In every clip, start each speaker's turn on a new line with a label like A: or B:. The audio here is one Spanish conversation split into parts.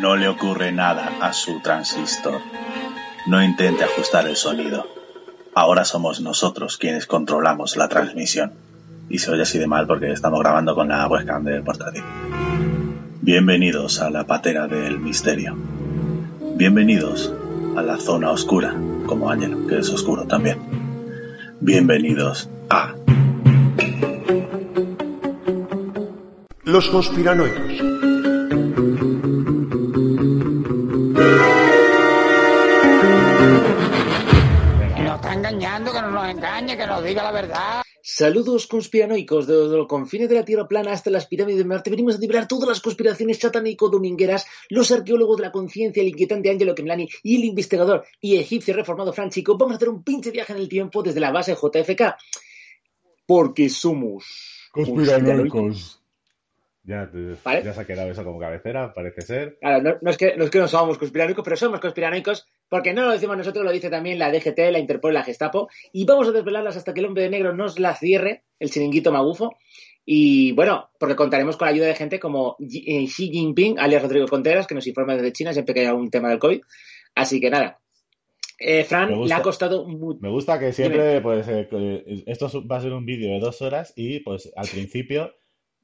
A: No le ocurre nada a su transistor. No intente ajustar el sonido. Ahora somos nosotros quienes controlamos la transmisión. Y se oye así de mal porque estamos grabando con la webcam del portátil. Bienvenidos a la patera del misterio. Bienvenidos a la zona oscura, como Ángel, que es oscuro también. Bienvenidos a
B: Los conspiranoicos.
C: Engañando, que no nos engañe, que nos diga la verdad.
D: Saludos conspiranoicos desde los confines de la Tierra plana hasta las pirámides de Marte. Venimos a liberar todas las conspiraciones satánico-domingueras, los arqueólogos de la conciencia, el inquietante Angelo Kemlani y el investigador y egipcio reformado Fran Chico. Vamos a hacer un pinche viaje en el tiempo desde la base JFK. Porque somos
E: Conspiranoicos. Ya, te-
D: ¿Vale?
E: ya se ha quedado eso como cabecera, parece ser.
D: Claro, no, no es que, no es que no somos conspiranoicos, pero somos conspiranoicos porque no lo decimos nosotros, lo dice también la DGT, la Interpol, la Gestapo, y vamos a desvelarlas hasta que el hombre de negro nos la cierre, el chiringuito magufo. Y bueno, porque contaremos con la ayuda de gente como Xi eh, Xi Jinping, alias Rodrigo Contreras, que nos informa desde China siempre que haya un tema del COVID. Así que nada. Eh, Fran,
E: gusta.
D: le ha costado mucho.
E: Me gusta que siempre, pues, eh, que esto es- va a ser un vídeo de dos horas y, pues, al principio,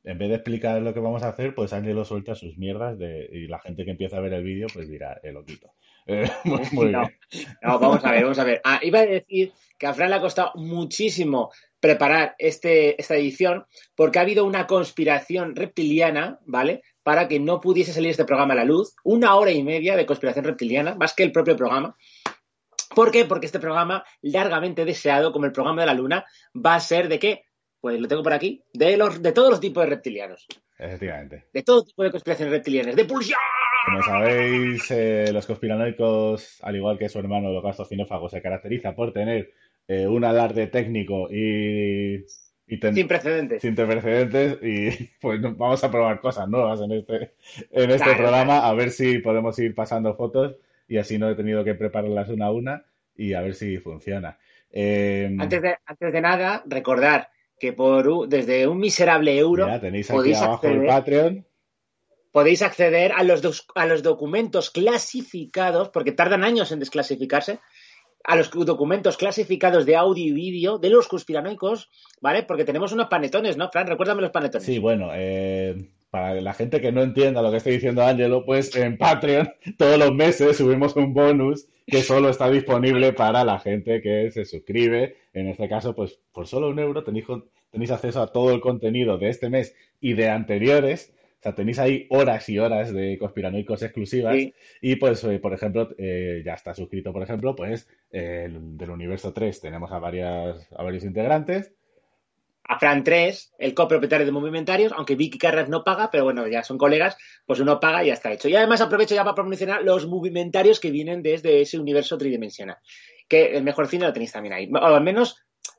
E: en vez de explicar lo que vamos a hacer, pues Ángelo suelta sus mierdas de, y la gente que empieza a ver el vídeo, pues dirá, el loquito. Eh, muy, muy
D: No.
E: bien.
D: No, vamos a ver, vamos a ver. Ah, iba a decir que a Fran le ha costado muchísimo preparar este, esta edición porque ha habido una conspiración reptiliana, ¿vale? Para que no pudiese salir este programa a la luz. Una hora y media de conspiración reptiliana, más que el propio programa. ¿Por qué? Porque este programa, largamente deseado, como el programa de la luna, va a ser de qué? Pues lo tengo por aquí, de, los, de todos los tipos de reptilianos.
E: Efectivamente.
D: De todo tipo de conspiraciones reptilianas. ¡De pulsión!
E: Como sabéis, eh, los conspiranoicos, al igual que su hermano Holocausto Cinófago, se caracteriza por tener eh, un alarde técnico y, y ten-
D: Sin precedentes.
E: sin precedentes y pues vamos a probar cosas nuevas en este, en este
D: Claro,
E: programa, a ver si podemos ir pasando fotos y así no he tenido que prepararlas una a una y a ver si funciona. Eh,
D: Antes de, antes de nada, recordar que por desde un miserable euro
E: mira, tenéis aquí
D: podéis
E: abajo el
D: acceder,
E: Patreon.
D: Podéis acceder a los, dos- a los documentos clasificados, porque tardan años en desclasificarse, a los documentos clasificados de audio y vídeo de los conspiranoicos, ¿vale? Porque tenemos unos panetones, ¿no, Fran? Recuérdame los panetones.
E: Sí, bueno, eh, para la gente que no entienda lo que estoy diciendo Ángelo, pues en Patreon todos los meses subimos un bonus que solo está disponible para la gente que se suscribe. En este caso, pues por solo un euro tenéis, tenéis acceso a todo el contenido de este mes y de anteriores. O sea, tenéis ahí horas y horas de conspiranoicos exclusivas.
D: Sí.
E: Y pues, eh, por ejemplo, eh, ya está suscrito, por ejemplo, pues eh, el- del universo 3 tenemos a, varias, a varios integrantes.
D: A Fran 3, el copropietario de Movimentarios, aunque Vicky Carras no paga, pero bueno, ya son colegas, pues uno paga y ya está hecho. Y además aprovecho ya para promocionar los Movimentarios que vienen desde ese universo tridimensional. Que el mejor cine lo tenéis también ahí. O al menos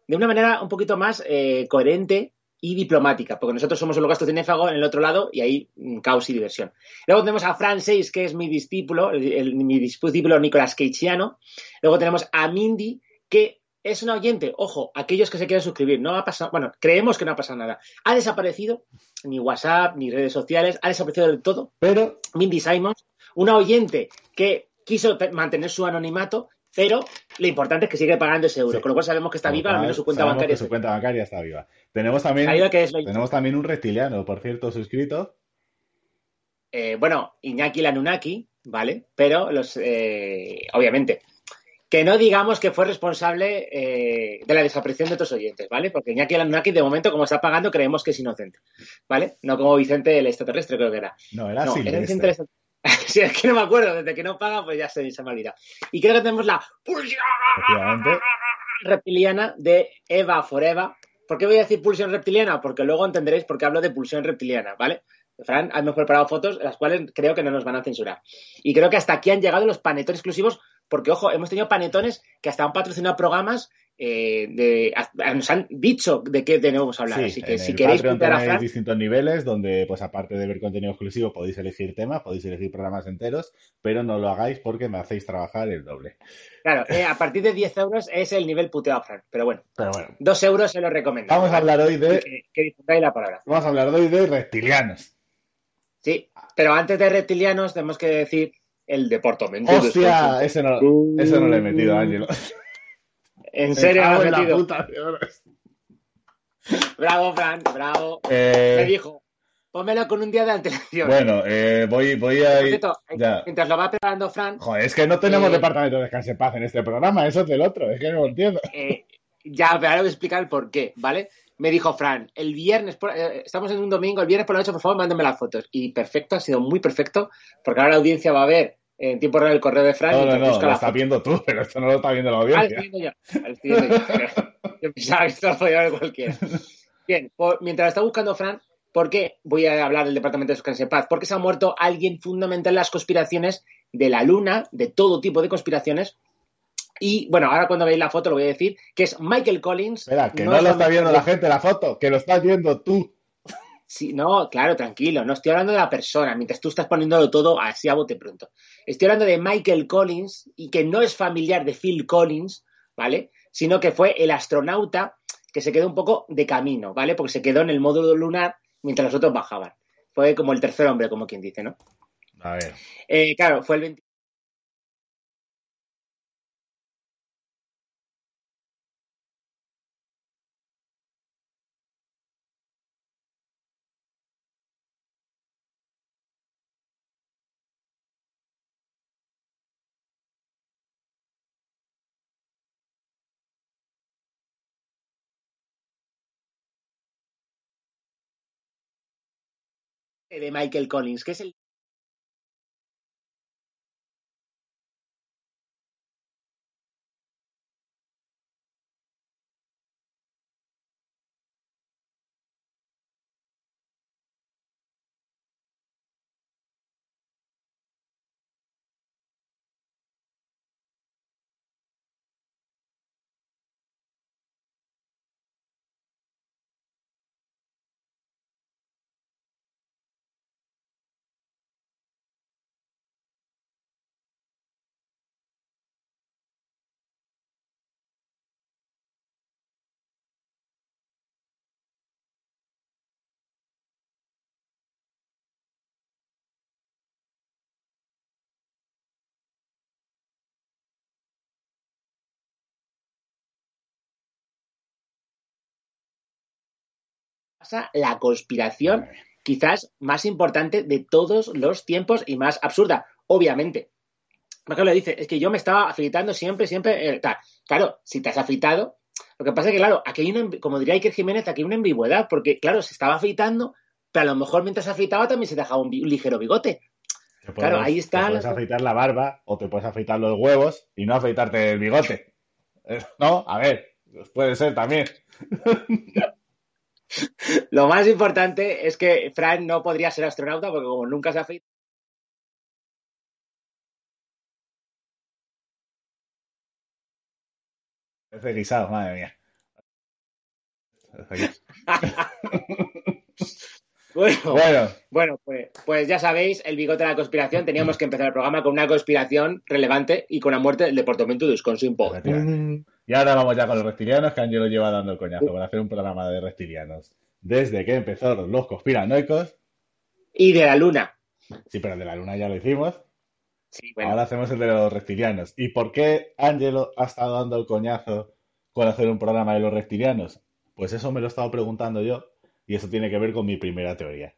D: de una manera un poquito más eh, coherente y diplomática, porque nosotros somos un gasto cinéfago en el otro lado y ahí mm, caos y diversión. Luego tenemos a Fran 6, que es mi discípulo, el, el- mi discípulo Nicolás Cageiano. Luego tenemos a Mindy, que es una oyente, ojo, aquellos que se quieran suscribir, no ha pasado, bueno, creemos que no ha pasado nada. Ha desaparecido, ni WhatsApp, ni redes sociales, ha desaparecido del todo.
E: Pero
D: Mindy Simons, una oyente que quiso te- mantener su anonimato, pero lo importante es que sigue pagando ese euro,
E: Sí.
D: con lo cual sabemos que está viva, al menos su cuenta bancaria.
E: que su cuenta bancaria está viva. Tenemos también,
D: que es lo
E: tenemos también un reptiliano, por cierto, suscrito.
D: eh, bueno, Iñaki Lanunaki, ¿vale? Pero los, eh, obviamente, que no digamos que fue responsable eh, de la desaparición de otros oyentes, ¿vale? Porque Iñaki Lanunaki, de momento, como está pagando, creemos que es inocente, ¿vale? No como Vicente el extraterrestre, creo que era.
E: No, era
D: no, era. Vicente el extraterrestre. Sí, es que no me acuerdo, desde que no paga, pues ya se, se me ha olvidado. Y creo que tenemos la pulsión
E: Efectivamente.
D: reptiliana de Eva Foreva. ¿Por qué voy a decir pulsión reptiliana? Porque luego entenderéis por qué hablo de pulsión reptiliana, ¿vale? Fran, hemos preparado fotos, las cuales creo que no nos van a censurar. Y creo que hasta aquí han llegado los panetones exclusivos, porque, ojo, hemos tenido panetones que hasta han patrocinado programas eh, de, a- nos han dicho de qué tenemos que hablar.
E: Sí,
D: Así que si queréis putear a Fran,
E: distintos niveles donde, pues aparte de ver contenido exclusivo, podéis elegir temas, podéis elegir programas enteros, pero no lo hagáis porque me hacéis trabajar el doble.
D: claro, eh, a partir de 10 euros es el nivel puteado Fran. Pero bueno,
E: Pero bueno,
D: 2 euros se lo recomiendo.
E: vamos a hablar hoy de,
D: Que, que disfrutáis la palabra.
E: vamos a hablar hoy de reptilianos.
D: Sí, pero antes de reptilianos tenemos que decir el departamento de
E: ¡Hostia!
D: Wisconsin.
E: Ese no, ese no lo he metido, Ángelo.
D: En serio,
E: Me
D: has
E: en la
D: metido.
E: puta de horas.
D: Bravo, Fran, bravo.
E: Eh,
D: Me dijo, pónmelo con un día de antelación.
E: bueno, eh, voy, voy a ir. Ya.
D: mientras lo va preparando Fran,
E: Joder, es que no tenemos
D: Eh,
E: departamento de descanso en paz en este programa, eso es del otro, es que no lo entiendo.
D: eh, ya, pero ahora voy a explicar el por qué, ¿vale? Me dijo Fran, el viernes, por- eh, estamos en un domingo, el viernes por la noche, por favor, mándenme las fotos. Y perfecto, ha sido muy perfecto, porque ahora la audiencia va a ver en tiempo real el correo de Fran
E: No, no, no, lo
D: foto.
E: viendo tú, pero esto no lo está viendo la
D: Ah, lo
E: audiencia.
D: estoy viendo yo. Lo estoy viendo yo, Yo pensaba que esto lo podía ver cualquiera. Bien, por- mientras está buscando Fran, ¿por qué voy a hablar del Departamento de Descanso en Paz? Porque se ha muerto alguien fundamental en las conspiraciones de la Luna, de todo tipo de conspiraciones. Y bueno, ahora cuando veáis la foto lo voy a decir, que es Michael Collins.
E: Espera, que no, lo está viendo la gente la foto, que lo estás viendo tú.
D: Sí, no, claro, tranquilo, no estoy hablando de la persona, mientras tú estás poniéndolo todo así a bote pronto. Estoy hablando de Michael Collins y que no es familiar de Phil Collins, ¿vale? Sino que fue el astronauta que se quedó un poco de camino, ¿vale? Porque se quedó en el módulo lunar mientras los otros bajaban. Fue como el tercer hombre, como quien dice, ¿no?
E: A ver,
D: Eh, claro, fue el de Michael Collins, que es el pasa la conspiración quizás más importante de todos los tiempos y más absurda, obviamente. Por ejemplo, dice, es que yo me estaba afeitando siempre, siempre, eh, tal. Claro, si te has afeitado, lo que pasa es que, claro, aquí hay una, como diría Iker Jiménez, aquí hay una ambigüedad, porque, claro, se estaba afeitando, pero a lo mejor mientras se afeitaba también se dejaba un, ligero bigote.
E: te
D: Claro, ahí está
E: Te puedes afeitar la barba o te puedes afeitar los huevos y no afeitarte el bigote. No, a ver, puede ser también.
D: Lo más importante es que Fran no podría ser astronauta porque como nunca se
E: Parece guisado, madre mía.
D: bueno,
E: Bueno,
D: Bueno, pues, pues ya sabéis, el bigote de la conspiración. Teníamos que empezar el programa con una conspiración relevante y con la muerte del departamento de Wisconsin
E: efectivamente. Y ahora vamos ya con los reptilianos, que Angelo lleva dando el coñazo para hacer un programa de reptilianos. Desde que empezaron los conspiranoicos,
D: Y de la luna.
E: sí, pero el de la luna ya lo hicimos,
D: Sí, bueno.
E: ahora hacemos el de los reptilianos. ¿Y por qué Angelo ha estado dando el coñazo con hacer un programa de los reptilianos? Pues eso me lo he estado preguntando yo, y eso tiene que ver con mi primera teoría.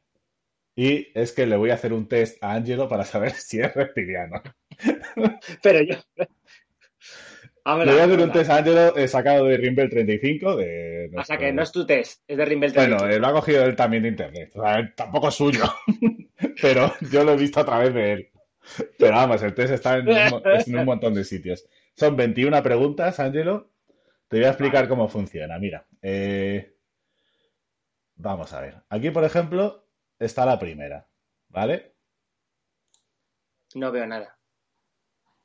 E: Y es que le voy a hacer un test a Angelo para saber si es reptiliano.
D: Pero yo.
E: Le voy a hacer un test a Angelo eh, sacado de Rimbel 35. De
D: O sea
E: nuestro-
D: que no es tu test, es de Rimbel
E: Bueno, eh, lo ha cogido él también de internet. O sea, tampoco es suyo. Pero yo lo he visto a través de él. Pero vamos, el test está en un, mo- en un montón de sitios. Son 21 preguntas, Angelo. Te voy a explicar cómo funciona. Mira, eh, vamos a ver. Aquí, por ejemplo, está la primera. ¿Vale?
D: no veo nada.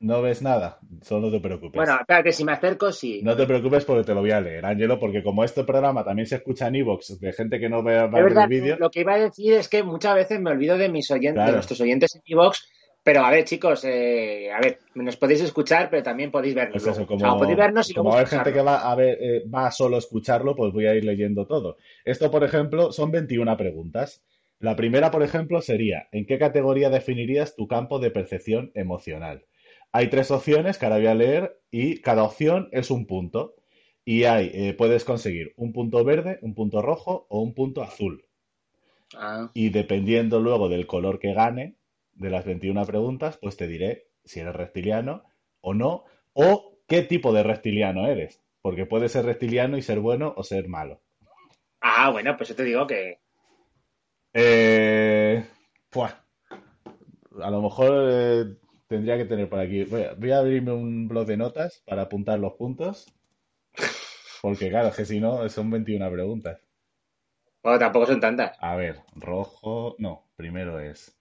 E: No ves nada. Solo no te preocupes.
D: Bueno, espérate, si me acerco, sí.
E: No te preocupes porque te lo voy a leer, Angelo, porque como este programa también se escucha en Evox de gente que no ve
D: Es
E: va a ver
D: verdad,
E: el vídeo,
D: lo que iba a decir es que muchas veces me olvido de mis oyentes,
E: Claro.
D: de nuestros oyentes en Evox. Pero a ver, chicos, eh, a ver, nos podéis escuchar, pero también podéis vernos.
E: pues
D: O sea,
E: como,
D: podéis vernos y
E: como hay gente que va a ver, eh, va a solo escucharlo, pues voy a ir leyendo todo. Esto, por ejemplo, son 21 preguntas. La primera, por ejemplo, sería, ¿en qué categoría definirías tu campo de percepción emocional? Hay tres opciones que ahora voy a leer y cada opción es un punto. Y hay, eh, puedes conseguir un punto verde, un punto rojo o un punto azul.
D: Ah,
E: Y dependiendo luego del color que gane de las 21 preguntas, pues te diré si eres reptiliano o no, o qué tipo de reptiliano eres. Porque puede ser reptiliano y ser bueno o ser malo.
D: Ah, bueno, pues yo te digo que.
E: Eh, buah. A lo mejor eh, tendría que tener por aquí. Voy a, voy a abrirme un blog de notas para apuntar los puntos. Porque claro, es que si no, son 21 preguntas.
D: Bueno, tampoco son tantas.
E: A ver, rojo. No, primero es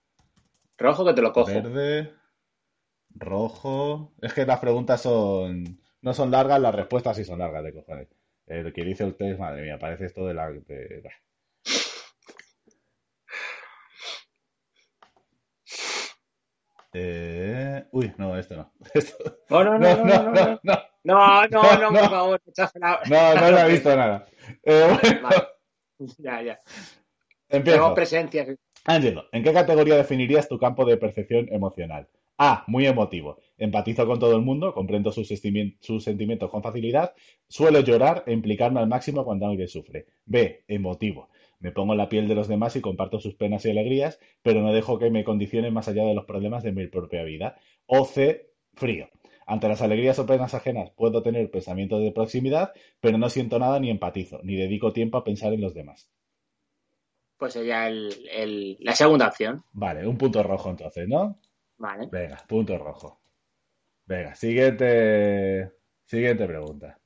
D: Rojo que te lo cojo.
E: verde, rojo. Es que las preguntas son. No son largas, las respuestas sí son largas, de cojones. El que dice test, madre mía, parece esto de la. de-. Eh, uy, no, esto no. Esto-
D: No, no, no, no, no, no, no,
E: no,
D: no, no, no,
E: No.
D: por favor,
E: no, no lo he visto nada. Eh, bueno,
D: Vale. Ya, ya.
E: empiezo.
D: Tenemos presencia.
E: Ángelo, ¿en qué categoría definirías tu campo de percepción emocional? A. Muy emotivo. Empatizo con todo el mundo, comprendo sus, sus sentimientos con facilidad, suelo llorar e implicarme al máximo cuando alguien sufre. B. Emotivo. Me pongo en la piel de los demás y comparto sus penas y alegrías, pero no dejo que me condicionen más allá de los problemas de mi propia vida. O C. Frío. Ante las alegrías o penas ajenas puedo tener pensamientos de proximidad, pero no siento nada ni empatizo, ni dedico tiempo a pensar en los demás.
D: Pues sería el, el- la segunda opción.
E: Vale, un punto rojo entonces, ¿no?
D: Vale.
E: Venga, punto rojo. Venga, siguiente, siguiente pregunta.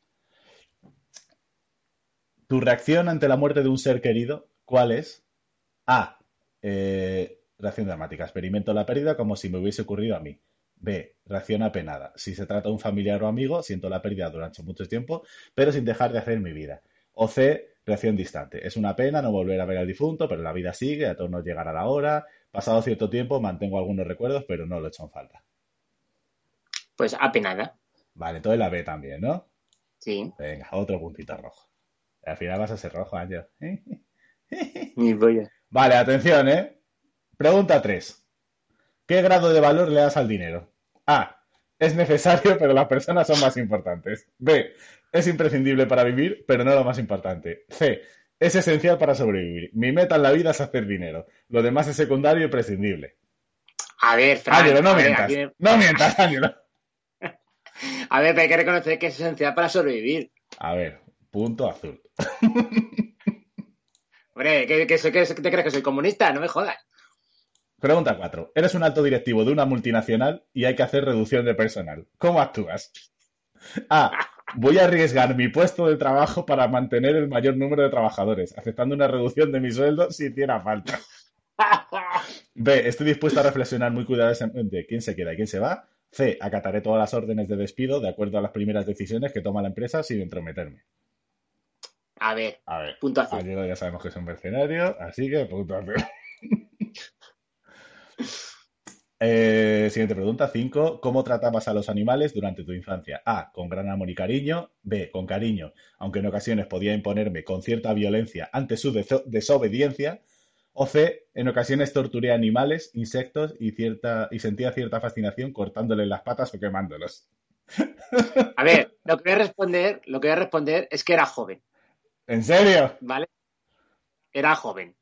E: ¿Tu reacción ante la muerte de un ser querido, cuál es? A. eh, reacción dramática. Experimento la pérdida como si me hubiese ocurrido a mí. B. Reacción apenada. Si se trata de un familiar o amigo, siento la pérdida durante mucho tiempo, pero sin dejar de hacer mi vida. O C. Reacción distante. Es una pena no volver a ver al difunto, pero la vida sigue, a todos nos llegará la hora. Pasado cierto tiempo mantengo algunos recuerdos, pero no lo he hecho en falta.
D: Pues apenada.
E: Vale, entonces la B también, ¿no?
D: Sí.
E: Venga, otro puntito rojo. Al final vas a ser rojo, Ángel.
D: Ni voy a-
E: Vale, atención, ¿eh? Pregunta 3. ¿Qué grado de valor le das al dinero? A. Es necesario, pero las personas son más importantes. B. Es imprescindible para vivir, pero no lo más importante. C. Es esencial para sobrevivir. Mi meta en la vida es hacer dinero. Lo demás es secundario y prescindible.
D: A ver, Fran.
E: Ángelo, no
D: a ver,
E: mientas. No mientas, Ángelo.
D: A ver, pero hay que reconocer que es esencial para sobrevivir.
E: A ver, punto azul.
D: Hombre, ¿qué, qué, qué- qué te crees que soy comunista? No me jodas.
E: Pregunta 4. Eres un alto directivo de una multinacional y hay que hacer reducción de personal. ¿Cómo actúas? A. Voy a arriesgar mi puesto de trabajo para mantener el mayor número de trabajadores, aceptando una reducción de mi sueldo si hiciera falta. B. Estoy dispuesto a reflexionar muy cuidadosamente quién se queda y quién se va. C. Acataré todas las órdenes de despido de acuerdo a las primeras decisiones que toma la empresa sin entrometerme.
D: A ver,
E: A ver. Angelo ya sabemos que es un mercenario, así que punto azul. Eh, siguiente pregunta, 5. ¿Cómo tratabas a los animales durante tu infancia? A. Con gran amor y cariño. B. Con cariño, aunque en ocasiones podía imponerme con cierta violencia ante su deso- desobediencia. O C. En ocasiones torturé animales, insectos y, cierta, y sentía cierta fascinación cortándoles las patas o quemándolos.
D: A ver, lo que voy a responder, lo que voy a responder es que era joven,
E: ¿En serio?
D: ¿vale? Era joven.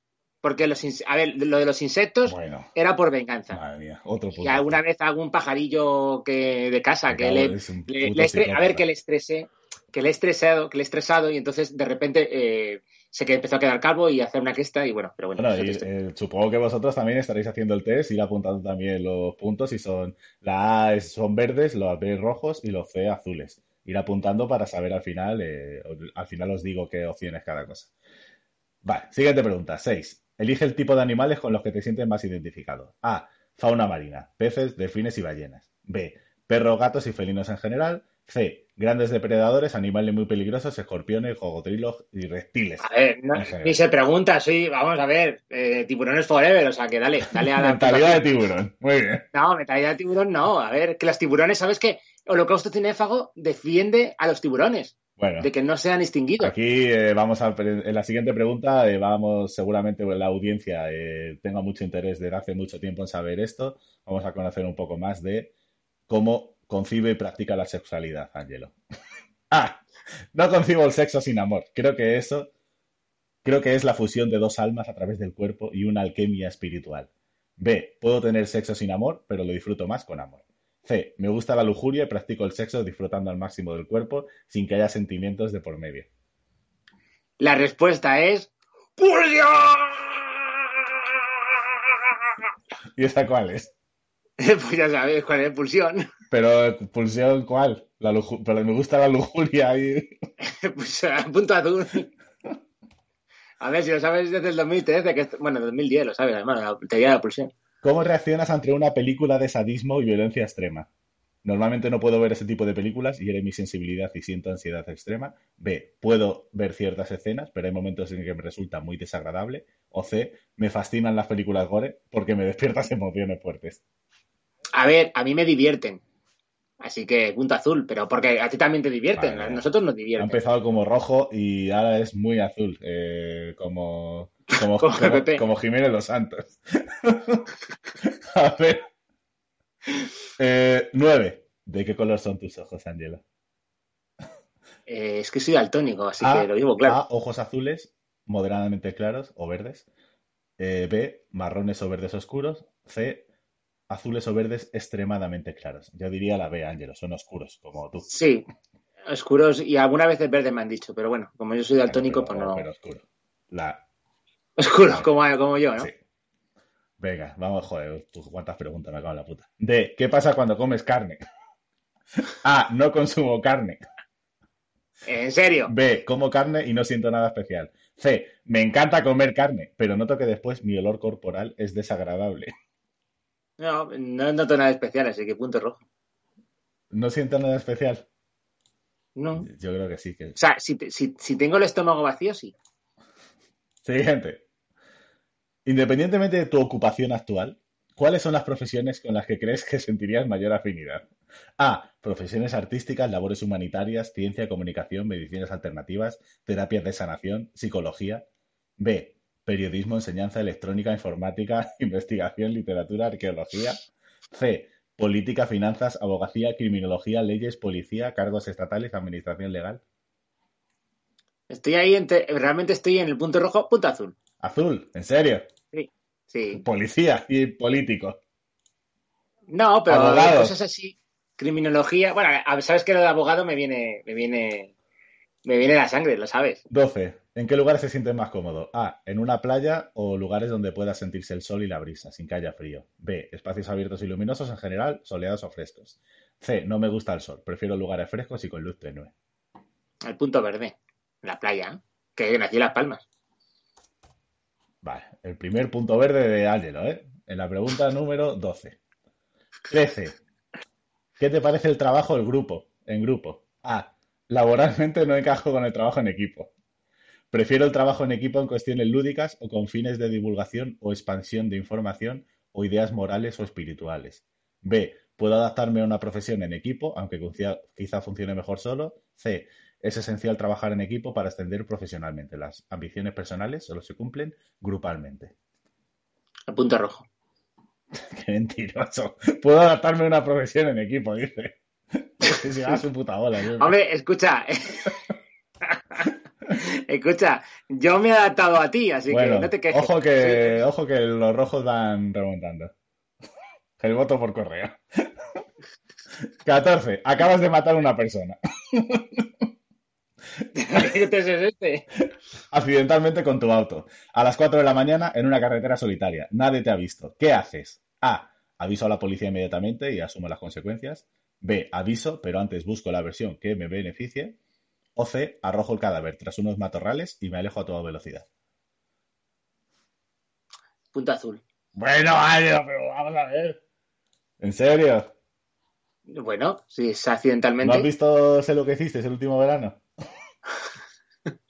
D: Porque los a ver, lo de los insectos
E: Bueno,
D: era por venganza.
E: madre mía, otro punto.
D: Y alguna vez algún pajarillo que de casa que le, le- estre- a ver que le estresé, que le he estresado, que le he estresado y entonces de repente eh, se que empezó a quedar calvo y a hacer una cresta y bueno, pero bueno,
E: y, eh, supongo que vosotros también estaréis haciendo el test, ir apuntando también los puntos y son la A son verdes, los B rojos y los C azules. Ir apuntando para saber al final, eh, al final os digo qué opción es cada cosa. Vale, siguiente pregunta, 6. Elige el tipo de animales con los que te sientes más identificado. A. Fauna marina, peces, delfines y ballenas. B. Perros, gatos y felinos en general. C. Grandes depredadores, animales muy peligrosos, escorpiones, cocodrilos y reptiles.
D: A ver, no- ni se pregunta, soy, vamos a ver, eh, tiburones forever, o sea que dale, dale a la
E: Mentalidad de tiburón. Muy bien.
D: No, mentalidad de tiburón no. A ver, que los tiburones, ¿sabes qué? Holocausto Cinéfago defiende a los tiburones
E: Bueno,
D: de que no sean extinguidos.
E: aquí eh, vamos a. En la siguiente pregunta, eh, vamos, seguramente la audiencia eh, tenga mucho interés desde hace mucho tiempo en saber esto. Vamos a conocer un poco más de cómo concibe y practica la sexualidad, Angelo. ah, no concibo el sexo sin amor. Creo que eso. Creo que es la fusión de dos almas a través del cuerpo y una alquimia espiritual. B. Puedo tener sexo sin amor, pero lo disfruto más con amor. C. Me gusta la lujuria y practico el sexo disfrutando al máximo del cuerpo sin que haya sentimientos de por medio.
D: La respuesta es ¡Pulsión!
E: ¿Y esa cuál es?
D: Pues ya sabes cuál es pulsión.
E: Pero, ¿pulsión cuál? La pero me gusta la lujuria y...
D: Pues a punto azul. A ver, si lo sabes desde el 2013, que bueno, 2010 lo sabes, además, la teoría de la pulsión.
E: ¿Cómo reaccionas ante una película de sadismo y violencia extrema? Normalmente no puedo ver ese tipo de películas, hiere mi sensibilidad y siento ansiedad extrema. B. Puedo ver ciertas escenas, pero hay momentos en que me resulta muy desagradable. O C. Me fascinan las películas gore porque me despiertas emociones fuertes.
D: A ver, a mí me divierten. Así que punto azul, pero porque a ti también te divierten,
E: Vale.
D: a nosotros nos
E: Ha
D: divierten.
E: empezado como rojo y ahora es muy azul, eh, como, como, Jiménez Los Santos. A ver. Eh, nueve. ¿De qué color son tus ojos, Angela?
D: Eh, es que soy daltónico, así
E: A,
D: que lo digo claro.
E: A, ojos azules, moderadamente claros o verdes. Eh, B, marrones o verdes oscuros. C, azules o verdes extremadamente claros. Yo diría la B, Ángelo, son oscuros, como tú.
D: Sí, oscuros y algunas veces verdes me han dicho, pero bueno, como yo soy daltónico, pues no.
E: Pero oscuro. La,
D: Oscuros, como, como yo, ¿no?
E: Sí. Venga, vamos, joder, tú cuántas preguntas me en la puta. D, ¿qué pasa cuando comes carne? A, no consumo carne.
D: En serio.
E: B, como carne y no siento nada especial. C, me encanta comer carne, pero noto que después mi olor corporal es desagradable.
D: No, no noto nada especial, así que punto rojo.
E: ¿No siento nada especial?
D: No.
E: Yo creo que sí que.
D: O sea, si, te- si, si tengo el estómago vacío, sí.
E: Siguiente. Independientemente de tu ocupación actual, ¿cuáles son las profesiones con las que crees que sentirías mayor afinidad? A. Profesiones artísticas, labores humanitarias, ciencia, comunicación, medicinas alternativas, terapias de sanación, psicología. B. Periodismo, enseñanza, electrónica, informática, investigación, literatura, arqueología. C. Política, finanzas, abogacía, criminología, leyes, policía, cargos estatales, administración legal.
D: Estoy ahí, entre- realmente estoy en el punto rojo, punto azul.
E: Azul, ¿en serio?
D: Sí.
E: Policía y político.
D: No, pero
E: Abogado.
D: cosas así. Criminología. Bueno, sabes que lo de abogado me viene, me viene, me viene la sangre, lo sabes.
E: 12. ¿En qué lugares se siente más cómodo? A. En una playa o lugares donde pueda sentirse el sol y la brisa, sin que haya frío. B. Espacios abiertos y luminosos en general, soleados o frescos. C. No me gusta el sol, prefiero lugares frescos y con luz tenue.
D: El punto verde, la playa, ¿eh? que nací en Las Palmas.
E: Vale, el primer punto verde de Ángelo, ¿eh? En la pregunta número 12. 13. ¿Qué te parece el trabajo del grupo? En grupo. A. Laboralmente no encajo con el trabajo en equipo. Prefiero el trabajo en equipo en cuestiones lúdicas o con fines de divulgación o expansión de información o ideas morales o espirituales. B. Puedo adaptarme a una profesión en equipo, aunque quizá- funcione mejor solo. C. Es esencial trabajar en equipo para ascender profesionalmente. Las ambiciones personales solo se cumplen grupalmente.
D: El punto rojo.
E: Qué mentiroso. Puedo adaptarme a una profesión en equipo, dice. A su puta bola.
D: Hombre, escucha. escucha, yo me he adaptado a ti, así
E: bueno,
D: que no te quejes.
E: ojo que, ojo que los rojos van remontando. El voto por correo. 14. Acabas de matar a una persona.
D: Entonces es este.
E: Accidentalmente con tu auto. A las 4 de la mañana en una carretera solitaria. Nadie te ha visto. ¿Qué haces? A. Aviso a la policía inmediatamente y asumo las consecuencias. B. Aviso, pero antes busco la versión que me beneficie. O C. Arrojo el cadáver tras unos matorrales y me alejo a toda velocidad.
D: Punto azul.
E: Bueno, vaya, pero vamos a ver. ¿En serio?
D: Bueno, si es
E: ¿No
D: accidentalmente.
E: has visto sé lo que hiciste el último verano?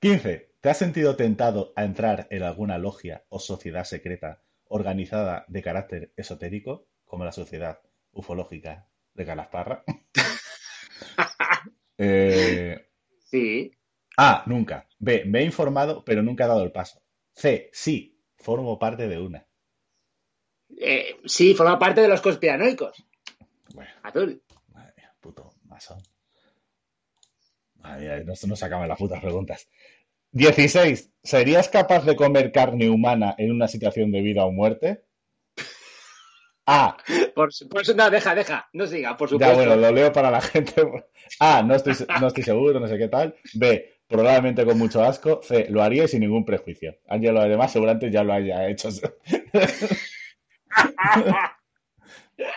E: 15. ¿Te has sentido tentado a entrar en alguna logia o sociedad secreta organizada de carácter esotérico, como la sociedad ufológica de Calasparra. Eh,
D: Sí.
E: A, nunca. B, me he informado, pero nunca he dado el paso. C, sí, formo parte de una.
D: Eh, sí, forma parte de los conspiranoicos.
E: Bueno,
D: Azul.
E: madre mía, puto masón. Madre mía, no, no se acaban las putas preguntas. 16. ¿Serías capaz de comer carne humana en una situación de vida o muerte? A.
D: Por, por eso, no, deja, deja. No siga, por
E: Ya,
D: supuesto.
E: bueno, lo leo para la gente. A. No estoy, no estoy seguro, no sé qué tal. B. Probablemente con mucho asco. C. Lo haría y sin ningún prejuicio. Ángelo, además, seguramente ya lo haya hecho.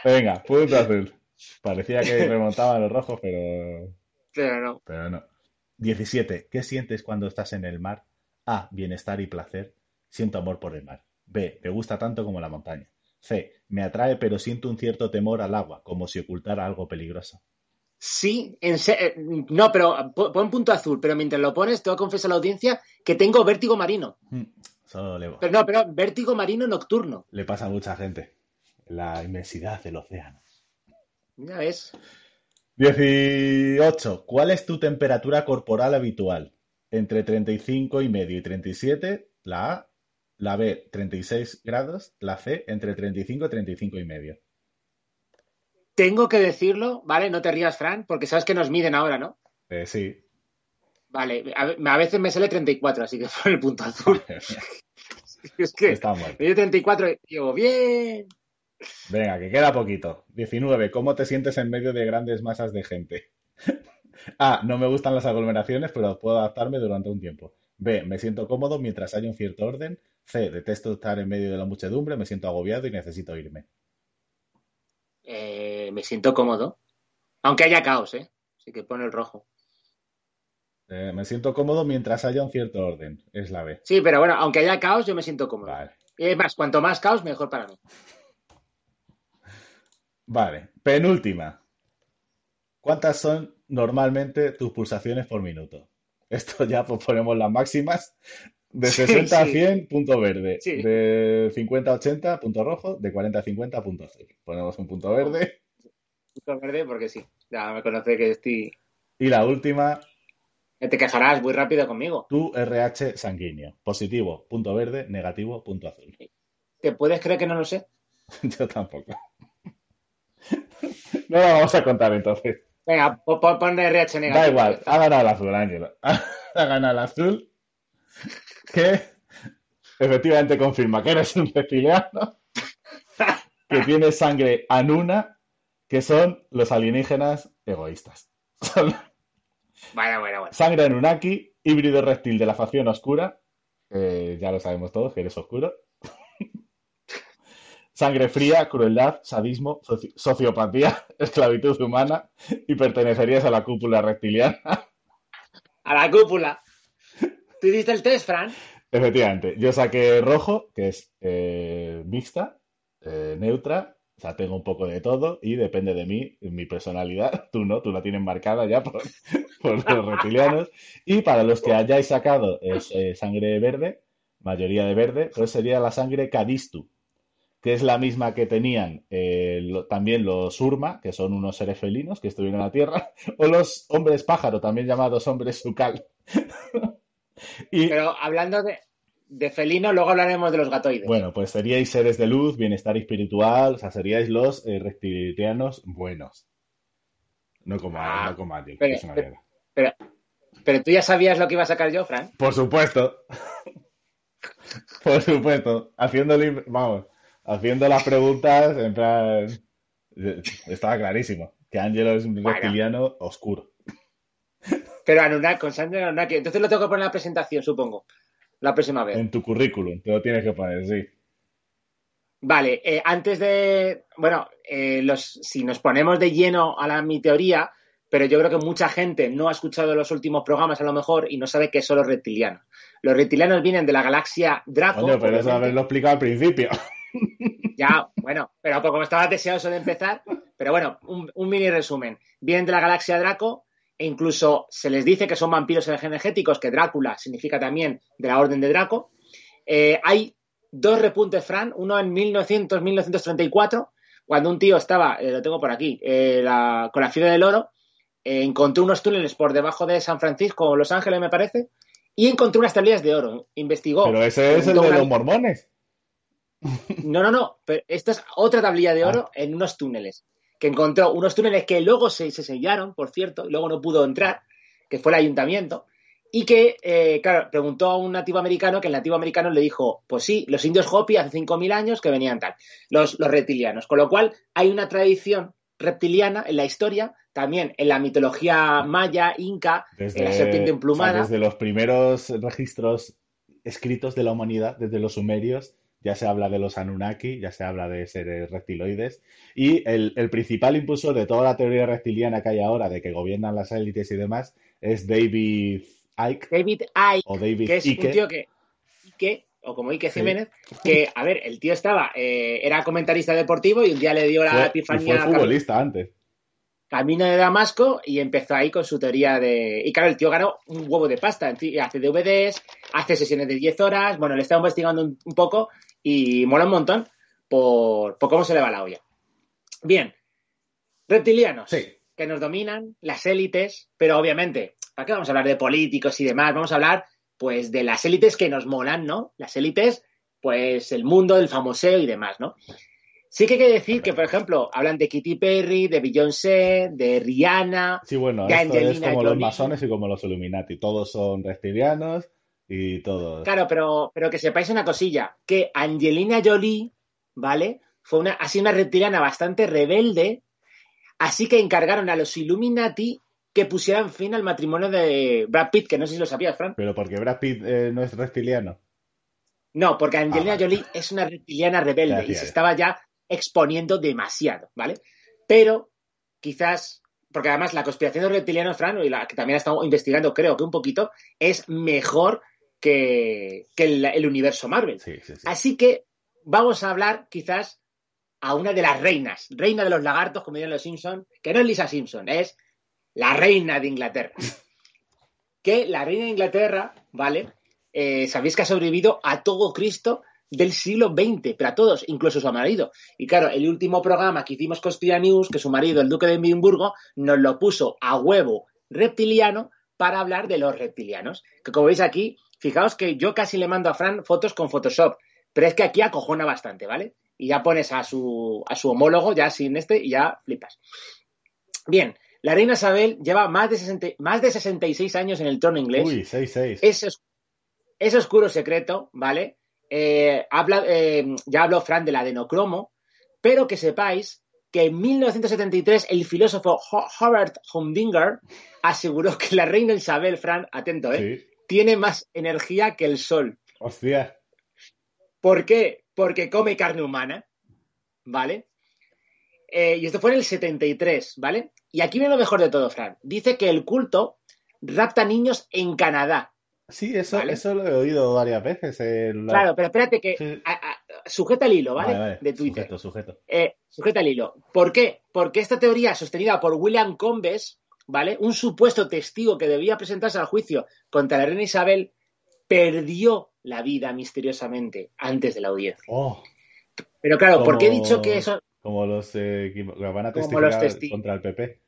E: Venga, punto azul. Parecía que remontaban los rojos, pero,
D: Pero no.
E: pero no. 17. ¿Qué sientes cuando estás en el mar? A. Bienestar y placer. Siento amor por el mar. B. Me gusta tanto como la montaña. C. Me atrae pero siento un cierto temor al agua, como si ocultara algo peligroso.
D: Sí, en se- eh, no, pero po- pon punto azul, pero mientras lo pones, te voy a confesar a la audiencia que tengo vértigo marino.
E: Hmm, Solo le,
D: Pero no, pero vértigo marino nocturno.
E: le pasa a mucha gente. La inmensidad del océano.
D: Ya ves.
E: 18. ¿Cuál es tu temperatura corporal habitual? Entre 35 y medio y 37, la A. La B, 36 grados. La C, entre 35 y 35 y medio.
D: Tengo que decirlo, ¿vale? No te rías, Fran, porque sabes que nos miden ahora, ¿no?
E: Eh, sí.
D: Vale, a, a veces me sale 34, así que pon el punto azul. es que
E: Está mal.
D: dio 34 y digo, bien.
E: Venga, que queda poquito. 19. ¿Cómo te sientes en medio de grandes masas de gente? A. No me gustan las aglomeraciones, pero puedo adaptarme durante un tiempo. B. Me siento cómodo mientras haya un cierto orden. C. Detesto estar en medio de la muchedumbre, me siento agobiado y necesito irme.
D: Eh, me siento cómodo. Aunque haya caos, ¿eh? Así que pon el rojo.
E: Eh, me siento cómodo mientras haya un cierto orden. Es la B.
D: Sí, pero bueno, aunque haya caos, yo me siento cómodo.
E: Vale.
D: Y es más, cuanto más caos, mejor para mí.
E: Vale. Penúltima. ¿Cuántas son normalmente tus pulsaciones por minuto? Esto ya pues ponemos las máximas. De
D: Sí,
E: 60 a
D: sí.
E: 100, punto verde. De 50 a 80, punto rojo. De 40 a 50, punto azul. Ponemos un punto verde.
D: Punto verde porque sí. Ya me conoce que estoy...
E: Y la última,
D: Te quejarás muy rápido conmigo.
E: tu RH sanguíneo. Positivo, punto verde. Negativo, punto azul.
D: ¿Te puedes creer que no lo sé?
E: Yo tampoco. No lo vamos a contar entonces.
D: Venga, po- po- pon RH negativo.
E: Da igual, ha ganado el azul, Ángelo. Ha ganado el azul. Que efectivamente confirma que eres un reptiliano. Que tienes sangre anuna, que son los alienígenas egoístas. Son
D: Vaya, bueno, bueno.
E: sangre anunnaki, híbrido reptil de la facción oscura. ya lo sabemos todos, que eres oscuro. Sangre fría, crueldad, sadismo, soci- sociopatía, esclavitud humana y pertenecerías a la cúpula reptiliana.
D: A la cúpula. ¿Tú hiciste el test, Fran?
E: Efectivamente, yo saqué rojo, que es eh, mixta, eh, neutra, o sea, tengo un poco de todo y depende de mí, mi personalidad. Tú no, tú la tienes marcada ya por, los reptilianos. Y para los que hayáis sacado es, eh, sangre verde, mayoría de verde, pues sería la sangre Cadistu, que es la misma que tenían también los Urma, que son unos seres felinos que estuvieron en la Tierra, o los hombres pájaro, también llamados hombres Sukal. Y
D: Pero hablando de, de felino, luego hablaremos de los gatoides.
E: bueno, pues seríais seres de luz, bienestar espiritual, o sea, seríais los eh, reptilianos buenos. No como,
D: Ah,
E: no como
D: pero-
E: es una.
D: Pero, pero tú ya sabías lo que iba a sacar yo, Fran.
E: Por supuesto. Por supuesto. Haciendo, vamos, haciendo las preguntas, en plan, eh, estaba clarísimo que Ángelo es un
D: Bueno.
E: reptiliano oscuro.
D: Pero Anunnaki, con sangre Anunnaki. Entonces lo tengo que poner en la presentación, supongo. La próxima vez.
E: En tu currículum, te lo tienes que poner, sí.
D: Vale, eh, antes de. Bueno, eh, los, si nos ponemos de lleno a la, mi teoría, pero yo creo que mucha gente no ha escuchado los últimos programas a lo mejor y no sabe qué son los reptilianos. Los reptilianos vienen de la galaxia Draco.
E: Coño, pero eso haberlo explicado al principio.
D: Ya, bueno, pero como estaba deseoso de empezar, pero bueno, un, un mini resumen. Vienen de la galaxia Draco e incluso se les dice que son vampiros energéticos, que Drácula significa también de la Orden de Draco. Eh, hay dos repuntes, Fran, uno en 1900-1934, cuando un tío estaba, eh, lo tengo por aquí, eh, la- con la fiebre del oro, encontró unos túneles por debajo de San Francisco o Los Ángeles, me parece, y encontró unas tablillas de oro. Investigó.
E: Pero ese es el de
D: una-
E: los mormones.
D: No, no, no, pero esta es otra tablilla de oro en unos túneles. Que encontró unos túneles que luego se, se sellaron, por cierto, y luego no pudo entrar, que fue el ayuntamiento. Y que, eh, claro, preguntó a un nativo americano, que el nativo americano le dijo, pues sí, los indios Hopi hace 5.000 años que venían tal, los, los reptilianos. Con lo cual, hay una tradición reptiliana en la historia, también en la mitología maya, inca, en la serpiente
E: o sea,
D: emplumada.
E: desde los primeros registros escritos de la humanidad, desde los sumerios, ya se habla de los Anunnaki, ya se habla de seres reptiloides. Y el, el principal impulsor de toda la teoría reptiliana que hay ahora, de que gobiernan las élites y demás, es David Icke
D: David Icke,
E: o David
D: que es
E: Icke.
D: un tío que, Ike, o como Ike
E: Sí.
D: Jiménez, que, a ver, el tío estaba, eh, era comentarista deportivo y un día le dio la
E: Fue- y
D: epifanía
E: fue futbolista antes.
D: camino de Damasco y empezó ahí con su teoría de... Y claro, el tío ganó un huevo de pasta, hace DVDs, hace sesiones de 10 horas, bueno, le estaba investigando un, un poco y mola un montón por, por cómo se le va la olla. Bien, reptilianos
E: Sí.
D: que nos dominan, las élites, pero obviamente, ¿para qué vamos a hablar de políticos y demás? Vamos a hablar, pues, de las élites que nos molan, ¿no? Las élites, pues, el mundo del famoseo y demás, ¿no? Sí que hay que decir que, por ejemplo, hablan de Katy Perry, de Beyoncé, de Rihanna,
E: Sí, bueno,
D: de
E: esto es como los masones y como los Illuminati. Todos son reptilianos y todos.
D: Claro, pero, pero que sepáis una cosilla, que Angelina Jolie, ¿vale? Fue una, ha sido una reptiliana bastante rebelde, así que encargaron a los Illuminati que pusieran fin al matrimonio de Brad Pitt, que no sé si lo sabías, Fran.
E: Pero porque Brad Pitt eh, no es reptiliano.
D: No, porque Angelina
E: Ah.
D: Jolie es una reptiliana rebelde y se estaba ya exponiendo demasiado, ¿vale? Pero quizás, porque además la conspiración de los reptilianos, Fran, y la que también ha estado investigando, creo que un poquito, es mejor que, que el, el universo Marvel.
E: Sí, sí, sí.
D: Así que vamos a hablar quizás a una de las reinas, reina de los lagartos, como dirían los Simpson, que no es Lisa Simpson, es la reina de Inglaterra. Que la reina de Inglaterra, ¿vale? Eh, Sabéis que ha sobrevivido a todo Cristo del siglo XX, pero a todos, incluso a su marido. Y claro, el último programa que hicimos Conspira News, que su marido, el duque de Edimburgo, nos lo puso a huevo reptiliano para hablar de los reptilianos. Que como veis aquí, fijaos que yo casi le mando a Fran fotos con Photoshop, pero es que aquí acojona bastante, ¿vale? Y ya pones a su, a su homólogo, ya sin este, y ya flipas. Bien, la reina Isabel lleva más de, 60 más de 66 años en el trono inglés.
E: Uy, 6-6.
D: Ese, ese oscuro secreto, ¿vale? Eh, habla, eh, ya habló Fran de la adenocromo, pero que sepáis que en 1973 el filósofo Ho- Howard Humdinger aseguró que la reina Isabel, Fran, atento, ¿eh?
E: Sí.
D: Tiene más energía que el sol.
E: Hostia.
D: ¿Por qué? Porque come carne humana, ¿vale? Eh, y esto fue en el 73, ¿vale? Y aquí viene lo mejor de todo, Fran. Dice que el culto rapta niños en Canadá.
E: Sí, eso,
D: Vale.
E: eso lo he oído varias veces. en la-
D: Claro, pero espérate que
E: Sí.
D: a- a- sujeta el hilo, ¿vale?
E: Vale, vale.
D: De Twitter.
E: Sujeto, sujeto.
D: Eh, sujeta el hilo. ¿Por qué? Porque esta teoría sostenida por William Combes, ¿vale? Un supuesto testigo que debía presentarse al juicio contra la reina Isabel, perdió la vida misteriosamente antes de la audiencia.
E: Oh,
D: Pero claro, ¿por qué he
E: Como-
D: dicho que eso...
E: como los eh, van a
D: Como
E: testificar contra el PP.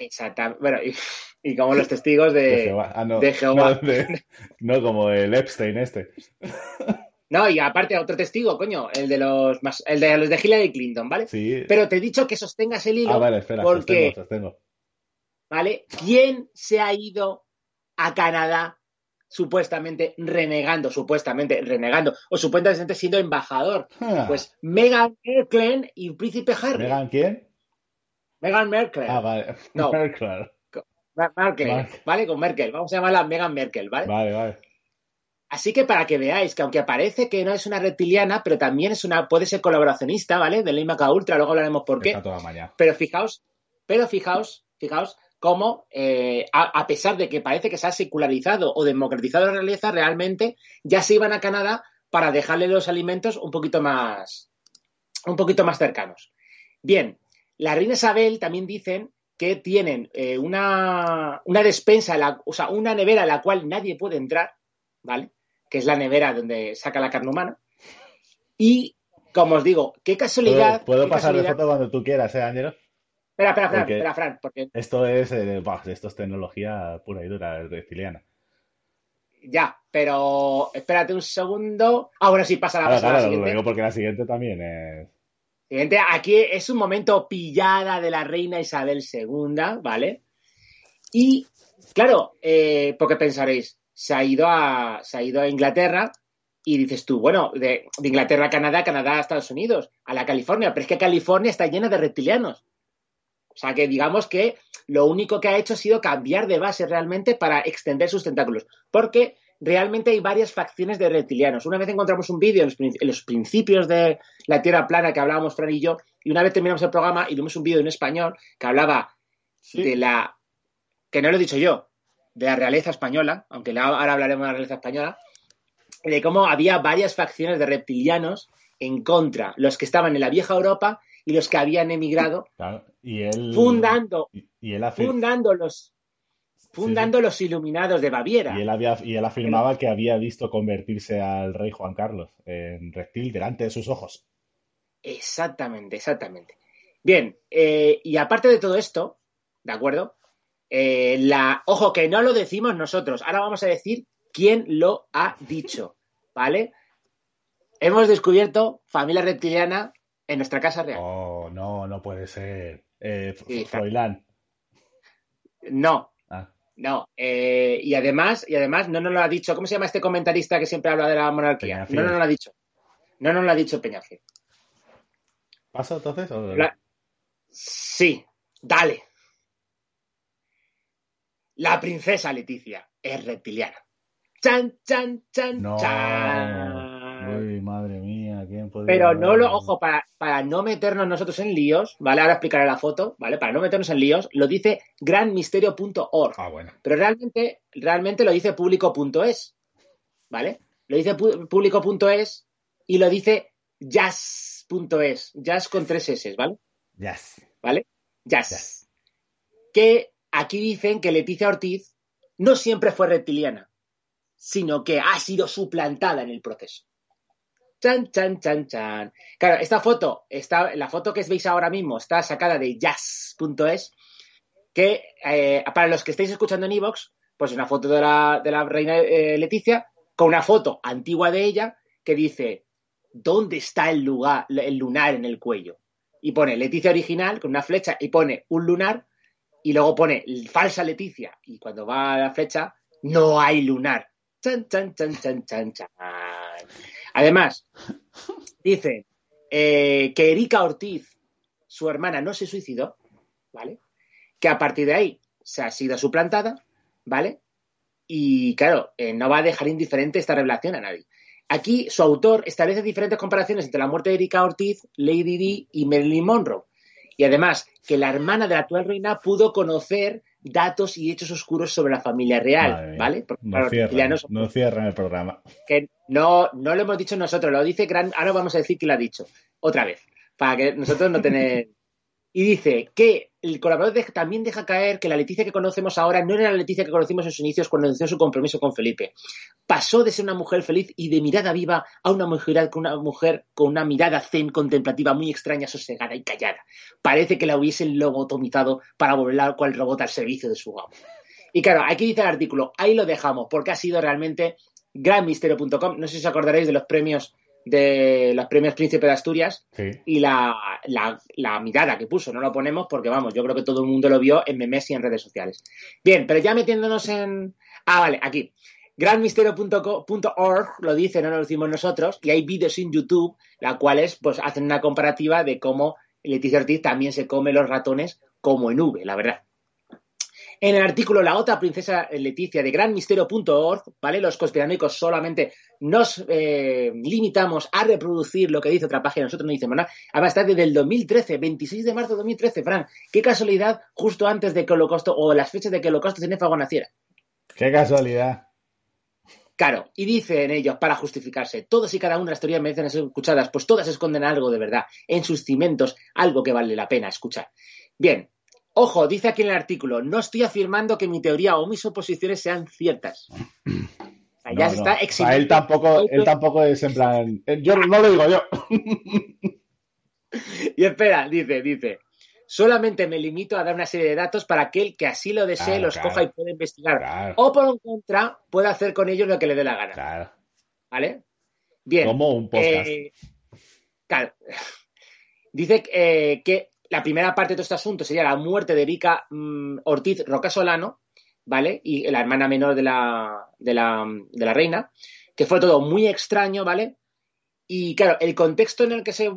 D: Exactamente. Bueno, y, y como los testigos
E: De
D: de...
E: Jehová. Ah, no.
D: de Jehová.
E: No, de- no, como el Epstein este.
D: No, y aparte otro testigo, coño, el de los más, el de los de Hillary Clinton, ¿vale?
E: Sí.
D: Pero te he dicho que sostengas el hilo
E: Ah, vale, espera,
D: porque
E: sostengo, sostengo.
D: ¿Vale? ¿Quién se ha ido a Canadá supuestamente renegando, supuestamente renegando, o supuestamente siendo embajador?
E: Ah,
D: Pues Meghan Merkel y príncipe Harry.
E: ¿Megan quién?
D: Meghan Merkel.
E: Ah, vale.
D: No.
E: Merkel.
D: Merkel. ¿vale? Con Merkel. Vamos a llamarla Meghan Merkel, ¿vale?
E: Vale, vale.
D: Así que para que veáis que aunque parece que no es una reptiliana, pero también es una, puede ser colaboracionista, ¿vale? De Maca Ultra, luego hablaremos por qué.
E: Está toda.
D: Pero fijaos, pero fijaos, fijaos cómo, eh, a, a pesar de que parece que se ha secularizado o democratizado la realeza, realmente ya se iban a Canadá para dejarle los alimentos un poquito más, un poquito más cercanos. Bien, la reina Isabel también dicen que tienen eh, una, una despensa, la- o sea, una nevera en la cual nadie puede entrar, ¿vale? Que es la nevera donde saca la carne humana. Y como os digo, qué casualidad.
E: Puedo, puedo
D: qué
E: pasar de foto cuando tú quieras, ¿eh, Ángelo?
D: Espera, espera, Fran,
E: Porque-
D: espera, Fran, porque
E: Esto es, eh, bah, esto es tecnología pura y dura, reptiliana.
D: ya, pero espérate un segundo. Ah, bueno, sí, pasa la,
E: Claro,
D: la
E: claro, lo digo porque la siguiente también es...
D: Siguiente, aquí es un momento pillada de la reina Isabel II, ¿vale? Y, claro, eh, porque pensaréis, se ha ido a, se ha ido a Inglaterra y dices tú, bueno, de, de Inglaterra a Canadá, Canadá a Estados Unidos, a la California, pero es que California está llena de reptilianos. O sea que digamos que lo único que ha hecho ha sido cambiar de base realmente para extender sus tentáculos. Porque realmente hay varias facciones de reptilianos. Una vez encontramos un vídeo en, los prin- en los principios de la Tierra plana que hablábamos Fran y yo, y una vez terminamos el programa y vimos un vídeo en español que hablaba de la, que no lo he dicho yo, de la realeza española, aunque ahora hablaremos de la realeza española, de cómo había varias facciones de reptilianos en contra, los que estaban en la vieja Europa y los que habían emigrado,
E: Claro, y él...
D: fundando,
E: Y, él
D: fundando los, fundando los iluminados de Baviera.
E: y él había, y él afirmaba que había visto convertirse al rey Juan Carlos en reptil delante de sus ojos.
D: Exactamente, exactamente. Bien, eh, y aparte de todo esto, ¿de acuerdo? Eh, la, ojo, que no lo decimos nosotros. Ahora vamos a decir quién lo ha dicho, ¿vale? Hemos descubierto familia reptiliana en nuestra casa real.
E: Oh, no, no puede ser. Eh,
D: Sí,
E: Froilán.
D: No,
E: Ah,
D: no. eh, y además, y además no nos lo ha dicho. ¿Cómo se llama este comentarista que siempre habla de la monarquía?
E: Peñafiel.
D: No nos lo ha dicho. No nos lo ha dicho Peñafiel.
E: ¿Paso entonces? o-
D: La- Sí, dale. La princesa Leticia es reptiliana. Chan, chan, chan,
E: No.
D: chan.
E: Uy, madre mía, ¿quién podría
D: Pero no lo, ojo, para, para no meternos nosotros en líos, ¿vale? Ahora explicaré la foto, ¿vale? Para no meternos en líos, lo dice granmisterio.org.
E: Ah, bueno.
D: Pero realmente, realmente lo dice público.es, ¿vale? Lo dice público.es y lo dice jazz.es, jazz con tres S, ¿vale?
E: Yes.
D: ¿Vale? Jazz.
E: Jazz.
D: Que aquí dicen que Leticia Ortiz no siempre fue reptiliana, sino que ha sido suplantada en el proceso. Chan, chan, chan, chan. Claro, esta foto, está, la foto que veis ahora mismo está sacada de jazz.es, que eh, para los que estáis escuchando en Evox, pues es una foto de la, de la reina eh, Leticia con una foto antigua de ella que dice, ¿dónde está el, lugar, el lunar en el cuello? Y pone Leticia original con una flecha y pone un lunar y luego pone falsa Leticia y cuando va a la flecha no hay lunar. Chan, chan, chan, chan, chan, chan. Además, dice eh, que Erika Ortiz, su hermana, no se suicidó, ¿vale? Que a partir de ahí se ha sido suplantada, ¿vale? Y claro, eh, no va a dejar indiferente esta revelación a nadie. Aquí su autor establece diferentes comparaciones entre la muerte de Erika Ortiz, Lady Di y Marilyn Monroe. Y además, que la hermana de la actual reina pudo conocer datos y hechos oscuros sobre la familia real. ¿vale? Porque
E: No
D: claro,
E: cierran, no cierran el programa.
D: que no, no lo hemos dicho nosotros, lo dice Gran. Ahora vamos a decir que lo ha dicho. Otra vez. Para que nosotros no tener. Y dice que el colaborador también deja caer que la Leticia que conocemos ahora no era la Leticia que conocimos en sus inicios cuando anunció su compromiso con Felipe. Pasó de ser una mujer feliz y de mirada viva a una mujer, con una mujer con una mirada zen contemplativa muy extraña, sosegada y callada. Parece que la hubiesen lobotomizado para volverla cual robot al servicio de su amo. Y claro, aquí dice el artículo, ahí lo dejamos, porque ha sido realmente granmisterio.com. No sé si os acordaréis de los premios de los premios Príncipe de Asturias
E: Sí.
D: y la, la- la mirada que puso. No lo ponemos porque, vamos, yo creo que todo el mundo lo vio en memes y en redes sociales. Bien, pero ya metiéndonos en... Ah, vale, aquí. Granmisterio.org lo dice, no lo decimos nosotros, y hay vídeos en YouTube, las cuales pues hacen una comparativa de cómo Leticia Ortiz también se come los ratones como en V, la verdad. En el artículo La otra princesa Leticia de granmisterio.org, ¿vale? Los conspiranoicos solamente nos eh, limitamos a reproducir lo que dice otra página, nosotros no decimos nada. Además, está desde el 2013, 26 de marzo de 2013, Fran. Qué casualidad, justo antes de que Holocausto, o las fechas de que Holocausto Cinéfago naciera.
E: Qué casualidad.
D: Claro, y dice en ellos, para justificarse, todas y cada una de las teorías merecen ser escuchadas, pues todas esconden algo de verdad, en sus cimientos, algo que vale la pena escuchar. Bien, ojo, dice aquí en el artículo, no estoy afirmando que mi teoría o mis suposiciones sean ciertas. ya
E: No,
D: se
E: no.
D: está exhibiendo.
E: él tampoco, él tampoco es en plan. eh, Yo no lo digo yo.
D: Y espera, dice, dice. Solamente me limito a dar una serie de datos para aquel que así lo desee
E: Claro,
D: los
E: claro.
D: coja y pueda investigar.
E: Claro,
D: O por un contra, pueda hacer con ellos lo que le dé la gana.
E: claro.
D: ¿Vale? Bien.
E: Como un podcast.
D: Eh, claro. Dice eh, que la primera parte de todo este asunto sería la muerte de Erika mm, Ortiz Rocasolano, ¿vale? Y la hermana menor de la, de, la, de la reina, que fue todo muy extraño, ¿vale? Y claro, el contexto en el que se,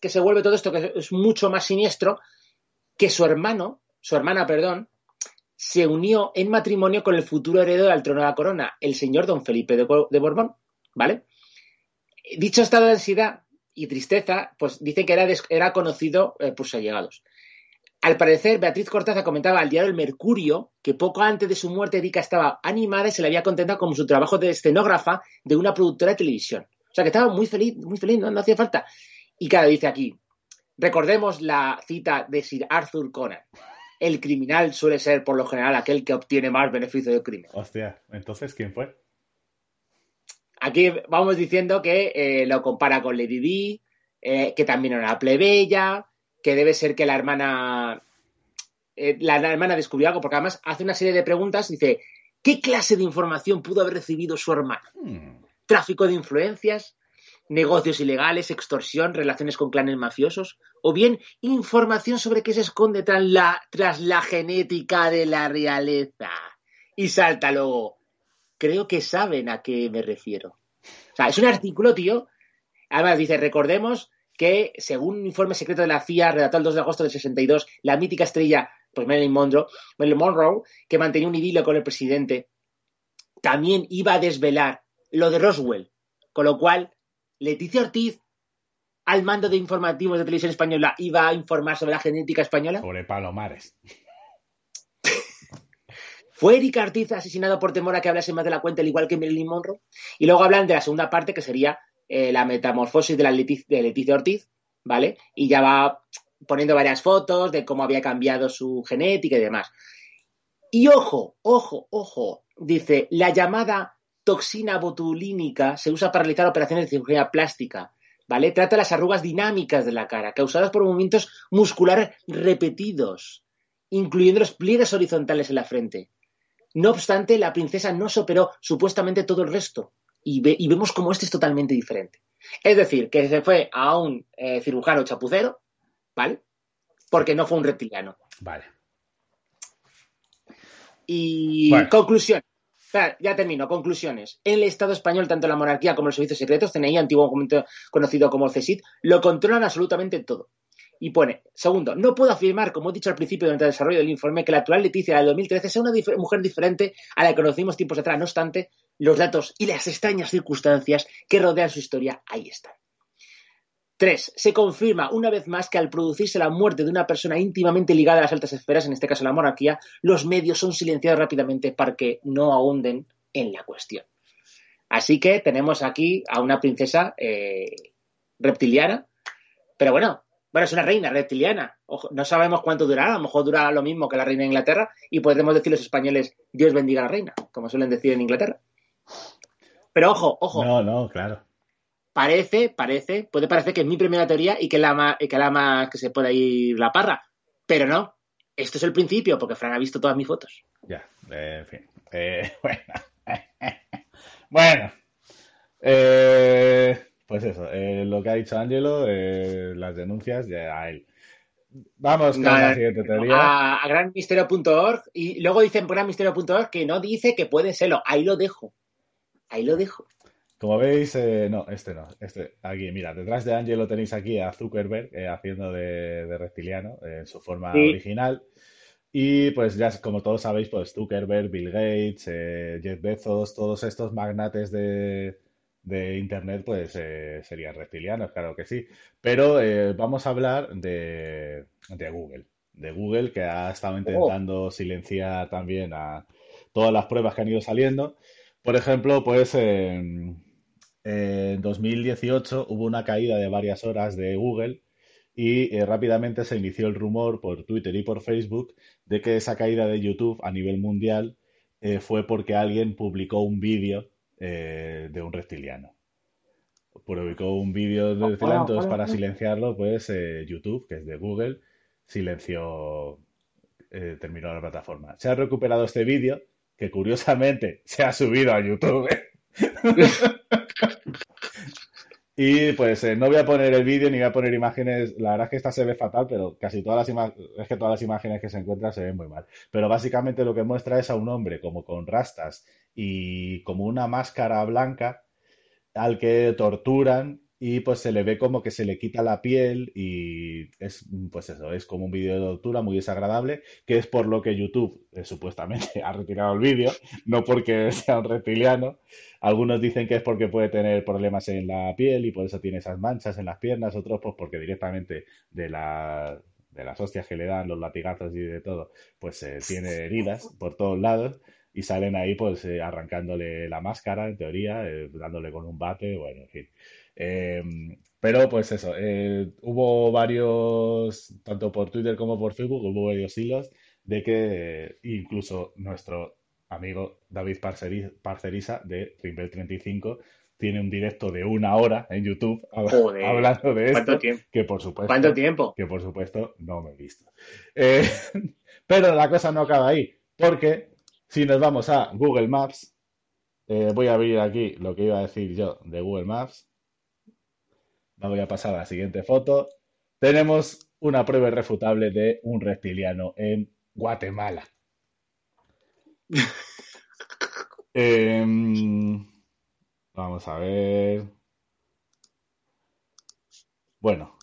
D: que se vuelve todo esto, que es mucho más siniestro, que su hermano, su hermana, perdón, se unió en matrimonio con el futuro heredero al trono de la corona, el señor don Felipe de, de Borbón, ¿vale? Dicho estado de ansiedad y tristeza, pues dice que era, era conocido eh, por sus allegados. Al parecer, Beatriz Cortaza comentaba al diario El Mercurio que poco antes de su muerte Erika estaba animada y se le había contentado con su trabajo de escenógrafa de una productora de televisión. O sea, que estaba muy feliz, muy feliz, no, no hacía falta. Y claro, dice aquí, recordemos la cita de Sir Arthur Conan. El criminal suele ser, por lo general, aquel que obtiene más beneficio del crimen.
E: Hostia, entonces, ¿quién fue?
D: Aquí vamos diciendo que eh, lo compara con Lady Di, eh, que también era una plebeya, que debe ser que la hermana eh, la, la hermana descubrió algo, porque además hace una serie de preguntas, dice, ¿qué clase de información pudo haber recibido su hermana?
E: Hmm,
D: ¿Tráfico de influencias? ¿Negocios ilegales? ¿Extorsión? ¿Relaciones con clanes mafiosos? ¿O bien información sobre qué se esconde tras la, tras la genética de la realeza? Y salta luego, creo que saben a qué me refiero. O sea, es un artículo, tío. Además dice, recordemos que según un informe secreto de la CIA redactado el 2 de agosto del 62, la mítica estrella, pues Marilyn Monroe, Marilyn Monroe, que mantenía un idilio con el presidente, también iba a desvelar lo de Roswell. Con lo cual, Leticia Ortiz, al mando de informativos de televisión española, iba a informar sobre la genética española.
E: sobre Palomares.
D: ¿Fue Erika Ortiz asesinado por temor a que hablase más de la cuenta, al igual que Marilyn Monroe? Y luego hablan de la segunda parte, que sería eh, la metamorfosis de, la de Leticia Ortiz, ¿vale? Y ya va poniendo varias fotos de cómo había cambiado su genética y demás. Y ojo, ojo, ojo, dice, la llamada toxina botulínica se usa para realizar operaciones de cirugía plástica, ¿vale? Trata las arrugas dinámicas de la cara, causadas por movimientos musculares repetidos, incluyendo los pliegues horizontales en la frente. No obstante, la princesa no se operó supuestamente todo el resto. Y, ve- y vemos como este es totalmente diferente. Es decir, que se fue a un eh, cirujano chapucero, ¿vale? Porque no fue un reptiliano.
E: Vale.
D: Y
E: Bueno.
D: conclusión. Ya termino. Conclusiones. En el Estado español, tanto la monarquía como los servicios secretos, CNI, antiguo documento conocido como CSID, lo controlan absolutamente todo. Y pone, segundo, no puedo afirmar, como he dicho al principio durante el desarrollo del informe, que la actual Leticia del 2013 sea una dif- mujer diferente a la que conocimos tiempos atrás. No obstante, los datos y las extrañas circunstancias que rodean su historia ahí están. Tres, se confirma una vez más que al producirse la muerte de una persona íntimamente ligada a las altas esferas, en este caso la monarquía, los medios son silenciados rápidamente para que no ahonden en la cuestión. Así que tenemos aquí a una princesa eh, reptiliana, pero bueno, bueno, es una reina reptiliana. Ojo, no sabemos cuánto durará, a lo mejor durará lo mismo que la reina de Inglaterra y podemos decir los españoles, Dios bendiga a la reina, como suelen decir en Inglaterra. Pero ojo, ojo,
E: No, no, claro.
D: parece, parece, puede parecer que es mi primera teoría y que la más, que, la más que se pueda ir la parra. Pero no, esto es el principio, porque Fran ha visto todas mis fotos.
E: Ya, eh, en fin. Eh, bueno. bueno. Eh, pues eso, eh, lo que ha dicho Angelo, las denuncias ya a él. Vamos con la siguiente teoría.
D: A, a granmisterio.org y luego dicen granmisterio.org que no dice que puede serlo. Ahí lo dejo. Ahí lo dejo.
E: Como veis, eh, no, este no, este, aquí, mira, detrás de Angelo tenéis aquí a Zuckerberg eh, haciendo de, de reptiliano eh, en su forma
D: Sí.
E: original. Y pues ya como todos sabéis, pues Zuckerberg, Bill Gates, Jeff Bezos, todos estos magnates de, de Internet, pues eh, serían reptilianos, claro que sí. Pero vamos a hablar de, de Google, de Google que ha estado intentando silenciar también a todas las pruebas que han ido saliendo. Por ejemplo, pues en, en 2018 hubo una caída de varias horas de Google y eh, rápidamente se inició el rumor por Twitter y por Facebook de que esa caída de YouTube a nivel mundial eh, fue porque alguien publicó un vídeo eh, de un reptiliano. Publicó un vídeo de
D: Oh,
E: reptiliano, entonces para silenciarlo, pues YouTube, que es de Google, silenció, terminó la plataforma. Se ha recuperado este vídeo, que curiosamente se ha subido a YouTube. Y pues eh, no voy a poner el vídeo ni voy a poner imágenes. La verdad es que esta se ve fatal, pero casi todas las imágenes, es que todas las imágenes que se encuentran se ven muy mal. Pero básicamente lo que muestra es a un hombre como con rastas y como una máscara blanca al que torturan y pues se le ve como que se le quita la piel y es pues eso, es como un vídeo de tortura muy desagradable, que es por lo que YouTube eh, supuestamente ha retirado el vídeo, no porque sea un reptiliano. Algunos dicen que es porque puede tener problemas en la piel y por eso tiene esas manchas en las piernas, otros pues porque directamente de la de las hostias que le dan, los latigazos y de todo, pues eh, tiene heridas por todos lados y salen ahí pues eh, arrancándole la máscara, en teoría, eh, dándole con un bate, bueno, en fin. Eh, pero pues eso, eh, hubo varios, tanto por Twitter como por Facebook, hubo varios hilos de que incluso nuestro amigo David Parceri- Parcerisa de Triple 35 tiene un directo de una hora en YouTube
D: Joder,
E: hablando de
D: ¿Cuánto
E: esto,
D: tiempo?
E: que por supuesto
D: ¿Cuánto tiempo?
E: que por supuesto no me he visto. Eh, pero la cosa no acaba ahí, porque si nos vamos a Google Maps, eh, voy a abrir aquí lo que iba a decir yo de Google Maps. Voy a pasar a la siguiente foto. Tenemos una prueba irrefutable de un reptiliano en Guatemala. Em, vamos a ver. Bueno,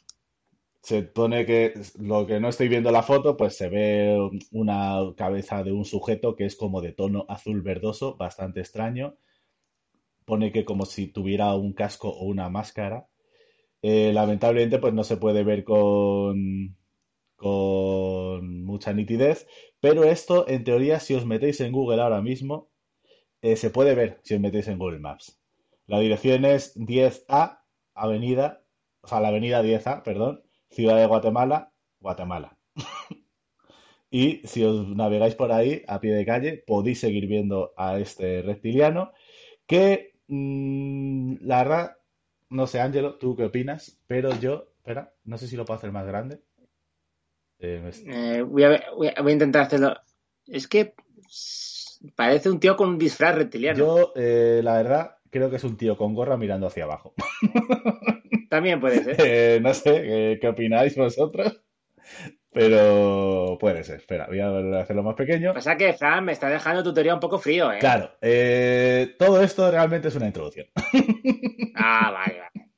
E: se pone que lo que no estoy viendo la foto, pues se ve una cabeza de un sujeto que es como de tono azul verdoso, bastante extraño. Pone que como si tuviera un casco o una máscara. Eh, lamentablemente, pues no se puede ver con, con mucha nitidez, pero esto, en teoría, si os metéis en Google ahora mismo, eh, se puede ver si os metéis en Google Maps. La dirección es 10A, Avenida, o sea, la Avenida 10A, perdón, Ciudad de Guatemala, Guatemala. Y si os navegáis por ahí a pie de calle, podéis seguir viendo a este reptiliano que, mm, la verdad, no sé, Ángelo, ¿tú qué opinas? Pero yo, espera, no sé si lo puedo hacer más grande. Eh, me-
D: Eh, voy, a ver- voy a voy a intentar hacerlo. Es que parece un tío con un disfraz reptiliano.
E: Yo, eh, la verdad, creo que es un tío con gorra mirando hacia abajo.
D: También puede ser.
E: Eh, no sé, ¿qué, qué opináis vosotros? Pero puede ser. Espera, voy a hacerlo más pequeño.
D: Pasa que, Fran, me está dejando tu teoría un poco frío, ¿eh?
E: Claro, eh, todo esto realmente es una introducción.
D: Ah, vale, vale.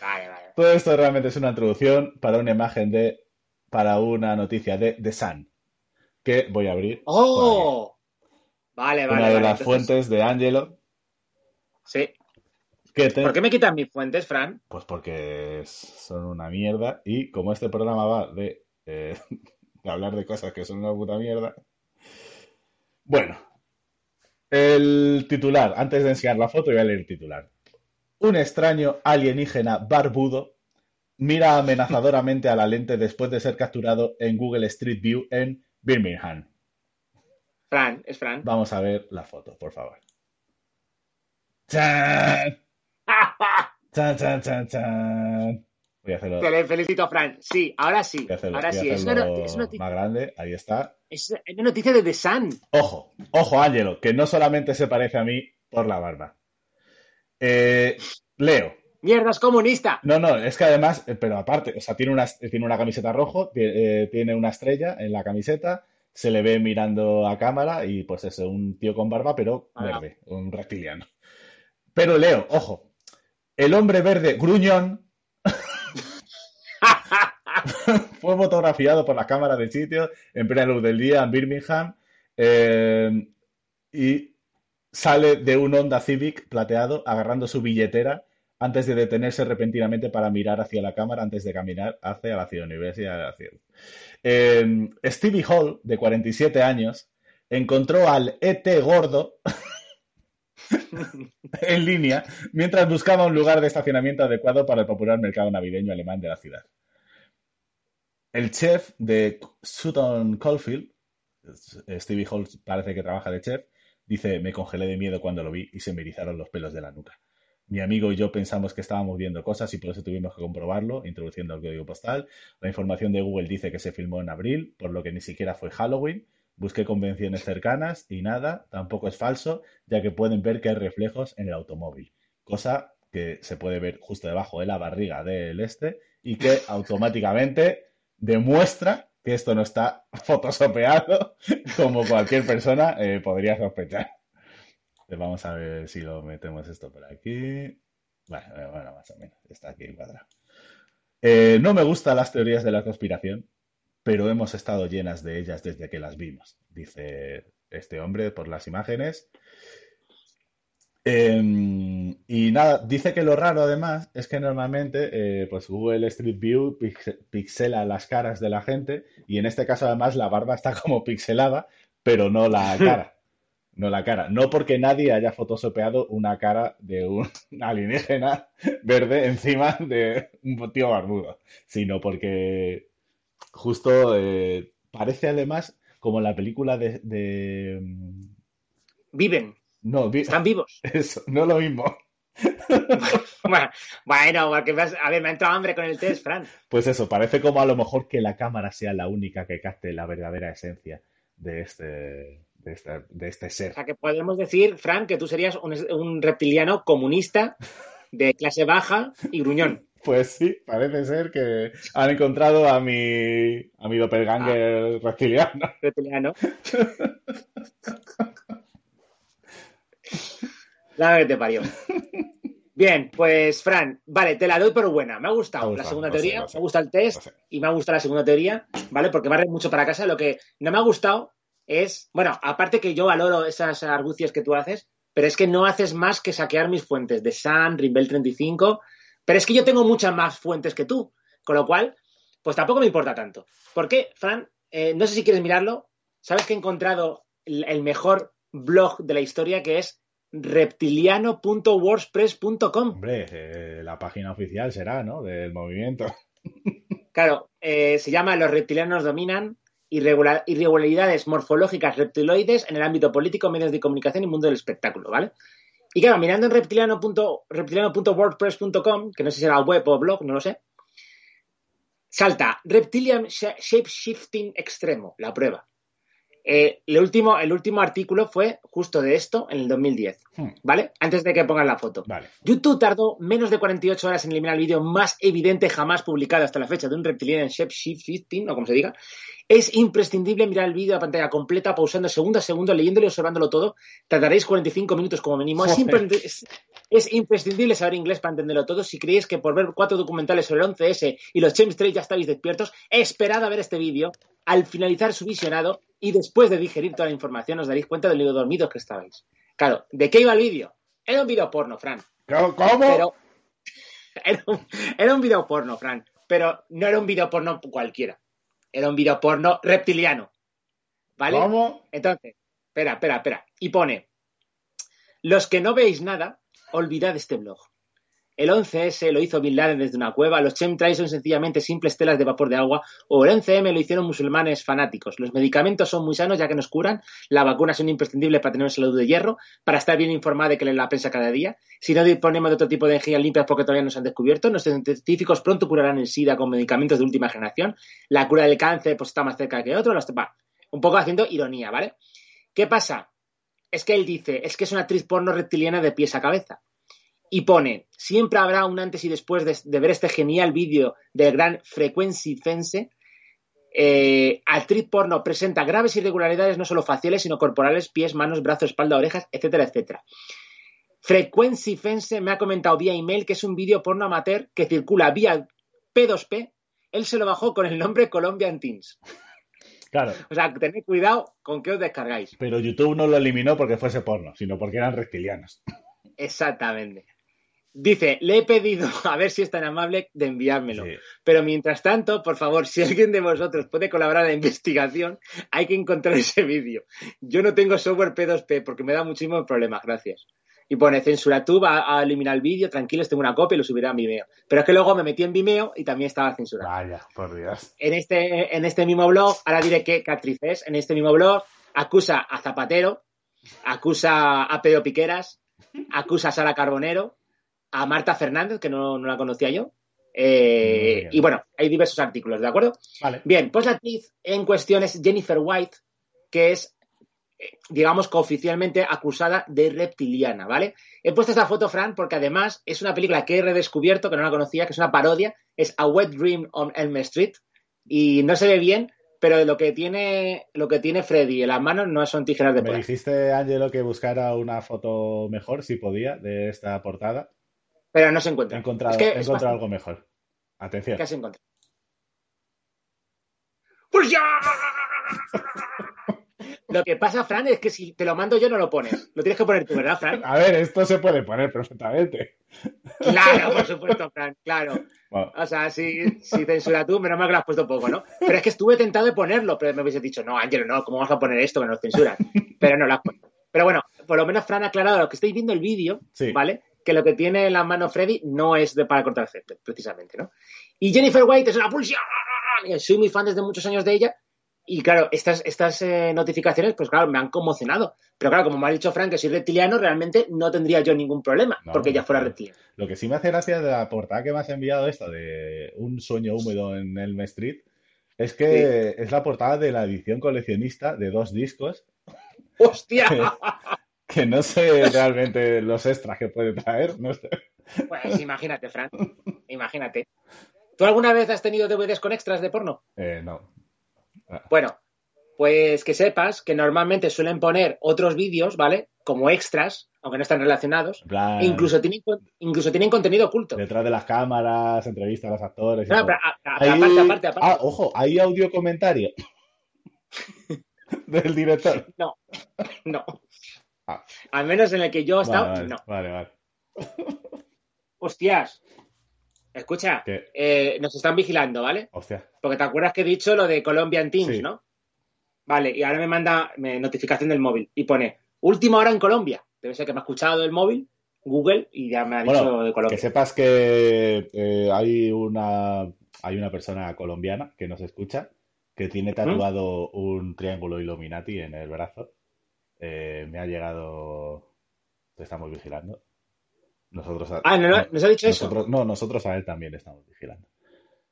D: Vale, vale.
E: Todo esto realmente es una introducción para una imagen de, para una noticia de The Sun, que voy a abrir.
D: ¡Oh! Vale, vale.
E: Una de
D: vale,
E: las
D: entonces-
E: fuentes de Angelo.
D: Sí.
E: Te-
D: ¿Por qué me quitan mis fuentes, Fran?
E: Pues porque son una mierda y como este programa va de, eh, de hablar de cosas que son una puta mierda. Bueno, el titular, antes de enseñar la foto voy a leer el titular. Un extraño alienígena barbudo mira amenazadoramente a la lente después de ser capturado en Google Street View en Birmingham.
D: Fran, es Fran.
E: Vamos a ver la foto, por favor. ¡Chan, chan, chan, chan! Voy a hacerlo.
D: Te le felicito, Fran. Sí, ahora sí.
E: Voy a hacerlo,
D: Ahora sí. Es una,
E: hacerlo
D: no- es una noti-
E: más grande. Ahí está.
D: es una noticia de The Sun.
E: Ojo, ojo, Ángelo, que no solamente se parece a mí por la barba. Eh, Leo.
D: ¡Mierda, es comunista!
E: No, no, es que además, eh, pero aparte, o sea, tiene una, tiene una camiseta rojo, eh, tiene una estrella en la camiseta, se le ve mirando a cámara y pues es un tío con barba, pero
D: Ah.
E: verde, un reptiliano. Pero Leo, ojo, el hombre verde gruñón fue fotografiado por la cámara del sitio en plena luz del día en Birmingham eh, y sale de un Honda Civic plateado agarrando su billetera antes de detenerse repentinamente para mirar hacia la cámara antes de caminar hacia la ciudad universidad de la ciudad. Eh, Stevie Hall, de 47 años, encontró al ET gordo en línea mientras buscaba un lugar de estacionamiento adecuado para el popular mercado navideño alemán de la ciudad. El chef de Sutton Coldfield, Stevie Hall parece que trabaja de chef, Dice, me congelé de miedo cuando lo vi y se me erizaron los pelos de la nuca. Mi amigo y yo pensamos que estábamos viendo cosas y por eso tuvimos que comprobarlo, introduciendo el código postal. La información de Google dice que se filmó en abril, por lo que ni siquiera fue Halloween. Busqué convenciones cercanas y nada, tampoco es falso, ya que pueden ver que hay reflejos en el automóvil, cosa que se puede ver justo debajo de la barriga del este y que automáticamente demuestra que esto no está fotosopeado como cualquier persona eh, podría sospechar. Vamos a ver si lo metemos esto por aquí. Bueno, bueno más o menos, está aquí cuadrado. Eh, no me gustan las teorías de la conspiración, pero hemos estado llenas de ellas desde que las vimos, dice este hombre por las imágenes. Em, y nada, dice que lo raro además es que normalmente eh, pues Google Street View pixela las caras de la gente y en este caso además la barba está como pixelada, pero no la cara. No la cara. No porque nadie haya fotosopeado una cara de un alienígena verde encima de un tío barbudo, sino porque justo eh, parece además como la película de... de...
D: Viven.
E: No,
D: Están vivos.
E: Eso, no lo mismo.
D: bueno, porque a ver, me ha entrado hambre con el test, Fran.
E: Pues eso, parece como a lo mejor que la cámara sea la única que capte la verdadera esencia de este, de este, de este ser.
D: O sea, que podemos decir, Fran, que tú serías un, un reptiliano comunista de clase baja y gruñón.
E: Pues sí, parece ser que han encontrado a mi, a mi doppelganger
D: ah,
E: reptiliano.
D: Reptiliano. La que te parió. Bien, pues Fran, vale, te la doy por buena. Me ha gustado
E: Me
D: la
E: gusta,
D: segunda
E: sé,
D: teoría,
E: sé,
D: me gusta el test y me ha gustado la segunda teoría, ¿vale? Porque barre mucho para casa. Lo que no me ha gustado es, bueno, aparte que yo valoro esas argucias que tú haces, pero es que no haces más que saquear mis fuentes de Sun, Rimbel 35, pero es que yo tengo muchas más fuentes que tú, con lo cual, pues tampoco me importa tanto. ¿Por qué, Fran? Eh, no sé si quieres mirarlo. ¿Sabes que he encontrado el mejor blog de la historia que es reptiliano.wordpress.com?
E: Hombre, eh, la página oficial será, ¿no? Del movimiento.
D: Claro, eh, se llama Los reptilianos dominan irregula- irregularidades morfológicas reptiloides en el ámbito político, medios de comunicación y mundo del espectáculo, ¿vale? Y claro, mirando en reptiliano reptiliano.wordpress.com, que no sé si será web o blog, no lo sé, salta Reptilian Sh- Shapeshifting Extremo, la prueba. Eh, el, último, el último artículo fue justo de esto en el 2010,
E: Hmm.
D: ¿vale? Antes de que pongas la foto.
E: Vale.
D: YouTube tardó menos de 48 horas en eliminar el vídeo más evidente jamás publicado hasta la fecha de un reptiliano en shapeshifting, o como se diga. Es imprescindible mirar el vídeo a pantalla completa, pausando segundo a segundo, leyéndolo y observándolo todo. Tardaréis 45 minutos como mínimo. Es, es- es imprescindible saber inglés para entenderlo todo. Si creéis que por ver cuatro documentales sobre el 11S y los chemtrails ya estáis despiertos, esperad a ver este vídeo. Al finalizar su visionado y después de digerir toda la información, os daréis cuenta de lo dormidos que estabais. Claro, ¿de qué iba el vídeo? Era un vídeo porno, Fran.
E: ¿Cómo?
D: Pero era un, era un video porno, Fran. Pero no era un video porno cualquiera. Era un video porno reptiliano. ¿Vale?
E: ¿Cómo?
D: Entonces, espera, espera, espera. Y pone, los que no veis nada, olvidad este blog. El 11S lo hizo Bin Laden desde una cueva, los chemtrails son sencillamente simples telas de vapor de agua, o el 11M lo hicieron musulmanes fanáticos. Los medicamentos son muy sanos ya que nos curan, las vacunas son imprescindibles para tener salud de hierro, para estar bien informada de que leen la prensa cada día. Si no disponemos de otro tipo de energías limpias porque todavía no se han descubierto, nuestros científicos pronto curarán el SIDA con medicamentos de última generación. La cura del cáncer pues está más cerca que otro. Los... un poco haciendo ironía, ¿vale? ¿Qué pasa? Es que él dice, es que es una actriz porno reptiliana de pies a cabeza. Y pone, siempre habrá un antes y después de, de ver este genial vídeo del gran Frequency Fense. Eh, actriz porno presenta graves irregularidades no solo faciales, sino corporales, pies, manos, brazos, espalda, orejas, etcétera, etcétera. Frequency Fense me ha comentado vía email que es un vídeo porno amateur que circula vía P2P. Él se lo bajó con el nombre Colombian Teens.
E: Claro.
D: O sea, tened cuidado con qué os descargáis.
E: Pero YouTube no lo eliminó porque fuese porno, sino porque eran reptilianos.
D: Exactamente. Dice, le he pedido, a ver si es tan amable, de enviármelo.
E: Sí.
D: Pero mientras tanto, por favor, si alguien de vosotros puede colaborar en la investigación, hay que encontrar ese vídeo. Yo no tengo software P2P porque me da muchísimos problemas, gracias. Y pone, censura tú, va a eliminar el vídeo, tranquilos, tengo una copia y lo subiré a Vimeo. Pero es que luego me metí en Vimeo y también estaba censurado.
E: Vaya, por Dios.
D: En este, en este mismo blog, ahora diré qué, qué actriz es, en este mismo blog acusa a Zapatero acusa a Pedro Piqueras, acusa a Sara Carbonero, a Marta Fernández, que no, no la conocía yo. eh, y bueno, hay diversos artículos, ¿de acuerdo?
E: Vale.
D: Bien, pues la actriz en cuestión es Jennifer White, que es, eh, digamos, cooficialmente acusada de reptiliana, ¿vale? He puesto esta foto, Fran, porque además es una película que he redescubierto, que no la conocía, que es una parodia, es A Wet Dream on Elm Street, y no se ve bien, pero lo que tiene, lo que tiene Freddy en las manos no son tijeras de
E: Me dijiste, Ángelo, que buscara una foto mejor, si podía, de esta portada.
D: Pero no se
E: He
D: encuentra.
E: encontrado,
D: es que
E: he encontrado algo mejor. Atención.
D: ¿Qué has encontrado? ¡Pues ya! Lo que pasa, Fran, es que si te lo mando yo no lo pones. Lo tienes que poner tú, ¿verdad, Fran?
E: A ver, esto se puede poner perfectamente.
D: Claro, por supuesto, Fran, claro.
E: Bueno,
D: O sea, si, si censura tú, menos mal que lo has puesto poco, ¿no? Pero es que estuve tentado de ponerlo, pero me hubiese dicho, no, Ángelo, no, ¿cómo vas a poner esto que nos censuran? Pero no lo has puesto. Pero bueno, por lo menos Fran ha aclarado a lo que estáis viendo el vídeo,
E: Sí.
D: ¿vale? Que lo que tiene en la mano Freddy no es de para cortar césped, precisamente, ¿no? Y Jennifer White es una pulsión. Soy muy fan desde muchos años de ella. Y claro, estas, estas eh, notificaciones, pues claro, me han conmocionado. Pero claro, como me ha dicho Frank que soy reptiliano, realmente no tendría yo ningún problema,
E: No,
D: porque ella fuera reptiliano.
E: Lo que sí me hace gracia de la portada que me has enviado, esto de un sueño húmedo en Elm Street, es que es la portada de la edición coleccionista de dos discos,
D: ¡Hostia!
E: que no sé realmente los extras que puede traer. No sé.
D: Pues imagínate, Fran. Imagínate. ¿Tú alguna vez has tenido DVDs con extras de porno?
E: Eh, no.
D: Bueno, pues que sepas que normalmente suelen poner otros vídeos, ¿vale? Como extras, aunque no están relacionados.
E: Plan,
D: E incluso tienen, incluso tienen contenido oculto.
E: detrás de las cámaras, entrevistas a los actores. y
D: No,
E: todo.
D: pero a- a-
E: Hay-
D: aparte, aparte, aparte.
E: Ah, ojo, hay audio comentario del director.
D: No, no.
E: Ah.
D: Al menos en el que yo he estado,
E: Vale, vale,
D: no.
E: vale, vale.
D: Hostias. Escucha, eh, nos están vigilando, ¿vale?
E: Hostia.
D: Porque te acuerdas que he dicho lo de Colombian Teams,
E: Sí.
D: ¿no? Vale, y ahora me manda me- notificación del móvil y pone última hora en Colombia. Debe ser que me ha escuchado el móvil, Google, y ya me ha dicho
E: Bueno,
D: de
E: que
D: Colombia.
E: sepas que eh, hay una hay una persona colombiana que nos escucha que tiene tatuado un triángulo Illuminati en el brazo. Eh, me ha llegado. Te estamos vigilando. Nosotros a-
D: Ah, ¿no, no, ¿nos ha dicho eso?
E: nosotros, no, nosotros a él también le estamos vigilando.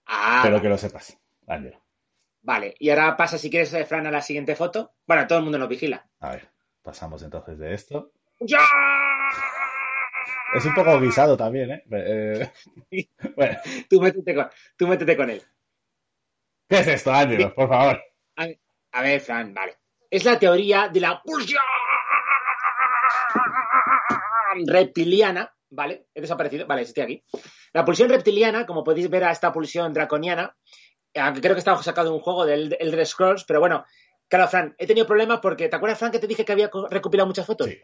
D: Ah,
E: Pero que lo sepas, Ángelo.
D: vale. Y ahora pasa, si quieres, eh, Fran, a la siguiente foto. Bueno, todo el mundo nos vigila.
E: A ver, pasamos entonces de esto.
D: ¡Ya!
E: Es un poco guisado también, ¿eh? Eh, bueno,
D: Tú métete con, tú métete con él.
E: ¿qué es esto, Ángelo? Por favor.
D: A ver, a ver, Fran, vale. Es la teoría de la pulsión reptiliana, ¿vale? He desaparecido, vale, estoy aquí. La pulsión reptiliana, como podéis ver a esta pulsión draconiana, aunque creo que está sacado de un juego del Elder Scrolls, pero bueno, claro, Fran, he tenido problemas porque, ¿te acuerdas, Fran, que te dije que había co- recopilado muchas fotos?
E: Sí.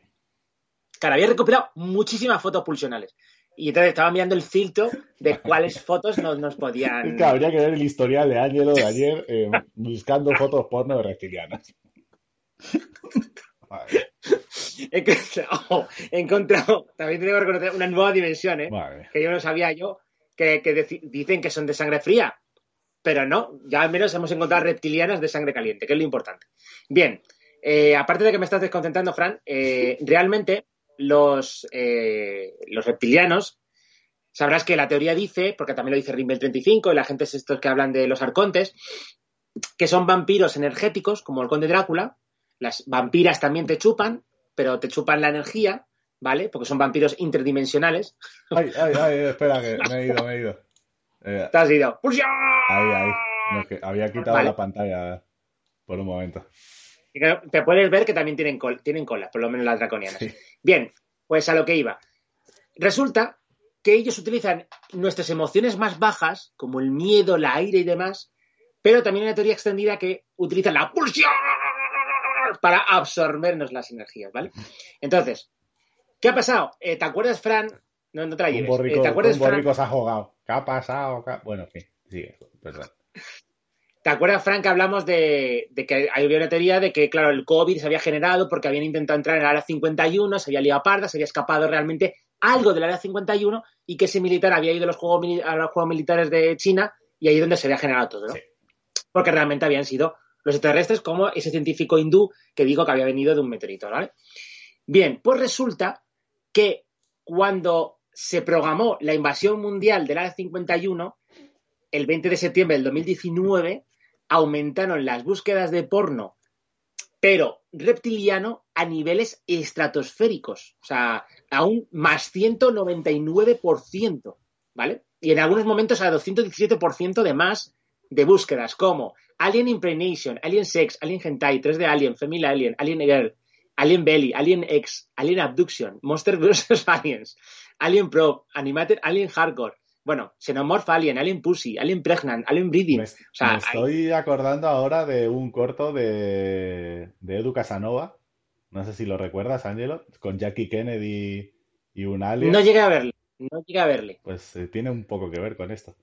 D: Claro, había recopilado muchísimas fotos pulsionales. Y entonces estaba mirando el filtro de cuáles fotos nos, nos podían...
E: Es que habría que ver el historial de Ángelo de ayer eh, buscando fotos porno de reptilianas. Vale,
D: He encontrado, he encontrado, también tengo que reconocer, una nueva dimensión, ¿eh?
E: vale.
D: que yo no sabía yo, que, dicen que son de sangre fría. Pero no, ya al menos hemos encontrado reptilianas de sangre caliente, que es lo importante. Bien, eh, aparte de que me estás desconcentrando, Fran, eh, realmente los, eh, los reptilianos, sabrás que la teoría dice, porque también lo dice Rimbel 35 y la gente es estos que hablan de los arcontes, que son vampiros energéticos, como el conde Drácula. Las vampiras también te chupan, pero te chupan la energía, ¿vale? Porque son vampiros interdimensionales.
E: Ay, ay, ay, espera, que me he ido, me he ido. Eh,
D: Te has ido. ¡Pulsión!
E: ahí, ahí. No, que había quitado
D: Vale.
E: la pantalla por un momento.
D: Te puedes ver que también tienen, col- tienen cola, por lo menos las draconianas.
E: Sí.
D: Bien, pues a lo que iba. Resulta que ellos utilizan nuestras emociones más bajas, como el miedo, la ira y demás, pero también hay una teoría extendida que utilizan la pulsión para absorbernos las energías, ¿vale? Entonces, ¿qué ha pasado? Eh, ¿Te acuerdas, Fran? No, no te la
E: Un
D: lleves.
E: borrico,
D: Eh, ¿Te acuerdas,
E: un
D: Fran?
E: se ha jugado. ¿Qué ha pasado? ¿Qué ha- Bueno, en fin, sigue, perdón.
D: ¿Te acuerdas, Frank, que hablamos de, de que había una teoría de que, claro, el COVID se había generado porque habían intentado entrar en el área 51, se había liado parda, se había escapado realmente algo del área 51 y que ese militar había ido a los juegos, a los juegos militares de China y ahí es donde se había generado todo, ¿no?
E: Sí.
D: Porque realmente habían sido los extraterrestres como ese científico hindú que dijo que había venido de un meteorito, ¿vale? Bien, pues resulta que cuando se programó la invasión mundial del Área 51, el 20 de septiembre del 2019, aumentaron las búsquedas de porno, pero reptiliano a niveles estratosféricos, o sea, a un más 199%, ¿vale? Y en algunos momentos a 217% de más de búsquedas, como Alien Impregnation, Alien Sex, Alien Hentai, 3D Alien, Female Alien, Alien Girl, Alien Belly, Alien X, Alien Abduction, Monster vs. Aliens, Alien Pro, Animated Alien Hardcore, bueno, Xenomorph Alien, Alien Pussy, Alien Pregnant, Alien Breeding.
E: Me,
D: o sea,
E: me
D: hay-
E: estoy acordando ahora de un corto de, de Edu Casanova. No sé si lo recuerdas, Ángelo, con Jackie Kennedy y un alien.
D: no llegué a verle, no llegué a verle.
E: Pues eh, tiene un poco que ver con esto.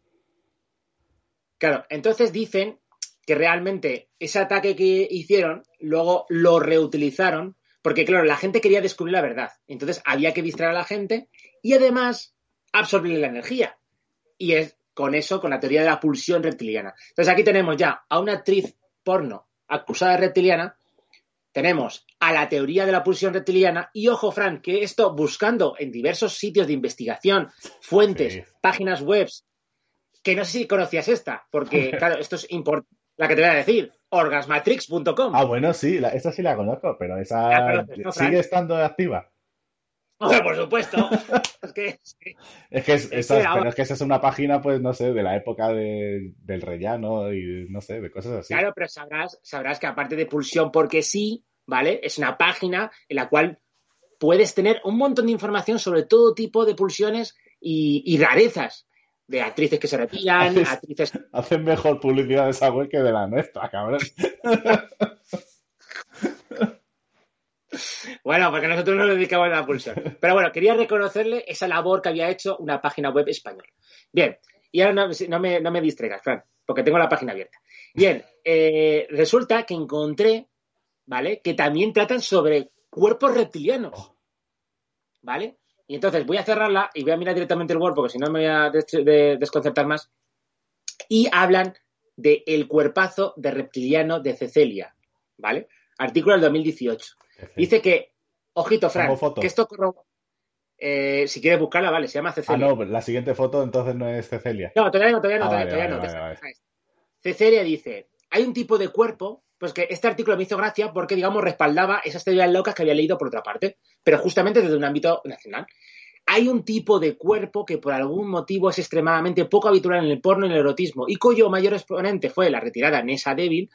D: Claro, entonces dicen que realmente ese ataque que hicieron, luego lo reutilizaron, porque claro, la gente quería descubrir la verdad. Entonces había que distraer a la gente y además absorberle la energía. Y es con eso, con la teoría de la pulsión reptiliana. Entonces aquí tenemos ya a una actriz porno acusada de reptiliana, tenemos a la teoría de la pulsión reptiliana y ojo, Fran, que esto buscando en diversos sitios de investigación, fuentes,
E: Sí.
D: páginas web, que no sé si conocías esta, porque claro, esto es importante. La que te voy a decir, orgasmatrix.com.
E: Ah, bueno, sí, la- esa sí la conozco, pero esa
D: conoces, ¿no, Fran?
E: sigue estando activa.
D: Hombre, por supuesto. es que sí.
E: Es que, es,
D: Es
E: esa- pero es que esa es una página, pues, no sé, de la época de- del rellano y no sé, de cosas así.
D: Claro, pero sabrás, sabrás que aparte de pulsión porque sí, ¿vale? Es una página en la cual puedes tener un montón de información sobre todo tipo de pulsiones y, y rarezas. De actrices que se retiran,
E: Haces-
D: actrices.
E: Hacen mejor publicidad de esa web que de la nuestra, cabrón.
D: Bueno, porque nosotros no nos dedicamos a la pulsión. Pero bueno, quería reconocerle esa labor que había hecho una página web española. Bien, y ahora no, no me, no me distraigas, Fran, porque tengo la página abierta. Bien, eh, resulta que encontré, ¿vale? Que también tratan sobre cuerpos reptilianos. ¿Vale? Y entonces voy a cerrarla y voy a mirar directamente el Word porque si no me voy a des- de- desconcertar más. Y hablan de el cuerpazo de reptiliano de Cecilia, ¿vale? Artículo del 2018. Dice que, ojito, Fran,
E: Pongo foto.
D: que esto corro- eh, si quieres buscarla, vale, se llama
E: Ah,
D: Cecilia.
E: no, la siguiente foto entonces no es Cecilia.
D: No, todavía no, todavía no,
E: Ah,
D: todavía,
E: vale,
D: todavía no.
E: vale, vale,
D: Cecelia dice, hay un tipo de cuerpo, pues que este artículo me hizo gracia porque, digamos, respaldaba esas teorías locas que había leído por otra parte, pero justamente desde un ámbito nacional. Hay un tipo de cuerpo que por algún motivo es extremadamente poco habitual en el porno y en el erotismo y cuyo mayor exponente fue la retirada Nessa Devil,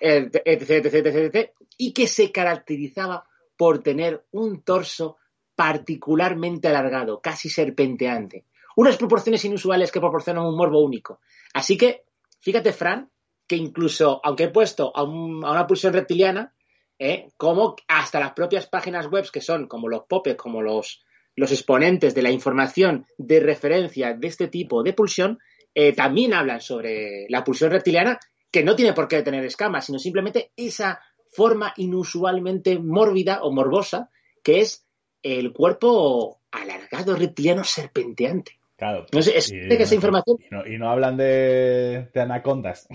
D: etc, etc, etc, etc, y que se caracterizaba por tener un torso particularmente alargado, casi serpenteante. Unas proporciones inusuales que proporcionan un morbo único. Así que, fíjate, Fran, que incluso, aunque he puesto a, un- a una pulsión reptiliana, ¿eh? como hasta las propias páginas web que son como los popes, como los, los exponentes de la información de referencia de este tipo de pulsión, eh, también hablan sobre la pulsión reptiliana, que no tiene por qué tener escamas, sino simplemente esa forma inusualmente mórbida o morbosa que es el cuerpo alargado reptiliano serpenteante.
E: Claro.
D: No sé, es
E: Y,
D: que esa información,
E: y no, y no hablan de, de anacondas.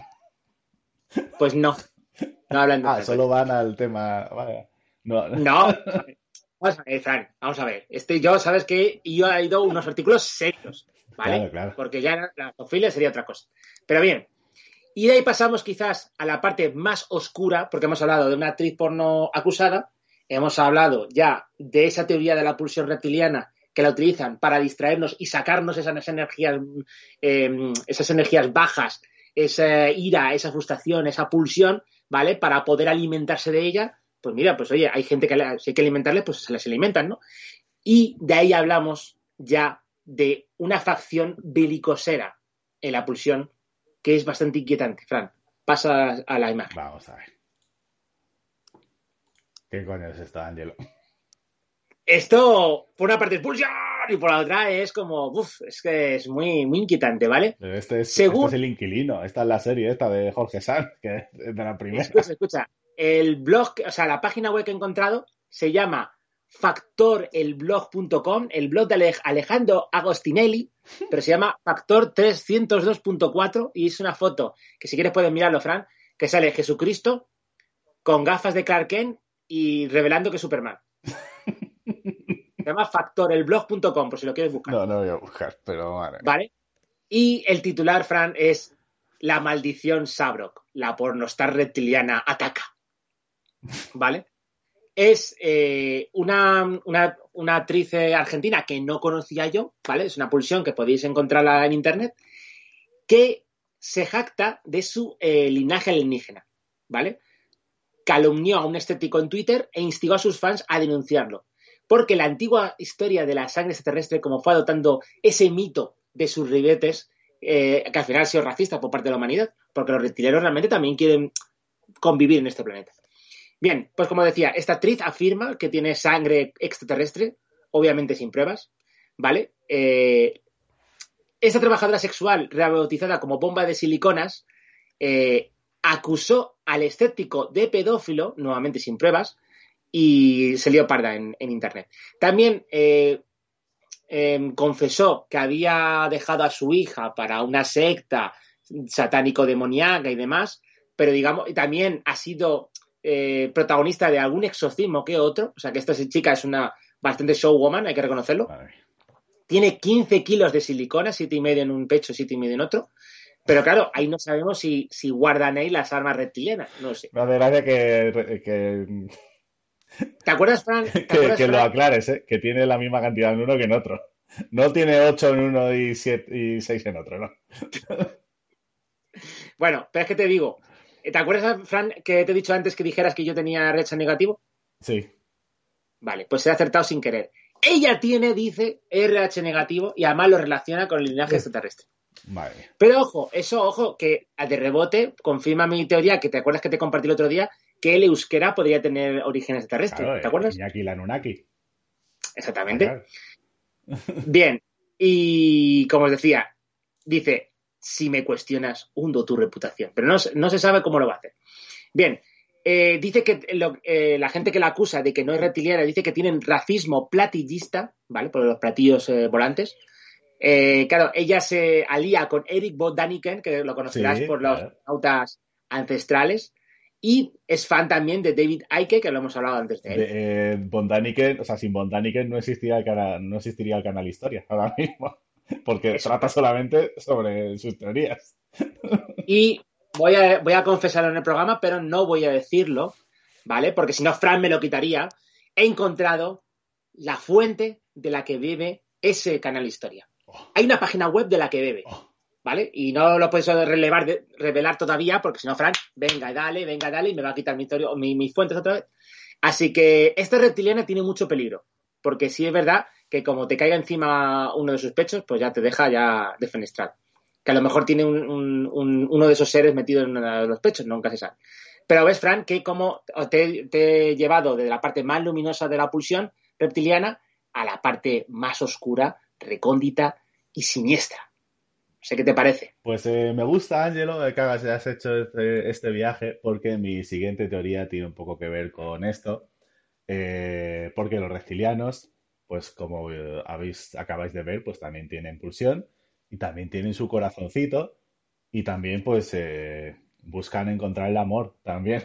D: Pues no. No hablan de
E: Ah, solo van al tema. Vale. No,
D: No. Vamos a ver, Fran, vamos a ver. Este, yo, sabes que yo he ido unos artículos serios, ¿vale?
E: Claro, claro.
D: Porque ya la zoofilia sería otra cosa. Pero bien. Y de ahí pasamos quizás a la parte más oscura, porque hemos hablado de una actriz porno acusada, hemos hablado ya de esa teoría de la pulsión reptiliana que la utilizan para distraernos y sacarnos esas energías, eh, esas energías bajas, esa ira, esa frustración, esa pulsión, ¿vale? Para poder alimentarse de ella. Pues mira, pues oye, hay gente que la- si hay que alimentarle, pues se les alimentan, ¿no? Y de ahí hablamos ya de una facción belicosera en la pulsión que es bastante inquietante. Fran, pasa a la imagen.
E: Vamos a ver. ¿Qué coño es esto, Ángelo?
D: Esto, por una parte es pulsión y por la otra es como, uff, es que es muy, muy inquietante, ¿vale?
E: Pero Este es,
D: Según-
E: este es el inquilino. Esta es la serie esta de Jorge Sanz, que es de la primera.
D: Escucha, escucha. El blog, o sea, la página web que he encontrado se llama factorelblog.com, el blog de Ale- Alejandro Agostinelli, pero se llama factor302.4 y es una foto que si quieres puedes mirarlo, Fran, que sale Jesucristo con gafas de Clark Kent y revelando que es Superman. Se llama factorelblog.com, por si lo quieres buscar.
E: No, no voy a buscar, pero.
D: ¿Vale? Y el titular, Fran, es La maldición Sabrok, la pornostar reptiliana ataca. ¿Vale? Es eh, una, una, una actriz eh, argentina que no conocía yo, ¿vale? Es una pulsión que podéis encontrarla en internet, que se jacta de su eh, linaje alienígena, ¿vale? Calumnió a un estético en Twitter e instigó a sus fans a denunciarlo. Porque la antigua historia de la sangre extraterrestre, como fue adoptando ese mito de sus ribetes, eh, que al final ha sido racista por parte de la humanidad, porque los reptilianos realmente también quieren convivir en este planeta. Bien, pues como decía, esta actriz afirma que tiene sangre extraterrestre, obviamente sin pruebas, ¿vale? Eh, esta trabajadora sexual, rebautizada como bomba de siliconas, eh, acusó al escéptico de pedófilo, nuevamente sin pruebas, y se lió parda en, en Internet. También eh, eh, confesó que había dejado a su hija para una secta satánico-demoníaca y demás, pero digamos, también ha sido eh, protagonista de algún exorcismo que otro, o sea que esta chica es una bastante showwoman, hay que reconocerlo. Tiene 15 kilos de silicona, siete y medio en un pecho, siete y medio en otro. Pero claro, ahí no sabemos si, si guardan ahí las armas reptilianas, no sé.
E: Me hace gracia que, que,
D: ¿Te acuerdas, Fran? ¿Te
E: que,
D: acuerdas,
E: que lo aclares, ¿eh? que tiene la misma cantidad en uno que en otro. No tiene 8 en uno y 7 y 6 en otro, ¿no?
D: Bueno, pero es que te digo, ¿te acuerdas, Fran, que te he dicho antes que dijeras que yo tenía RH negativo?
E: Sí.
D: Vale, pues ha acertado sin querer. Ella tiene, dice, RH negativo y además lo relaciona con el linaje extraterrestre.
E: Mía.
D: Pero ojo, eso, ojo, que de rebote confirma mi teoría, que te acuerdas que te compartí el otro día, que el euskera podría tener origen extraterrestre.
E: Claro,
D: ¿Te acuerdas?
E: Iñaki Lanunaki.
D: Exactamente.
E: Claro.
D: Bien, y como os decía, dice, si me cuestionas, hundo tu reputación. Pero no, se- no se sabe cómo lo va a hacer. Bien, eh, dice que lo- eh, la gente que la acusa de que no es reptiliana dice que tienen racismo platillista, ¿vale? Por los platillos eh, volantes. Claro, ella se alía con Eric Von Daniken, que lo conocerás
E: Sí,
D: por los
E: claro.
D: autas ancestrales, y es fan también de David Icke, que lo hemos hablado antes de él.
E: De, eh, o sea, sin Von Daniken no existiría el canal, no existiría el canal Historia ahora mismo. Porque
D: Eso.
E: trata solamente sobre sus teorías.
D: Y voy a, voy a confesarlo en el programa, pero no voy a decirlo, ¿vale? Porque si no, Fran me lo quitaría. He encontrado la fuente de la que bebe ese canal Historia. Hay una página web de la que bebe,
E: Oh.
D: ¿Vale? Y no lo puedo relevar, revelar todavía, porque si no, Fran, venga, dale, venga, dale, y me va a quitar mi, historia- mi- mis fuentes otra vez. Así que esta reptiliana tiene mucho peligro, porque sí es verdad que como te caiga encima uno de sus pechos, pues ya te deja ya defenestrado. Que a lo mejor tiene un- un- un- uno de esos seres metido en uno de los pechos, nunca se sabe. Pero ves, Fran, que como te, te he llevado de la parte más luminosa de la pulsión reptiliana a la parte más oscura, recóndita y siniestra. Sé qué te parece.
E: Pues eh, me gusta, Ángelo, que hagas, has hecho este, este viaje, porque mi siguiente teoría tiene un poco que ver con esto. Eh, porque los reptilianos, pues como eh, habéis, acabáis de ver, pues también tienen pulsión y también tienen su corazoncito y también pues eh, buscan encontrar el amor también.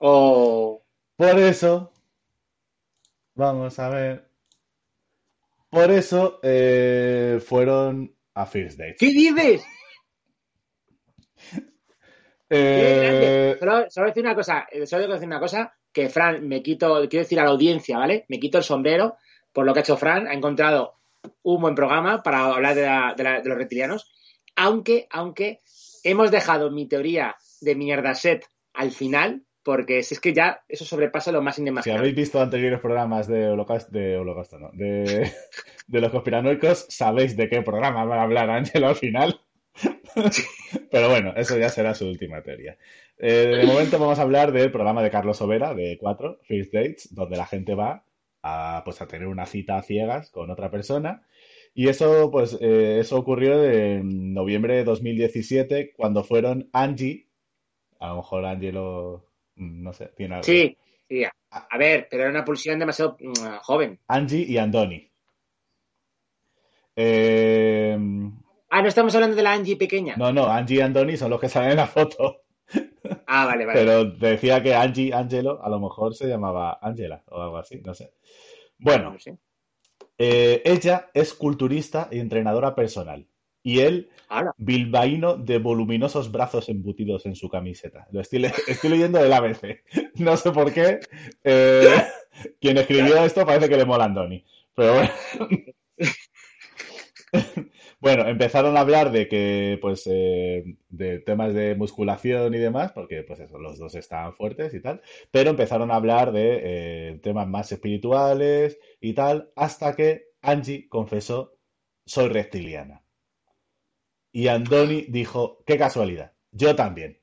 D: O
E: Por eso, vamos a ver. Por eso eh, fueron a First Date.
D: ¿Qué dices?
E: Eh,
D: Solo, solo decir una cosa, eh, solo decir una cosa, que Fran, me quito, quiero decir a la audiencia, ¿vale? Me quito el sombrero por lo que ha hecho Fran, ha encontrado un buen programa para hablar de, la- de la- de los reptilianos, aunque, aunque hemos dejado mi teoría de mierda set al final, porque si es que ya eso sobrepasa lo más
E: Si
D: inimaginable.
E: habéis visto anteriores programas de Holocausto, de Holocausto, no, de, de los conspiranoicos, sabéis de qué programa va a hablar Ángelo al final. Pero bueno, eso ya será su última teoría. Eh, de momento vamos a hablar del programa de Carlos Overa, de 4, First Dates, donde la gente va a, pues, a tener una cita a ciegas con otra persona. Y eso, pues, eh, eso ocurrió en noviembre de 2017, cuando fueron Angie, a lo mejor Angelo, no sé, tiene algo.
D: Sí, sí. A, a ver, pero era una pulsión demasiado mm, joven.
E: Angie y Andoni. Eh,
D: Ah, no estamos hablando de la Angie pequeña.
E: no, no, Angie y Andoni son los que salen en la foto.
D: Ah, vale, vale.
E: Pero decía que Angie Angelo a lo mejor se llamaba Angela o algo así, no sé. Bueno,
D: No sé.
E: eh, ella es culturista y entrenadora personal. Y él, bilbaíno de voluminosos brazos embutidos en su camiseta. Lo estoy, le- estoy leyendo del ABC. No sé por qué. eh, quien escribió esto parece que le mola Andoni. Pero bueno. Bueno, empezaron a hablar de que, pues, eh, de temas de musculación y demás, porque, pues, eso, los dos estaban fuertes y tal, pero empezaron a hablar de eh, temas más espirituales y tal, hasta que Angie confesó, soy reptiliana. Y Andoni dijo, qué casualidad, yo también.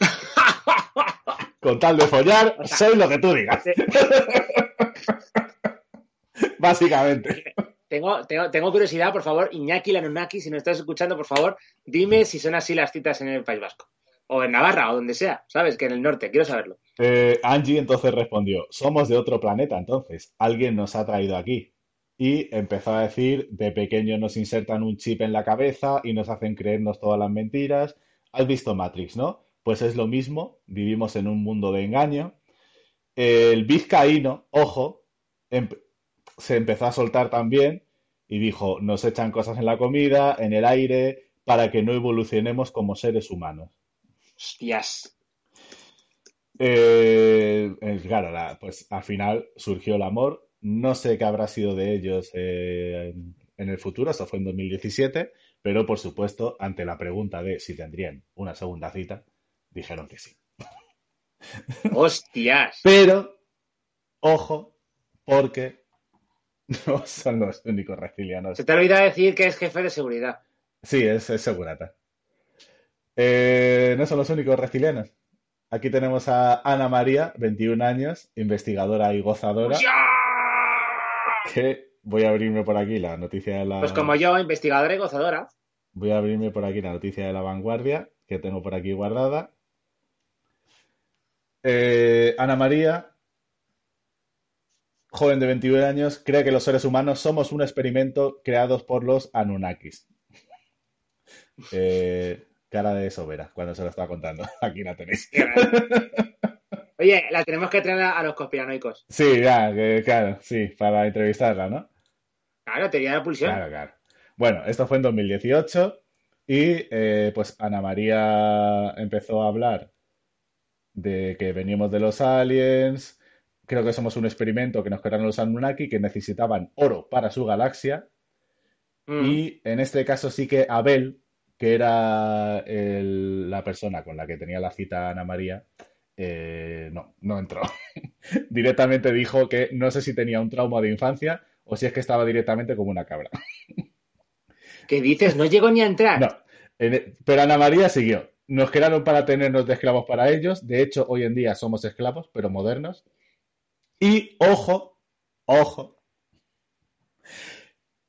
E: Con tal de follar,
D: O sea,
E: soy lo que tú digas.
D: te-
E: Básicamente.
D: tengo, tengo, tengo curiosidad, por favor, Iñaki Lanonaki, si nos estás escuchando, por favor, dime si son así las citas en el País Vasco. O en Navarra, o donde sea, ¿sabes? Que en el norte, quiero saberlo.
E: Eh, Angie entonces respondió, somos de otro planeta entonces, alguien nos ha traído aquí. Y empezó a decir, de pequeño nos insertan un chip en la cabeza y nos hacen creernos todas las mentiras. ¿Has visto Matrix, no? Pues es lo mismo, vivimos en un mundo de engaño. El vizcaíno, ojo, em- se empezó a soltar también y dijo, nos echan cosas en la comida, en el aire, para que no evolucionemos como seres humanos.
D: Hostias.
E: Eh, claro, la- pues al final surgió el amor. No sé qué habrá sido de ellos eh, en, en el futuro, eso fue en 2017, pero por supuesto, ante la pregunta de si tendrían una segunda cita, dijeron que sí.
D: Hostias.
E: Pero, ojo, porque no son los únicos reptilianos.
D: Se te ha olvidado decir que es jefe de seguridad.
E: Sí, es, es segurata. Eh, no son los únicos reptilianos. Aquí tenemos a Ana María, 21 años, investigadora y gozadora.
D: ¡Ya!
E: Que voy a abrirme por aquí la noticia de la
D: Pues como yo, investigadora y gozadora.
E: voy a abrirme por aquí la noticia de la vanguardia que tengo por aquí guardada. Eh, Ana María, joven de 21 años, cree que los seres humanos somos un experimento creados por los Anunnakis. Eh, cara de sobera cuando se lo estaba contando. Aquí la tenéis.
D: Oye, la tenemos que traer a, los conspiranoicos.
E: Sí, ya, que- claro, sí, para entrevistarla, ¿no?
D: Claro, teoría de la pulsión.
E: Claro, claro. Bueno, esto fue en 2018 y eh, pues Ana María empezó a hablar de que veníamos de los aliens, creo que somos un experimento que nos crearon los Anunnaki, que necesitaban oro para su galaxia
D: Mm.
E: y en este caso sí que Abel, que era el- la persona con la que tenía la cita Ana María, eh, no, no entró. Directamente dijo que no sé si tenía un trauma de infancia o si es que estaba directamente como una cabra.
D: ¿Qué dices? No llegó ni a entrar.
E: No, en- pero Ana María siguió. Nos crearon para tenernos de esclavos para ellos. De hecho, hoy en día somos esclavos, pero modernos. Y ojo, ojo,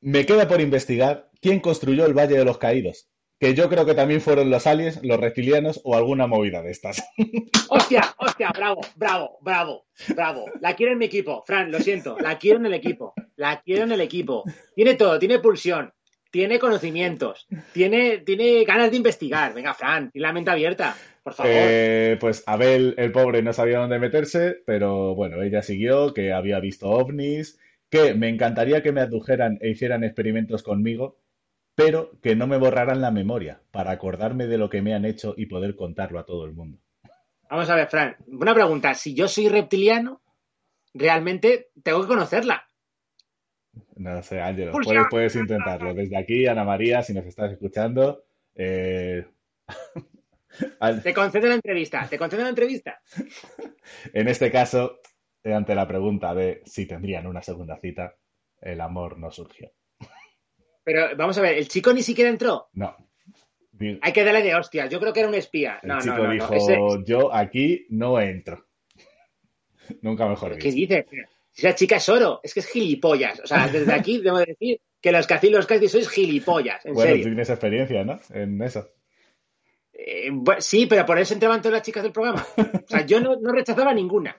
E: me queda por investigar quién construyó el Valle de los Caídos. Que yo creo que también fueron los aliens, los reptilianos o alguna movida de estas.
D: Hostia, hostia, bravo, bravo, bravo, bravo. La quiero en mi equipo, Fran, lo siento. La quiero en el equipo. La quiero en el equipo. Tiene todo, tiene pulsión, tiene conocimientos, tiene, tiene ganas de investigar. Venga, Fran, tiene la mente abierta, por favor.
E: Eh, pues Abel, el pobre, no sabía dónde meterse, pero bueno, ella siguió, que había visto ovnis, que me encantaría que me adujeran e hicieran experimentos conmigo, pero que no me borraran la memoria para acordarme de lo que me han hecho y poder contarlo a todo el mundo.
D: Vamos a ver, Fran, una pregunta. Si yo soy reptiliano, realmente tengo que conocerla.
E: No sé, Ángelo, puedes, puedes intentarlo. Desde aquí, Ana María, si nos estás escuchando, eh,
D: Te concedo la entrevista, te concedo la entrevista.
E: en este caso, eh, ante la pregunta de si tendrían una segunda cita, el amor no surgió.
D: Pero vamos a ver, el chico ni siquiera entró.
E: No.
D: Hay que darle de hostias. Yo creo que era un espía.
E: El
D: No, no,
E: chico
D: no, no.
E: dijo,
D: Ese-
E: yo aquí no entro. Nunca mejor
D: ¿Qué
E: dicho.
D: dices? Si esa chica es oro, es que es gilipollas. O sea, desde aquí debo decir que los que hacéis los casi sois gilipollas, en
E: Bueno, tú tienes experiencia, ¿no? En eso.
D: Eh, sí, pero por eso entraban todas las chicas del programa. O sea, yo no, no rechazaba ninguna.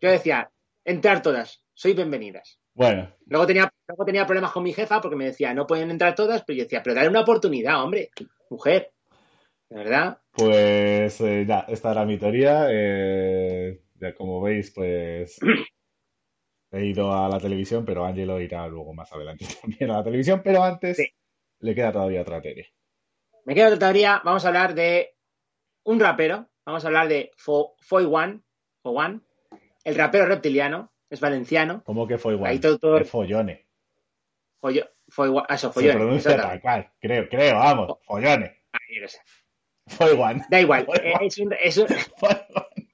D: Yo decía, entrar todas, sois bienvenidas.
E: Bueno,
D: Luego tenía, luego tenía problemas con mi jefa porque me decía, no pueden entrar todas, pero yo decía, pero dale una oportunidad, hombre, mujer. ¿De verdad?
E: Pues eh, ya, esta era mi teoría. eh, ya como veis, pues he ido a la televisión, pero Angelo irá luego más adelante también a la televisión. Pero antes
D: Sí.
E: le queda todavía otra teoría.
D: Me queda otra teoría. Vamos a hablar de un rapero. Vamos a hablar de Fo- Foy One. Fo One. El rapero reptiliano. Es valenciano.
E: ¿Cómo que fue igual?
D: Ahí todo- todo-
E: follone.
D: Foy, Foy One- ah, eso,
E: Se
D: Follone,
E: pronuncia
D: exactamente.
E: tal cual. Creo, creo, vamos. Follone.
D: Ah, yo qué sé.
E: Fue igual.
D: Da igual. Es un, es un-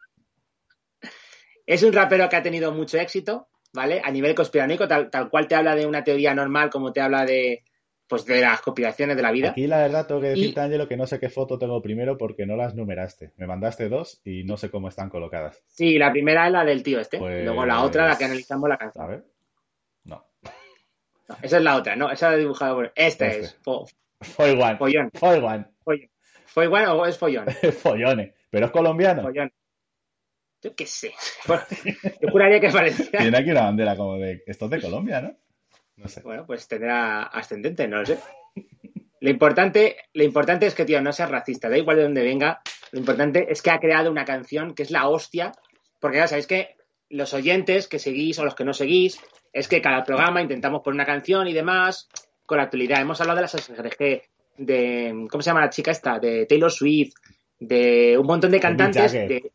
D: es un rapero que ha tenido mucho éxito, ¿vale? A nivel conspiranoico, tal, tal cual te habla de una teoría normal como te habla de, pues, de las conspiraciones de la vida.
E: Aquí la verdad tengo que decirte, Angelo, que no sé qué foto tengo primero porque no las numeraste. Me mandaste dos y no sé cómo están colocadas.
D: Sí, la primera es la del tío este.
E: Pues-
D: Luego la otra, la que analizamos la canción.
E: A ver. No.
D: No, esa es la otra, ¿no? Esa la he dibujado por... Esta
E: Este.
D: es fo-
E: Fue igual.
D: follón.
E: Fue igual.
D: ¿Fue igual o es follón?
E: Follone. Pero es colombiano.
D: Follón. Yo qué sé. Yo juraría que valenciano.
E: Tiene aquí una bandera como de. Esto es de Colombia, ¿no? No sé.
D: Bueno, pues tendrá ascendente, no lo sé. Lo importante, lo importante es que, tío, no seas racista, da igual de dónde venga. Lo importante es que ha creado una canción que es la hostia. Porque ya sabéis que los oyentes que seguís o los que no seguís, es que cada programa intentamos poner una canción y demás con la actualidad. Hemos hablado de las SRG, de. ¿Cómo se llama la chica esta? De Taylor Swift, de un montón de cantantes, de,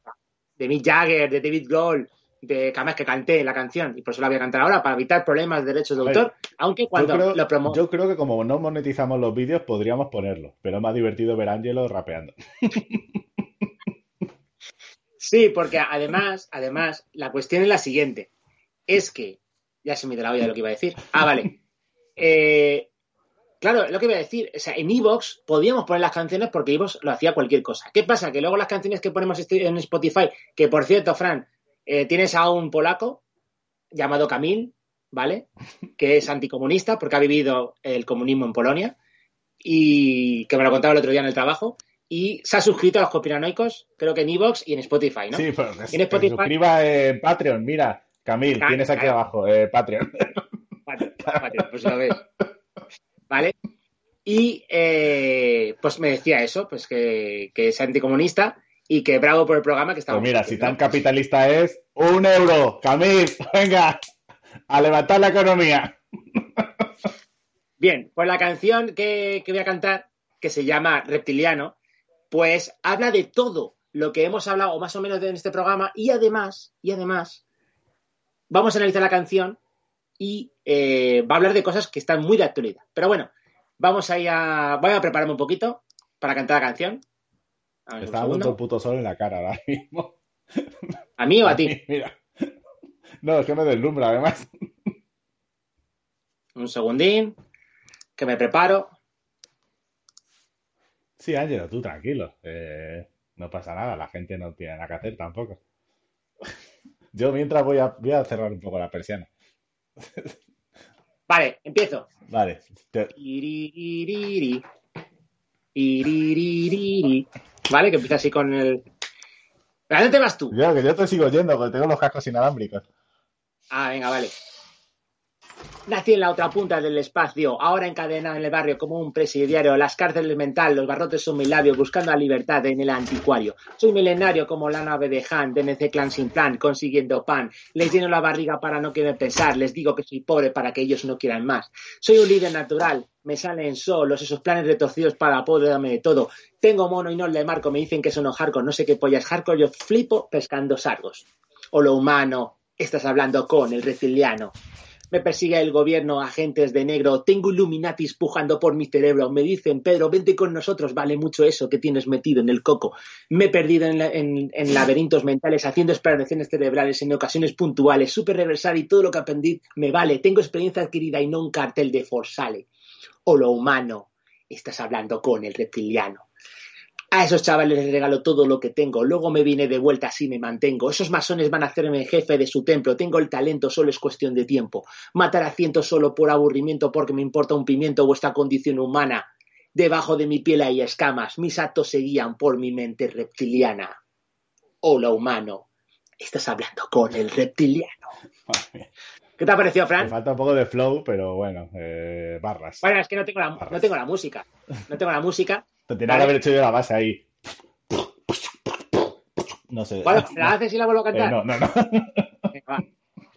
D: de Mick Jagger, de David Grohl, de que además que canté la canción y por eso la voy a cantar ahora para evitar problemas de derechos de
E: ver,
D: autor. Aunque cuando
E: creo,
D: lo promo
E: yo creo que como no monetizamos los vídeos, podríamos ponerlo. Pero es más divertido ver a Angelo rapeando.
D: Sí, porque además, además, la cuestión es la siguiente. Es que, ya se me dio la olla lo que iba a decir. Ah, vale. Eh, claro, lo que iba a decir, o sea, en Evox podíamos poner las canciones porque Evox lo hacía cualquier cosa. ¿Qué pasa? Que luego las canciones que ponemos en Spotify, que por cierto, Fran, eh, tienes a un polaco llamado Camil, ¿vale? Que es anticomunista porque ha vivido el comunismo en Polonia y que me lo contaba el otro día en el trabajo. Y se ha suscrito a los conspiranoicos, creo que en Evox y en Spotify, ¿no?
E: Sí, pero que,
D: En
E: que
D: Spotify-
E: suscriba en Patreon. Mira, Camil,
D: Claro,
E: tienes aquí
D: claro.
E: abajo, eh, Patreon.
D: Patreon, Patreon, pues lo ves. ¿Vale? Y eh, pues me decía eso, pues que, que es anticomunista y que bravo por el programa que
E: Pues
D: estamos
E: mira, si tan capitalista es, un euro. Camil, venga, a levantar la economía.
D: Bien, pues la canción que, que voy a cantar, que se llama Reptiliano, pues habla de todo lo que hemos hablado más o menos en este programa y además, y además, vamos a analizar la canción y eh, va a hablar de cosas que están muy de actualidad. Pero bueno, vamos a ir a... Voy a prepararme un poquito para cantar la canción. A ver,
E: Está dando el puto sol en la cara ahora mismo.
D: ¿A mí o a ti?
E: Mira. No, es que me deslumbra, además.
D: Un segundín, que me preparo.
E: Sí, Ángelo, tú tranquilo. eh, no pasa nada, la gente no tiene nada que hacer tampoco. Yo mientras voy a, voy a cerrar un poco la persiana.
D: Vale, empiezo.
E: Vale. te-.
D: Vale, que empieza así con el. ¿A dónde te vas tú?
E: Yo, que yo te sigo yendo, porque tengo los cascos inalámbricos.
D: Ah, venga, vale. Nací en la otra punta del espacio, ahora encadenado en el barrio como un presidiario, las cárceles mental, los barrotes son mi labio, buscando la libertad en el anticuario. Soy milenario como la nave de Han, DNC clan sin plan, consiguiendo pan. Les lleno la barriga para no querer pensar, les digo que soy pobre para que ellos no quieran más. Soy un líder natural, me salen solos esos planes retorcidos para apoderarme de todo. Tengo mono y no le marco, me dicen que son hardcore, no sé qué pollas hardcore, yo flipo pescando sargos. O lo humano, estás hablando con el reptiliano. Me persigue el gobierno, agentes de negro. Tengo Illuminatis pujando por mi cerebro. Me dicen, Pedro, vente con nosotros. Vale mucho eso que tienes metido en el coco. Me he perdido en, la- en- laberintos mentales, haciendo exploraciones cerebrales en ocasiones puntuales. Super reversar y todo lo que aprendí me vale. Tengo experiencia adquirida y no un cartel de Forsale. O lo humano. Estás hablando con el reptiliano. A esos chavales les regalo todo lo que tengo. Luego me vine de vuelta, así me mantengo. Esos masones van a hacerme jefe de su templo. Tengo el talento, solo es cuestión de tiempo. Matar a cientos solo por aburrimiento, porque me importa un pimiento vuestra condición humana. Debajo de mi piel hay escamas. Mis actos se guían por mi mente reptiliana. Hola, humano. Estás hablando con el reptiliano. ¿Qué te ha parecido,
E: Me
D: Fran?
E: falta un poco de flow, pero bueno, eh, barras.
D: Bueno, es que no tengo, la, no tengo la música. No tengo la música.
E: Tenía
D: ¿Vale?
E: que haber hecho yo la base ahí. No sé.
D: Bueno, ¿la haces y la vuelvo a
E: Eh,
D: cantar?
E: no, no, no.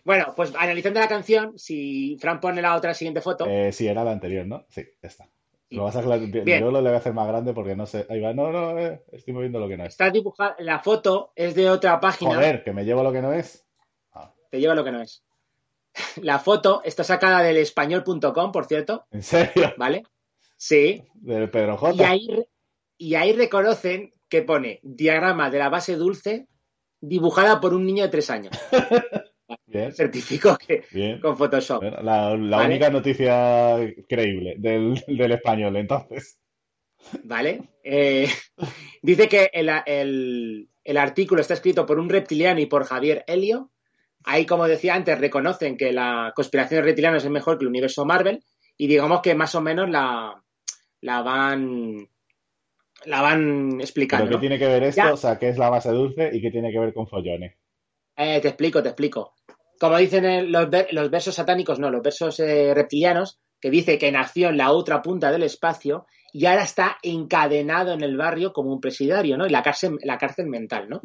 D: Bueno, pues analizando la canción, si Fran pone la otra siguiente foto,
E: Eh, sí, era la anterior, ¿no? Sí.
D: Sí.
E: Lo vas a
D: Bien.
E: Yo lo le voy a hacer más grande porque no sé. Ahí va. No, no, eh, estoy moviendo lo que no es.
D: está dibujada, la foto es de otra página,
E: Joder, que me llevo lo que no es. Ah,
D: te lleva lo que no es. La foto está sacada del español.com, por cierto,
E: ¿En serio?
D: ¿vale? Sí,
E: Del Pedro
D: y
E: J.
D: ahí, re- y ahí reconocen que pone diagrama de la base dulce dibujada por un niño de tres años.
E: Bien,
D: Certifico que
E: bien.
D: con Photoshop.
E: La la
D: ¿Vale?
E: única noticia creíble del, del español, entonces.
D: ¿Vale? Eh, dice que el, el- el artículo está escrito por un reptiliano y por Javier Helio. Ahí, como decía antes, reconocen que la conspiración de reptilianos es mejor que el universo Marvel y digamos que más o menos la, la van la van
E: ¿Pero
D: explicando.
E: qué
D: ¿no?
E: tiene que ver esto?
D: Ya.
E: O sea, ¿qué es la base dulce y qué tiene que ver con follones?
D: Eh, te explico, te explico. Como dicen en los, ver- los versos satánicos, no, los versos eh, reptilianos, que dice que nació en la otra punta del espacio y ahora está encadenado en el barrio como un presidiario, ¿no? En la cárcel, la cárcel mental, ¿no?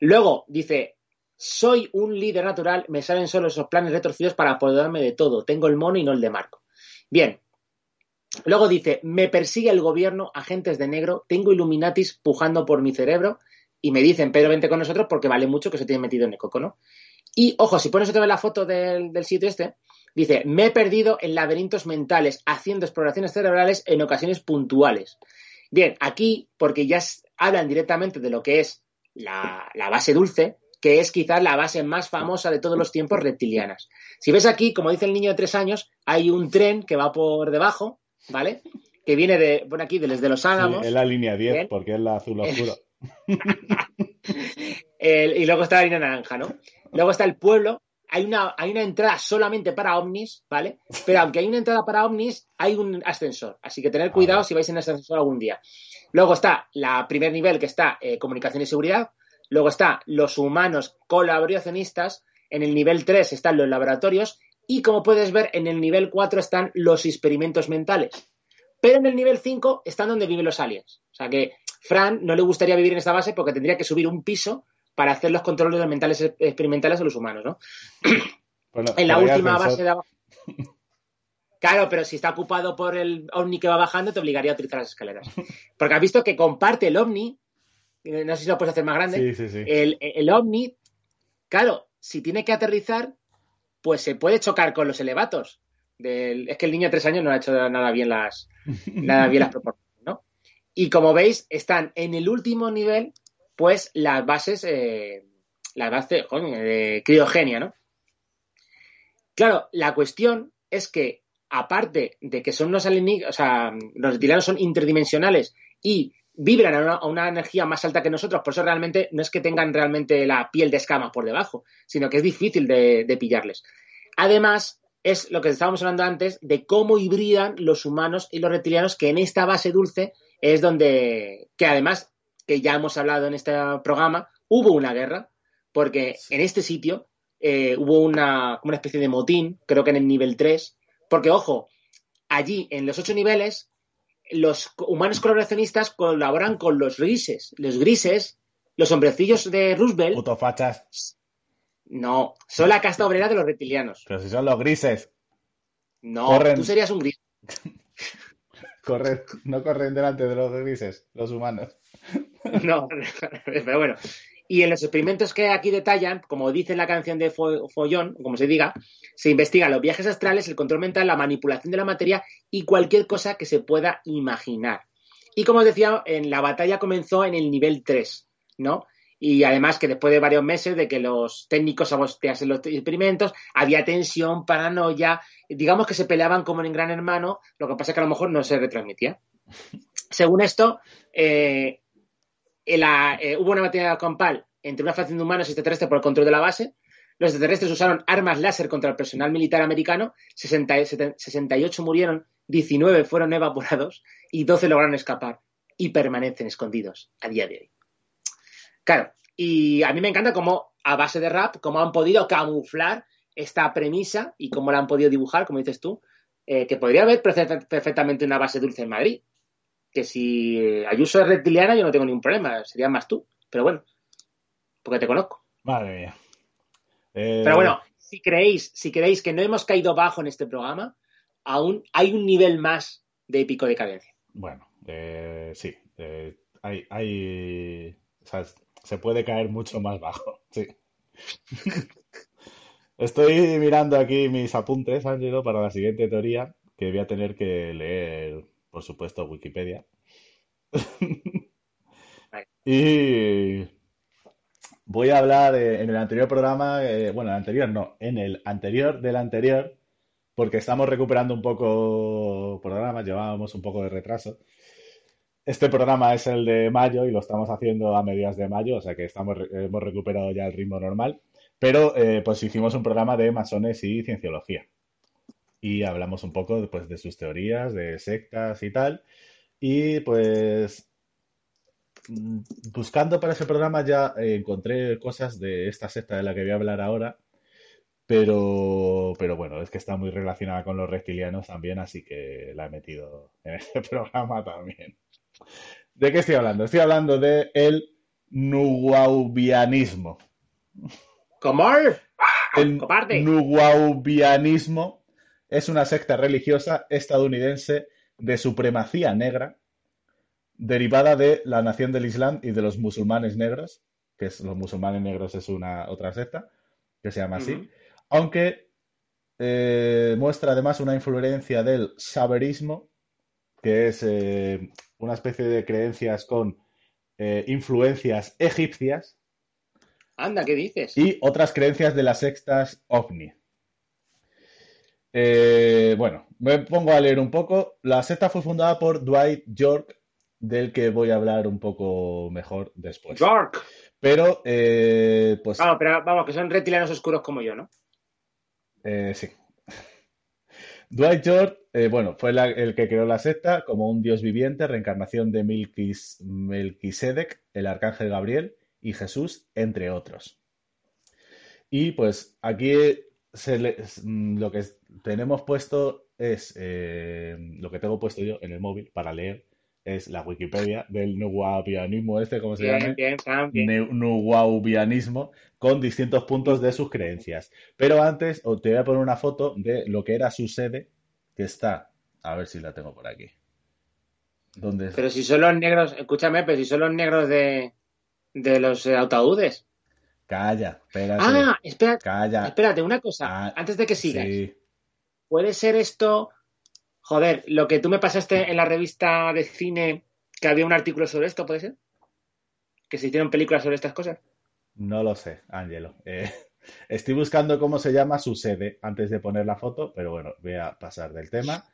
D: Luego dice, soy un líder natural, me salen solo esos planes retorcidos para apoderarme de todo. Tengo el mono y no el de Marco. Bien. Luego dice, me persigue el gobierno, agentes de negro, tengo Illuminatis pujando por mi cerebro y me dicen, Pedro, vente con nosotros porque vale mucho que se tiene metido en el coco, ¿no? Y, ojo, si pones otra vez la foto del, sitio este, dice, me he perdido en laberintos mentales haciendo exploraciones cerebrales en ocasiones puntuales. Bien, aquí, porque ya hablan directamente de lo que es la base dulce, que es quizás la base más famosa de todos los tiempos reptilianas. Si ves aquí, como dice el niño de tres años, hay un tren que va por debajo, ¿vale? Que viene de, bueno, aquí, desde los
E: Sí,
D: Álamos.
E: es la línea 10
D: Bien.
E: porque es la azul oscuro.
D: El- y luego está la línea naranja, ¿no? Luego está el pueblo. Hay una, hay una entrada solamente para ovnis, ¿vale? Pero aunque hay una entrada para ovnis, hay un ascensor. Así que tener cuidado
E: Ah.
D: si vais en ese ascensor algún día. Luego está la primer nivel, que está eh, comunicación y seguridad. Luego está los humanos colaboracionistas. En el nivel 3 están los laboratorios. Y como puedes ver, en el nivel 4 están los experimentos mentales. Pero en el nivel 5 están donde viven los aliens. O sea que Fran no le gustaría vivir en esta base porque tendría que subir un piso para hacer los controles mentales experimentales a los humanos, ¿no?
E: Bueno,
D: En la última base de abajo. Claro, pero si está ocupado por el ovni que va bajando, te obligaría a utilizar las escaleras. Porque has visto que comparte el ovni, no sé si lo puedes hacer más grande,
E: Sí, sí, sí.
D: el, el ovni, claro, si tiene que aterrizar, pues se puede chocar con los elevatos. Del- es que el niño de tres años no ha hecho nada bien las, nada bien las proporciones, ¿no? Y como veis, están en el último nivel, pues las bases, eh, las bases de criogenia, ¿no? Claro, la cuestión es que, aparte de que son unos alienígenas, o sea, los reptilianos son interdimensionales y vibran a una, energía más alta que nosotros, por eso realmente no es que tengan realmente la piel de escamas por debajo, sino que es difícil de, pillarles. Además, es lo que estábamos hablando antes de cómo hibridan los humanos y los reptilianos, que en esta base dulce es donde, que además, que ya hemos hablado en este programa, hubo una guerra, porque en este sitio eh, hubo una, una especie de motín, creo que en el nivel 3, porque ojo, allí en los ocho niveles, los humanos colaboracionistas colaboran con los grises. Los grises, los hombrecillos de Roosevelt,
E: Puto fachas.
D: no, son la casta obrera de los reptilianos.
E: Pero si son los grises,
D: No,
E: Corren.
D: tú serías un gris.
E: corren, no corren delante de los grises, los humanos.
D: No, pero bueno. Y en los experimentos que aquí detallan, como dice la canción de Fo- Follón, como se diga, se investigan los viajes astrales, el control mental, la manipulación de la materia y cualquier cosa que se pueda imaginar. Y como os decía, en la batalla comenzó en el nivel 3, ¿no? Y además que después de varios meses de que los técnicos saboteasen los experimentos, había tensión, paranoia, digamos que se peleaban como en Gran Hermano, lo que pasa es que a lo mejor no se retransmitía. Según esto, eh, la- eh, hubo una batalla campal entre una facción de humanos y extraterrestres por el control de la base. Los extraterrestres usaron armas láser contra el personal militar americano. 60 y- 70 68 murieron, 19 fueron evaporados y 12 lograron escapar y permanecen escondidos a día de hoy. Claro, y a mí me encanta cómo a base de rap, cómo han podido camuflar esta premisa y cómo la han podido dibujar, como dices tú, eh, que podría haber perfe- perfectamente una base dulce en Madrid. Que si Ayuso es reptiliana yo no tengo ningún problema, sería más tú. Pero bueno, porque te conozco.
E: Madre mía. Eh,
D: Pero bueno, si creéis, si creéis que no hemos caído bajo en este programa, aún hay un nivel más de épico decadencia.
E: Bueno, eh, sí. eh, hay, hay, o sea, se puede caer mucho más bajo. Sí. Estoy mirando aquí mis apuntes, Ángelo, para la siguiente teoría, que voy a tener que leer, por supuesto, Wikipedia. Y voy a hablar eh, en el anterior programa, eh, bueno, el anterior no, en el anterior del anterior, porque estamos recuperando un poco programas, llevábamos un poco de retraso. Este programa es el de mayo y lo estamos haciendo a mediados de mayo, o sea que estamos, hemos recuperado ya el ritmo normal. Pero eh, pues hicimos un programa de masones y cienciología. Y hablamos un poco pues, de sus teorías, de sectas y tal. Y pues mm, buscando para ese programa ya encontré cosas de esta secta de la que voy a hablar ahora. Pero, pero bueno, es que está muy relacionada con los reptilianos también, así que la he metido en este programa también. ¿De qué estoy hablando? Estoy hablando de el nuwaubianismo.
D: ¿Cómo?
E: El
D: ¡Cobarde!
E: Es una secta religiosa estadounidense de supremacía negra, derivada de la nación del Islam y de los musulmanes negros, que es, los musulmanes negros es una otra secta, que se llama así, aunque eh, muestra además una influencia del saberismo, que es eh, una especie de creencias con eh, influencias egipcias,
D: Anda, ¿qué dices?
E: y otras creencias de las sectas ovni. Eh, bueno, me pongo a leer un poco. La secta fue fundada por Dwight York, del que voy a hablar un poco mejor después.
D: York.
E: Pero, eh, pues,
D: Vamos, pero vamos, que son reptilianos oscuros como yo, ¿no?
E: eh, sí. Dwight York, eh, bueno, fue la- el que creó la secta como un dios viviente, reencarnación de Melquis- Melquisedec, el arcángel Gabriel y Jesús, entre otros. Y pues aquí se le- mm, lo que tenemos puesto es, eh, lo que tengo puesto yo en el móvil para leer, es la Wikipedia del nuwaubianismo este, como se neu- nuwaubianismo, con distintos puntos de sus creencias. Pero antes te voy a poner una foto de lo que era su sede, que está, a ver si la tengo por aquí. ¿Dónde es?
D: Pero si son los negros, escúchame, pero si son los negros de, de los eh, ataúdes.
E: Calla, espérate,
D: Ah, espera,
E: calla.
D: espérate, una cosa,
E: Ah,
D: antes de que sigas.
E: Sí,
D: ¿Puede ser esto, joder, lo que tú me pasaste en la revista de cine, que había un artículo sobre esto, ¿puede ser? Que se hicieron películas sobre estas cosas.
E: no lo sé, Ángelo. Eh, estoy buscando cómo se llama su sede antes de poner la foto, pero bueno, voy a pasar del tema.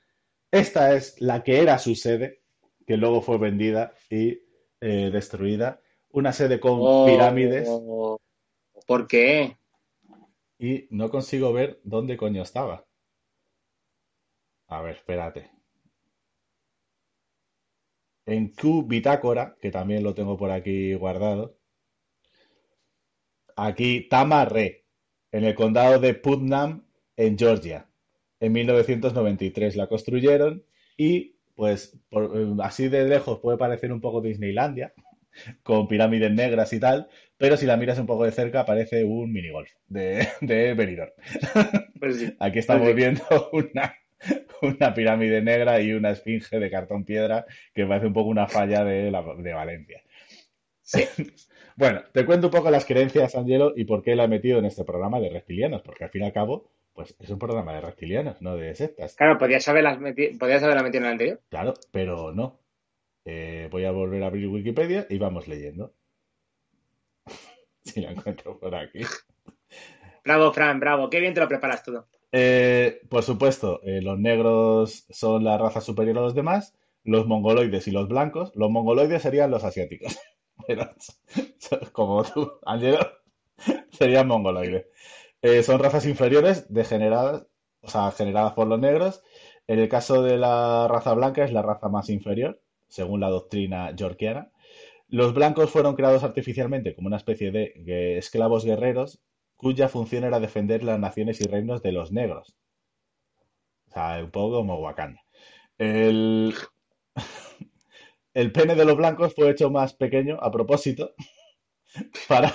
E: Esta es la que era su sede, que luego fue vendida y eh, destruida. Una sede con
D: Oh,
E: pirámides
D: ¿Por qué?
E: y no consigo ver dónde coño estaba. A ver, espérate. En Q Bitácora, que también lo tengo por aquí guardado. Aquí Tamarre, en el condado de Putnam, en Georgia. En 1993 la construyeron y, pues, eh, así de lejos puede parecer un poco Disneylandia, con pirámides negras y tal, pero si la miras un poco de cerca parece un minigolf de, de Benidorm.
D: Pues sí.
E: Aquí estamos
D: Pues sí.
E: viendo una, una pirámide negra y una esfinge de cartón piedra que parece un poco una falla de, la- de Valencia.
D: Sí.
E: Bueno, te cuento un poco las creencias, Angelo, y por qué la he metido en este programa de reptilianos, porque al fin y al cabo, pues es un programa de reptilianos, no de sectas.
D: Claro, podías haberla metido, podías haberla metido en el anterior.
E: Claro, pero no. Eh, voy a volver a abrir Wikipedia y vamos leyendo. Si la encuentro por aquí.
D: Bravo, Fran, bravo. Qué bien te lo preparas todo.
E: Eh, por supuesto, eh, los negros son la raza superior a los demás, los mongoloides y los blancos. Los mongoloides serían los asiáticos. Pero, como tú, Angelo, serían mongoloides. Eh, son razas inferiores degeneradas, o sea, generadas por los negros. En el caso de la raza blanca es la raza más inferior, según la doctrina yorkiana. Los blancos fueron creados artificialmente como una especie de esclavos guerreros cuya función era defender las naciones y reinos de los negros. O sea, un poco como Wakanda. El... el pene de los blancos fue hecho más pequeño a propósito para,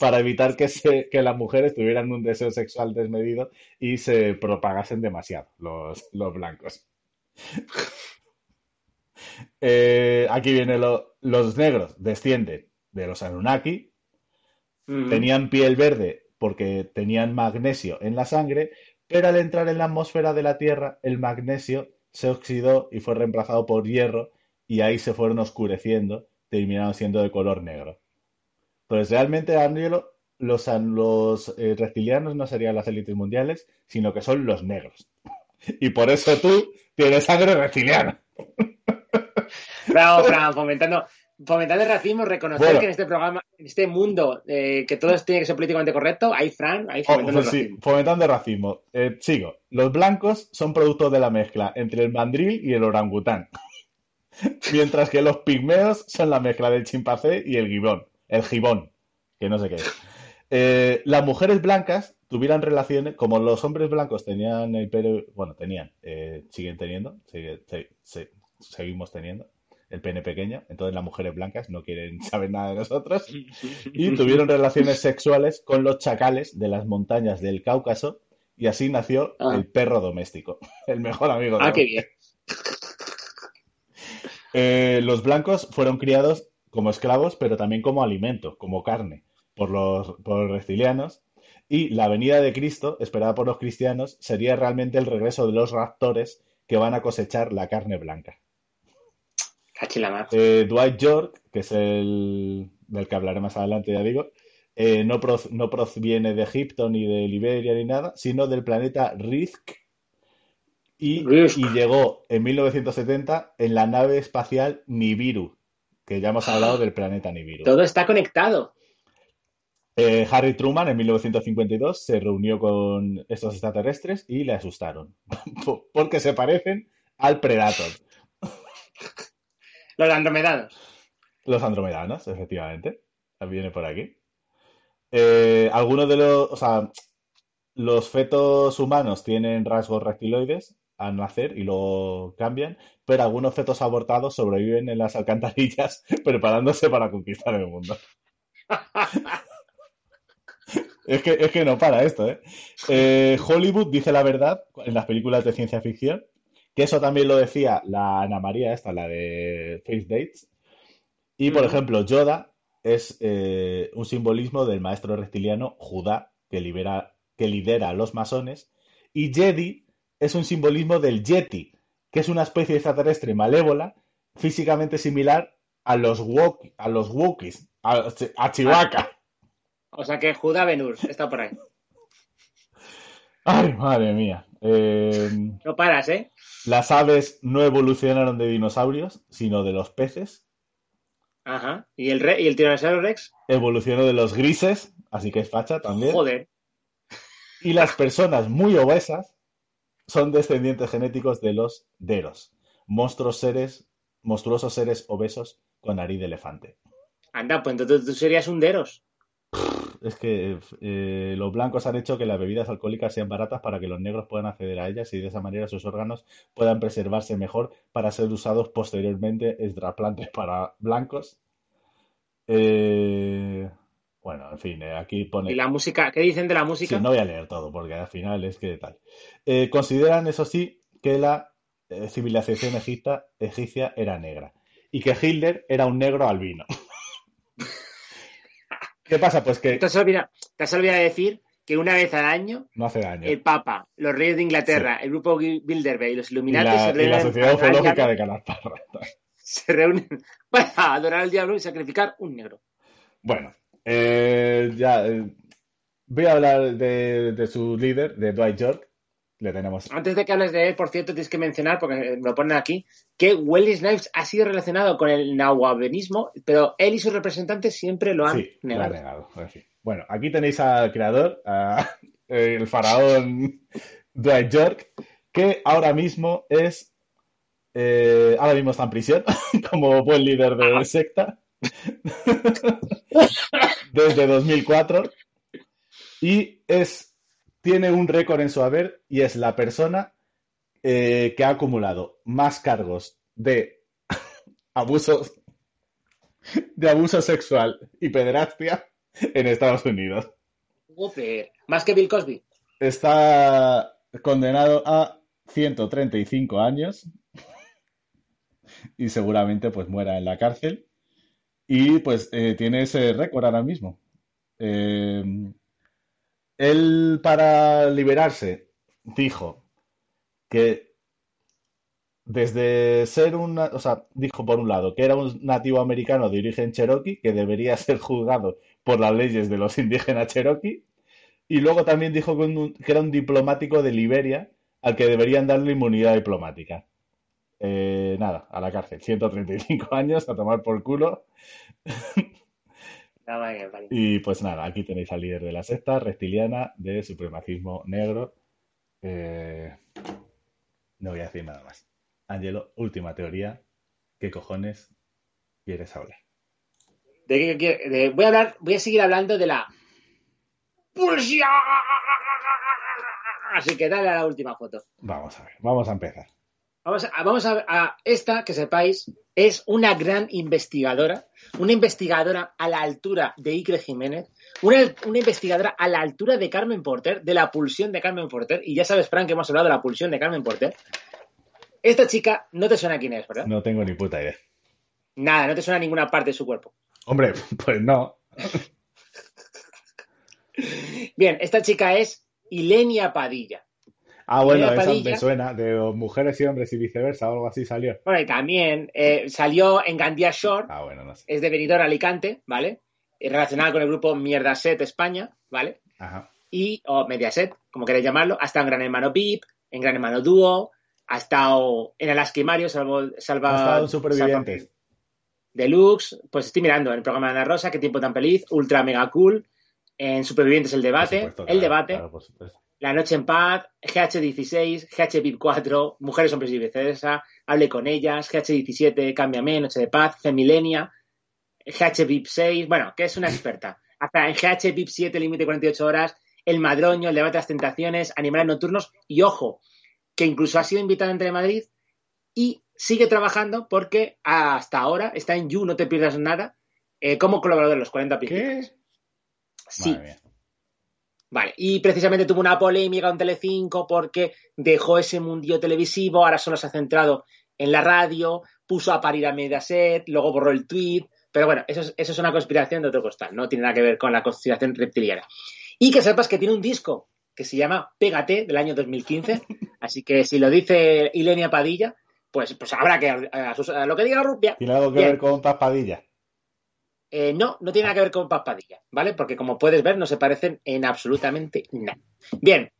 E: para evitar que, se, que las mujeres tuvieran un deseo sexual desmedido y se propagasen demasiado los, los blancos. Eh, aquí viene lo- los negros, descienden de los Anunnaki,
D: Mm.
E: tenían piel verde porque tenían magnesio en la sangre, pero al entrar en la atmósfera de la Tierra, el magnesio se oxidó y fue reemplazado por hierro y ahí se fueron oscureciendo, terminaron siendo de color negro. Entonces, realmente, Angelo, los, los eh, reptilianos no serían las élites mundiales, sino que son los negros. Y por eso tú tienes sangre reptiliana.
D: Bravo, Fran, fomentando, fomentando el racismo, reconocer
E: Bueno.
D: que en este programa, en este mundo, eh, que todo tiene que ser políticamente correcto, hay Fran, ahí
E: Oh,
D: fomentando
E: pues
D: el
E: sí,
D: racismo.
E: fomentando el racismo. Eh, sigo. Los blancos son producto de la mezcla entre el mandril y el orangután. Mientras que los pigmeos son la mezcla del chimpancé y el gibón. El gibón, que no sé qué es. Eh, las mujeres blancas tuvieran relaciones, como los hombres blancos tenían el pelo, bueno, tenían, eh, siguen teniendo, sigue- se- se- seguimos teniendo el pene pequeño, entonces las mujeres blancas no quieren saber nada de nosotros y tuvieron relaciones sexuales con los chacales de las montañas del Cáucaso y así nació
D: Ah.
E: el perro doméstico, el mejor amigo de
D: Ah, qué bien.
E: Eh, los blancos fueron criados como esclavos, pero también como alimento, como carne, por los, por los reptilianos. Y la venida de Cristo, esperada por los cristianos, sería realmente el regreso de los raptores que van a cosechar la carne blanca. Eh, Dwight York, que es el del que hablaré más adelante, ya digo, eh, no, pro- no proviene de Egipto ni de Liberia ni nada, sino del planeta Rizk y, y llegó en 1970 en la nave espacial Nibiru, que ya hemos hablado del planeta Nibiru.
D: Todo está conectado.
E: Eh, Harry Truman en 1952 se reunió con estos extraterrestres y le asustaron, porque se parecen al Predator.
D: Los andromedanos.
E: Los andromedanos, efectivamente. Viene por aquí. Eh, algunos de los, o sea, los fetos humanos tienen rasgos reptiloides al nacer y luego cambian, pero algunos fetos abortados sobreviven en las alcantarillas preparándose para conquistar el mundo. Es que, es que no para esto, ¿eh? Eh, Hollywood dice la verdad en las películas de ciencia ficción, que eso también lo decía la Ana María, esta, la de Face Dates. Y, por
D: Ujú.
E: ejemplo, Yoda es eh, un simbolismo del maestro reptiliano Judá, que, libera, que lidera a los masones. Y Jedi es un simbolismo del Yeti, que es una especie extraterrestre malévola, físicamente similar a los, wok, a los Wookiees, a, a Chewbacca.
D: O sea que Judá Benur está por ahí.
E: Ay, madre mía. Eh,
D: No paras, ¿eh?
E: las aves no evolucionaron de dinosaurios, sino de los peces.
D: Ajá. ¿Y el, re- y el tiranosaurio Rex?
E: Evolucionó de los grises, así que es facha también.
D: Joder.
E: Y las personas muy obesas son descendientes genéticos de los deros, monstruos seres, monstruosos seres obesos con nariz de elefante.
D: Anda, pues entonces tú serías un Deros.
E: Es que eh, los blancos han hecho que las bebidas alcohólicas sean baratas para que los negros puedan acceder a ellas y de esa manera sus órganos puedan preservarse mejor para ser usados posteriormente en trasplantes para blancos. Eh, bueno, en fin, eh, aquí pone...
D: ¿Y la música? ¿Qué dicen de la música?
E: Sí, no voy a leer todo porque al final es que tal. Eh, consideran, eso sí, que la civilización egipta, egipcia era negra y que Hitler era un negro albino. ¿Qué pasa? Pues que
D: Te has olvidado, te has olvidado de decir que una vez al año
E: no hace daño.
D: el Papa, los reyes de Inglaterra, el grupo Bilderberg y los
E: Y
D: Illuminati
E: la,
D: se
E: y la
D: reúnen
E: Sociedad Ufológica de Calasparra.
D: se reúnen para adorar al diablo y sacrificar un negro.
E: Bueno, eh, ya eh, voy a hablar de, de su líder, de Dwight York. Le tenemos.
D: Antes de que hables de él, por cierto, tienes que mencionar, porque me lo ponen aquí, que Wesley Snipes ha sido relacionado con el nahuabenismo, pero él y sus representantes siempre lo han
E: Sí, lo ha
D: negado.
E: Bueno, aquí tenéis al creador, a- el faraón Dwight York, que ahora mismo es. eh, ahora mismo está en prisión como buen líder de secta desde 2004 y es tiene un récord en su haber y es la persona eh, que ha acumulado más cargos de abuso de abuso sexual y pederastia en Estados Unidos.
D: Más que Bill Cosby.
E: Está condenado a 135 años y seguramente pues muera en la cárcel. Y pues eh, tiene ese récord ahora mismo. Eh, él para liberarse dijo que desde ser un, o sea, dijo por un lado que era un nativo americano de origen cherokee que debería ser juzgado por las leyes de los indígenas cherokee y luego también dijo que, un- que era un diplomático de Liberia al que deberían darle inmunidad diplomática. Eh, nada, a la cárcel. 135 años a tomar por culo.
D: No, vale, vale.
E: Y pues nada, aquí tenéis al líder de la secta reptiliana de supremacismo negro. Eh, no voy a decir nada más. Angelo, última teoría. ¿Qué cojones quieres hablar?
D: ¿De qué quiere- de- voy a hablar, voy a seguir hablando de la pulsión. Así que dale a la última foto.
E: Vamos a ver, vamos a empezar.
D: Vamos a, vamos a, a- esta, que sepáis, es una gran investigadora, una investigadora a la altura de Icre Jiménez, una, una investigadora a la altura de Carmen Porter, de la pulsión de Carmen Porter, y ya sabes, Frank, que hemos hablado de la pulsión de Carmen Porter. Esta chica no te suena quién es, ¿verdad?
E: No tengo ni puta idea.
D: Nada, no te suena ninguna parte de su cuerpo.
E: Hombre, pues no.
D: Bien, esta chica es Ilenia Padilla.
E: Ah, bueno,
D: Elena
E: esa
D: Padilla.
E: me suena de mujeres y hombres y viceversa o algo así salió.
D: Bueno, y también eh, salió en Gandía Shore,
E: Ah, bueno, no sé.
D: es de Benidorm, Alicante, ¿vale? Y relacionada con el grupo Mierda Set España, ¿vale?
E: Ajá.
D: y, o Mediaset, como queréis llamarlo, ha estado en Gran Hermano VIP, en Gran Hermano Dúo, ha estado en Alaska y Mario, salvo, salva,
E: Ha estado en Supervivientes.
D: Salva- Deluxe, pues estoy mirando en el programa de Ana Rosa, qué tiempo tan feliz, Ultra Mega Cool, en Supervivientes el debate,
E: supuesto,
D: el debate,
E: claro.
D: La Noche en Paz, GH16, GH VIP 4, Mujeres, Hombres y Viceversa, Hable con ellas, GH17, Cámbiame, Noche de Paz, Femilenia, GH VIP 6, bueno, que es una experta. Hasta en GH VIP 7, límite 48 horas, El Madroño, El Debate de las Tentaciones, Animales Nocturnos y ojo, que incluso ha sido invitada entre Madrid y sigue trabajando porque hasta ahora está en You, no te pierdas nada, eh, como colaborador de los 40 principios.
E: ¿Qué?
D: Sí,
E: Madre mía.
D: Vale, y precisamente tuvo una polémica en Telecinco porque dejó ese mundillo televisivo, ahora solo se ha centrado en la radio, puso a parir a Mediaset, luego borró el tweet, pero bueno, eso es, eso es una conspiración de otro costal, no tiene nada que ver con la conspiración reptiliana. Y que sepas que tiene un disco que se llama Pégate del año 2015, así que si lo dice Ilenia Padilla, pues, pues habrá que a, lo que diga Rupia.
E: ¿Tiene algo que
D: Bien.
E: ver con Paspadilla?
D: Eh, no, no tiene nada que ver con Paz Padilla, ¿vale? Porque como puedes ver, no se parecen en absolutamente nada. Bien.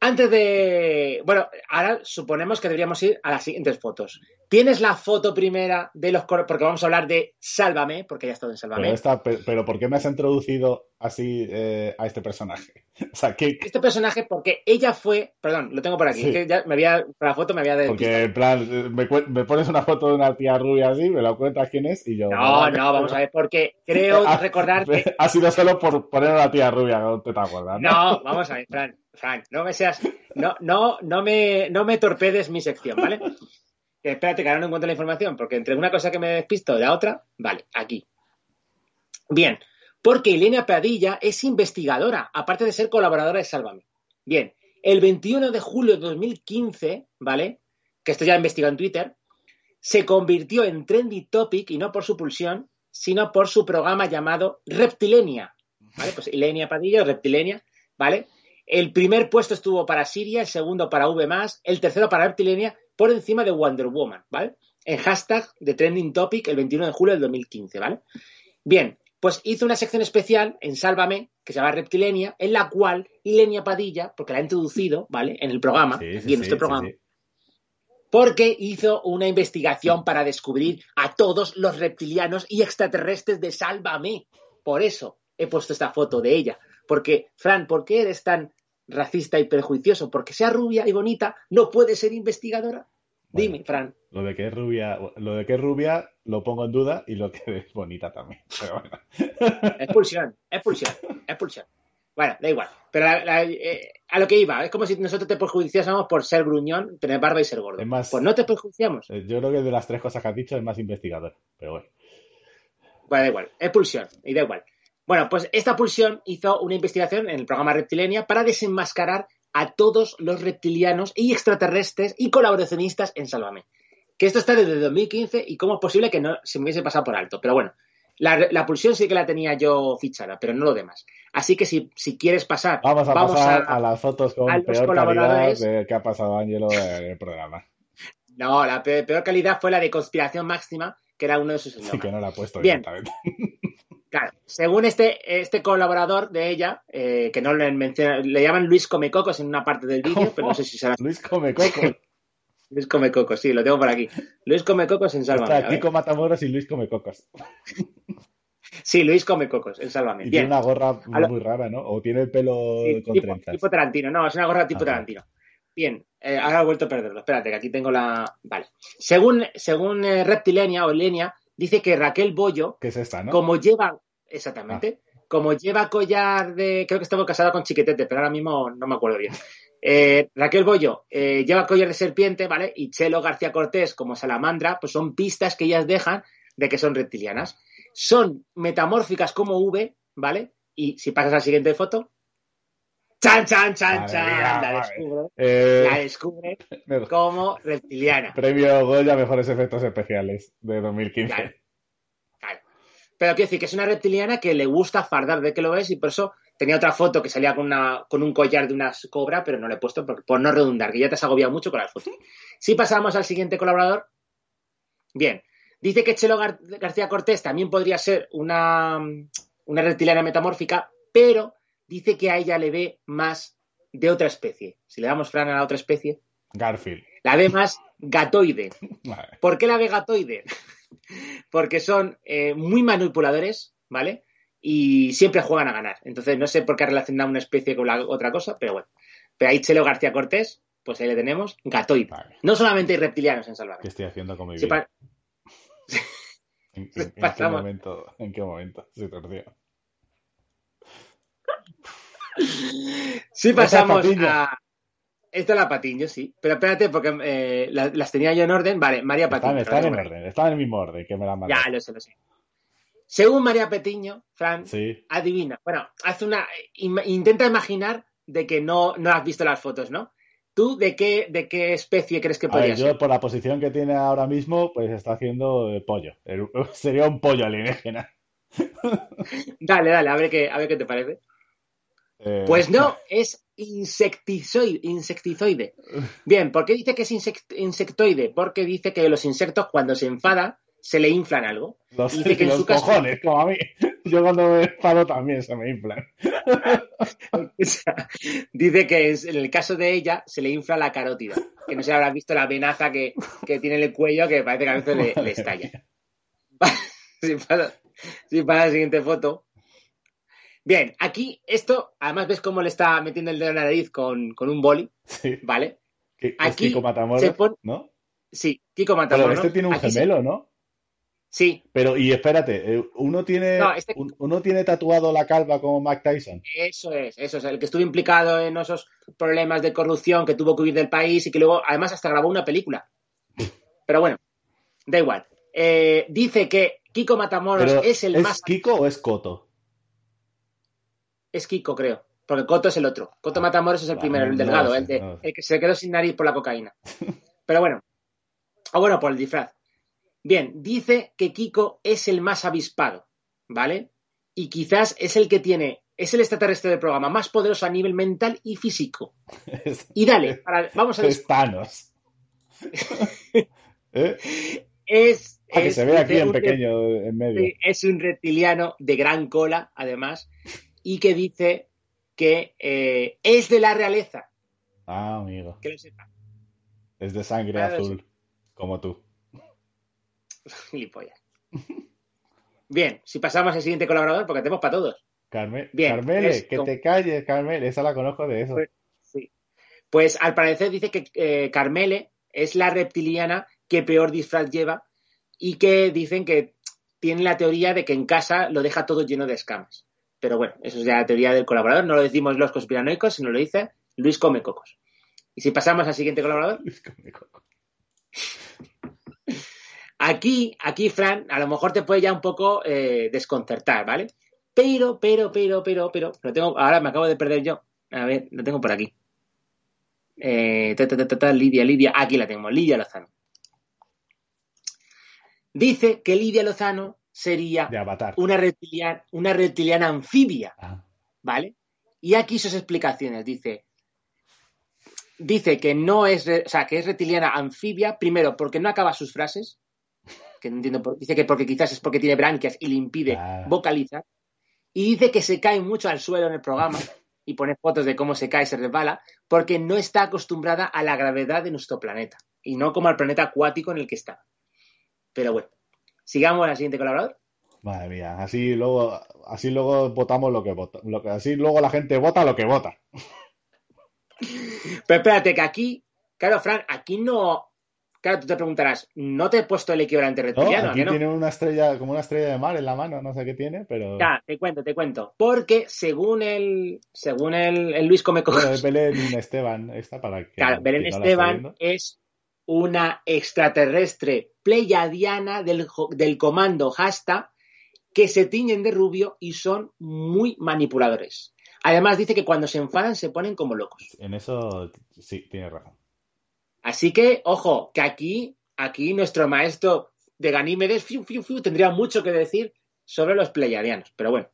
D: Antes de. Bueno, ahora suponemos que deberíamos ir a las siguientes fotos. ¿Tienes la foto primera de los. cor- Porque vamos a hablar de Sálvame, porque ya he estado en
E: Pero,
D: Sálvame.
E: esta, pero ¿por qué me has introducido así eh, a este personaje? O sea, ¿qué,
D: Este personaje, porque ella fue. Perdón, lo tengo por aquí.
E: Sí.
D: es que ya me había. Para la foto me había.
E: Porque en plan, me, me pones una foto de una tía rubia así, me la cuentas quién es y yo...
D: No, no, vamos a ver, porque creo
E: Ah,
D: recordar que.
E: Ha sido solo por poner a la tía rubia, no te, te acuerdas, ¿no?
D: No, vamos a ver, Fran, Fran, no me seas, no, no, no me, no me torpedes mi sección, ¿vale? Espérate que ahora no encuentro la información, porque entre una cosa que me despisto y la otra, vale, aquí. Bien, porque Elena Padilla es investigadora, aparte de ser colaboradora de Sálvame. Bien, el 21 de julio de 2015, ¿vale? Que esto ya investigado en Twitter, se convirtió en trendy topic y no por su pulsión, sino por su programa llamado Reptilenia. ¿Vale? Pues Ilenia Padilla, Reptilenia, ¿vale? El primer puesto estuvo para Siria, el segundo para V, el tercero para Reptilenia, por encima de Wonder Woman, ¿vale? En hashtag de Trending Topic el 21 de julio del 2015, ¿vale? Bien, pues hizo una sección especial en Sálvame, que se llama Reptilenia, en la cual Ilenia Padilla, porque la ha introducido, ¿vale? En el programa,
E: Sí, sí,
D: y en
E: sí,
D: este programa, porque hizo una investigación para descubrir a todos los reptilianos y extraterrestres de Sálvame. Por eso he puesto esta foto de ella. Porque, Fran, ¿por qué eres tan racista y perjuicioso? Porque sea rubia y bonita, no puede ser investigadora.
E: Bueno.
D: Dime, Fran.
E: Lo de que es rubia, lo de que es rubia lo pongo en duda y lo que es bonita también. Pero bueno.
D: Expulsión, expulsión, expulsión. Bueno, da igual. Pero la- la- eh, a lo que iba, es como si nosotros te perjudiciásemos por ser gruñón, tener barba y ser gordo.
E: Es más-
D: Pues no te perjudiciamos.
E: Eh, Yo creo que de las tres cosas que has dicho es más investigador. Pero bueno.
D: Bueno, da igual, es pulsión, y da igual. Bueno, pues esta pulsión hizo una investigación en el programa Reptilenia para desenmascarar a todos los reptilianos y extraterrestres y colaboracionistas en Sálvame. Que esto está desde 2015 y cómo es posible que no se me hubiese pasado por alto. Pero bueno, la, la pulsión sí que la tenía yo fichada, pero no lo demás. Así que si, si quieres pasar,
E: Vamos a pasar a,
D: a-
E: las fotos con
D: a
E: peor calidad de que ha pasado Ángelo en el programa.
D: No, la pe- peor calidad fue la de conspiración máxima, que era uno de sus
E: Sí que no la ha puesto
D: Bien.
E: directamente.
D: Claro, según este, este colaborador de ella, eh, que no le menciona, le llaman Luis Comecocos en una parte del vídeo, pero no sé si será
E: Luis come coco.
D: Luis Comecocos, sí, lo tengo por aquí. Luis Comecocos en Sálvame.
E: Está. Kiko Matamoros y Luis come cocos.
D: Sí, Luis Comecocos en Sálvame.
E: Y
D: Bien.
E: tiene una gorra
D: lo-
E: muy rara, ¿no? O tiene el pelo
D: Sí,
E: con
D: tipo,
E: trenzas.
D: tipo Tarantino, no, es una gorra tipo
E: Ah.
D: Tarantino. Bien, eh, ahora he vuelto a perderlo. Espérate, que aquí tengo la. Vale. Según, según eh, Reptilenia o Lenia, dice que Raquel Bollo,
E: Que es esta, ¿no?
D: como lleva. Exactamente. Como lleva collar de. Creo que estaba casada con Chiquetete, pero ahora mismo no me acuerdo bien. Eh, Raquel Bollo eh, lleva collar de serpiente, ¿vale? Y Chelo García Cortés como salamandra, pues son pistas que ellas dejan de que son reptilianas. Son metamórficas como V, ¿vale? Y si pasas a la siguiente foto. ¡Chan, chan, chan,
E: Madre
D: chan!
E: mía,
D: la
E: madre.
D: descubre,
E: Eh,
D: la descubre como reptiliana.
E: Premio Goya Mejores Efectos Especiales de 2015.
D: Claro. Claro. Pero quiero decir que es una reptiliana que le gusta fardar de que lo ves y por eso tenía otra foto que salía con, una, con un collar de una cobra, pero no le he puesto por, por no redundar, que ya te has agobiado mucho con las fotos. Si pasamos al siguiente colaborador. Bien. Dice que Chelo Gar- García Cortés también podría ser una, una reptiliana metamórfica, pero dice que a ella le ve más de otra especie. Si le damos Fran a la otra especie,
E: Garfield.
D: la ve más gatoide.
E: Vale.
D: ¿Por qué la vegatoide? Porque son eh, muy manipuladores, ¿vale? Y siempre juegan a ganar. Entonces, no sé por qué ha relacionado una especie con la otra cosa, pero bueno. Pero ahí Chelo García Cortés, pues ahí le tenemos, gatoide.
E: Vale.
D: No solamente hay reptilianos en Salvador.
E: ¿Qué estoy haciendo con mi vida? ¿En, en- en qué momento, ¿En qué momento se torció?
D: Sí pasamos
E: Patiño.
D: a... Esta es la Patiño, sí. Pero espérate, porque eh, la- las, tenía yo en orden. Vale, María Patiño.
E: Están, en orden, están en el mismo orden que me la han mandado.
D: Ya, lo sé, lo sé. Según María Petiño, Fran,
E: Sí.
D: adivina. Bueno, haz una. intenta imaginar de que no, no has visto las fotos, ¿no? ¿Tú de qué, de qué especie crees que podría
E: yo
D: ser?
E: por la posición que tiene ahora mismo, pues está haciendo eh, pollo. El- sería un pollo alienígena.
D: Dale, dale, a ver qué, a ver qué te parece.
E: Eh,
D: Pues no, es insectizoide, insectizoide. Bien, ¿por qué dice que es insect- insectoide? Porque dice que los insectos cuando se enfadan se le inflan algo.
E: Los,
D: dice que en
E: los
D: su caso-
E: cojones, como a mí. Yo cuando me enfado también se me inflan.
D: O sea, dice que en el caso de ella se le infla la carótida. Que no sé si habrás visto la venaza que, que tiene en el cuello que parece que a veces le, le estalla. Si pasa, si pasa la siguiente foto. Bien, aquí esto, además ves cómo le está metiendo el dedo en la nariz con, con un boli,
E: Sí.
D: ¿vale?
E: Que- es
D: Aquí
E: Kiko Matamoros,
D: se
E: ¿no?
D: Sí, Kiko
E: Pero
D: Matamoros.
E: este tiene un
D: Aquí se-
E: gemelo, ¿no?
D: Sí,
E: Pero, y espérate, eh, uno tiene,
D: No, este-
E: un- uno tiene tatuado la calva como Mike Tyson.
D: eso es, eso es, el que estuvo implicado en esos problemas de corrupción, que tuvo que huir del país y que luego, además, hasta grabó una película. Pero bueno, da igual. Eh, dice que Kiko Matamoros
E: Pero,
D: es el más
E: Kiko o es Coto?
D: Es Kiko, creo. Porque Coto es el otro. Coto Matamoros es el
E: Ah,
D: primero, el delgado, el, de- que se quedó sin nariz por la cocaína. Pero bueno. O bueno, por el disfraz. Bien, dice que Kiko es el más avispado, ¿vale? Y quizás es el que tiene, es el extraterrestre del programa más poderoso a nivel mental y físico. Y dale, para- vamos a
E: es Thanos. ¿Eh?
D: es,
E: Ah, que
D: es-
E: se ve aquí en pequeño, en medio.
D: Es un reptiliano de gran cola, además, y que dice que eh, es de la realeza.
E: Ah, amigo.
D: Que lo sepa.
E: Es de sangre
D: Claro,
E: azul, como tú.
D: Gilipollas. Bien, si pasamos al siguiente colaborador, porque tenemos para todos.
E: Carme-
D: Bien,
E: Carmele,
D: es
E: que te calles, Carmele. Esa la conozco de eso.
D: Pues- Sí. Pues al parecer dice que eh, Carmele es la reptiliana que peor disfraz lleva y que dicen que tiene la teoría de que en casa lo deja todo lleno de escamas. Pero bueno, eso es ya la teoría del colaborador. No lo decimos los conspiranoicos, sino lo dice Luis Come Cocos. Y si pasamos al siguiente colaborador. Aquí, aquí, Fran, a lo mejor te puede ya un poco eh, desconcertar, ¿vale? Pero, pero, pero, pero, pero, lo tengo, ahora me acabo de perder yo. A ver, lo tengo por aquí. Eh, ta, ta, Lidia, Lidia, aquí la tengo, Lidia Lozano. Dice que Lidia Lozano sería
E: De Avatar.
D: una reptiliana, una reptiliana anfibia,
E: Ah,
D: ¿vale? Y aquí sus explicaciones. Dice, dice que no es, o sea, que es reptiliana anfibia, primero porque no acaba sus frases, que no entiendo, por- dice que porque quizás es porque tiene branquias y le impide
E: Ah.
D: vocalizar, y dice que se cae mucho al suelo en el programa y pone fotos de cómo se cae y se resbala, porque no está acostumbrada a la gravedad de nuestro planeta, y no como al planeta acuático en el que está. Pero bueno, sigamos al siguiente colaborador.
E: madre mía, así luego, así luego votamos lo que vota, lo que, así luego la gente vota lo que vota.
D: Pero espérate, que aquí, claro, Fran, aquí no. Claro, tú te preguntarás, ¿no te he puesto el equivalente
E: ¿No?
D: reptiliano? ¿a
E: Aquí
D: no?
E: tiene una estrella, como una estrella de mar en la mano, no sé qué tiene, pero
D: Ya, te cuento, te cuento. Porque según el, según el, el Luis Comecocos,
E: bueno, es Belén Esteban, esta para que
D: claro, Belén
E: no
D: Esteban es una extraterrestre pleiadiana del, del comando Hasta que se tiñen de rubio y son muy manipuladores. Además dice que cuando se enfadan se ponen como locos.
E: En eso sí, tienes razón.
D: Así que, ojo, que aquí, aquí nuestro maestro de Ganímedes fiu, fiu, fiu, tendría mucho que decir sobre los pleiadianos. Pero bueno,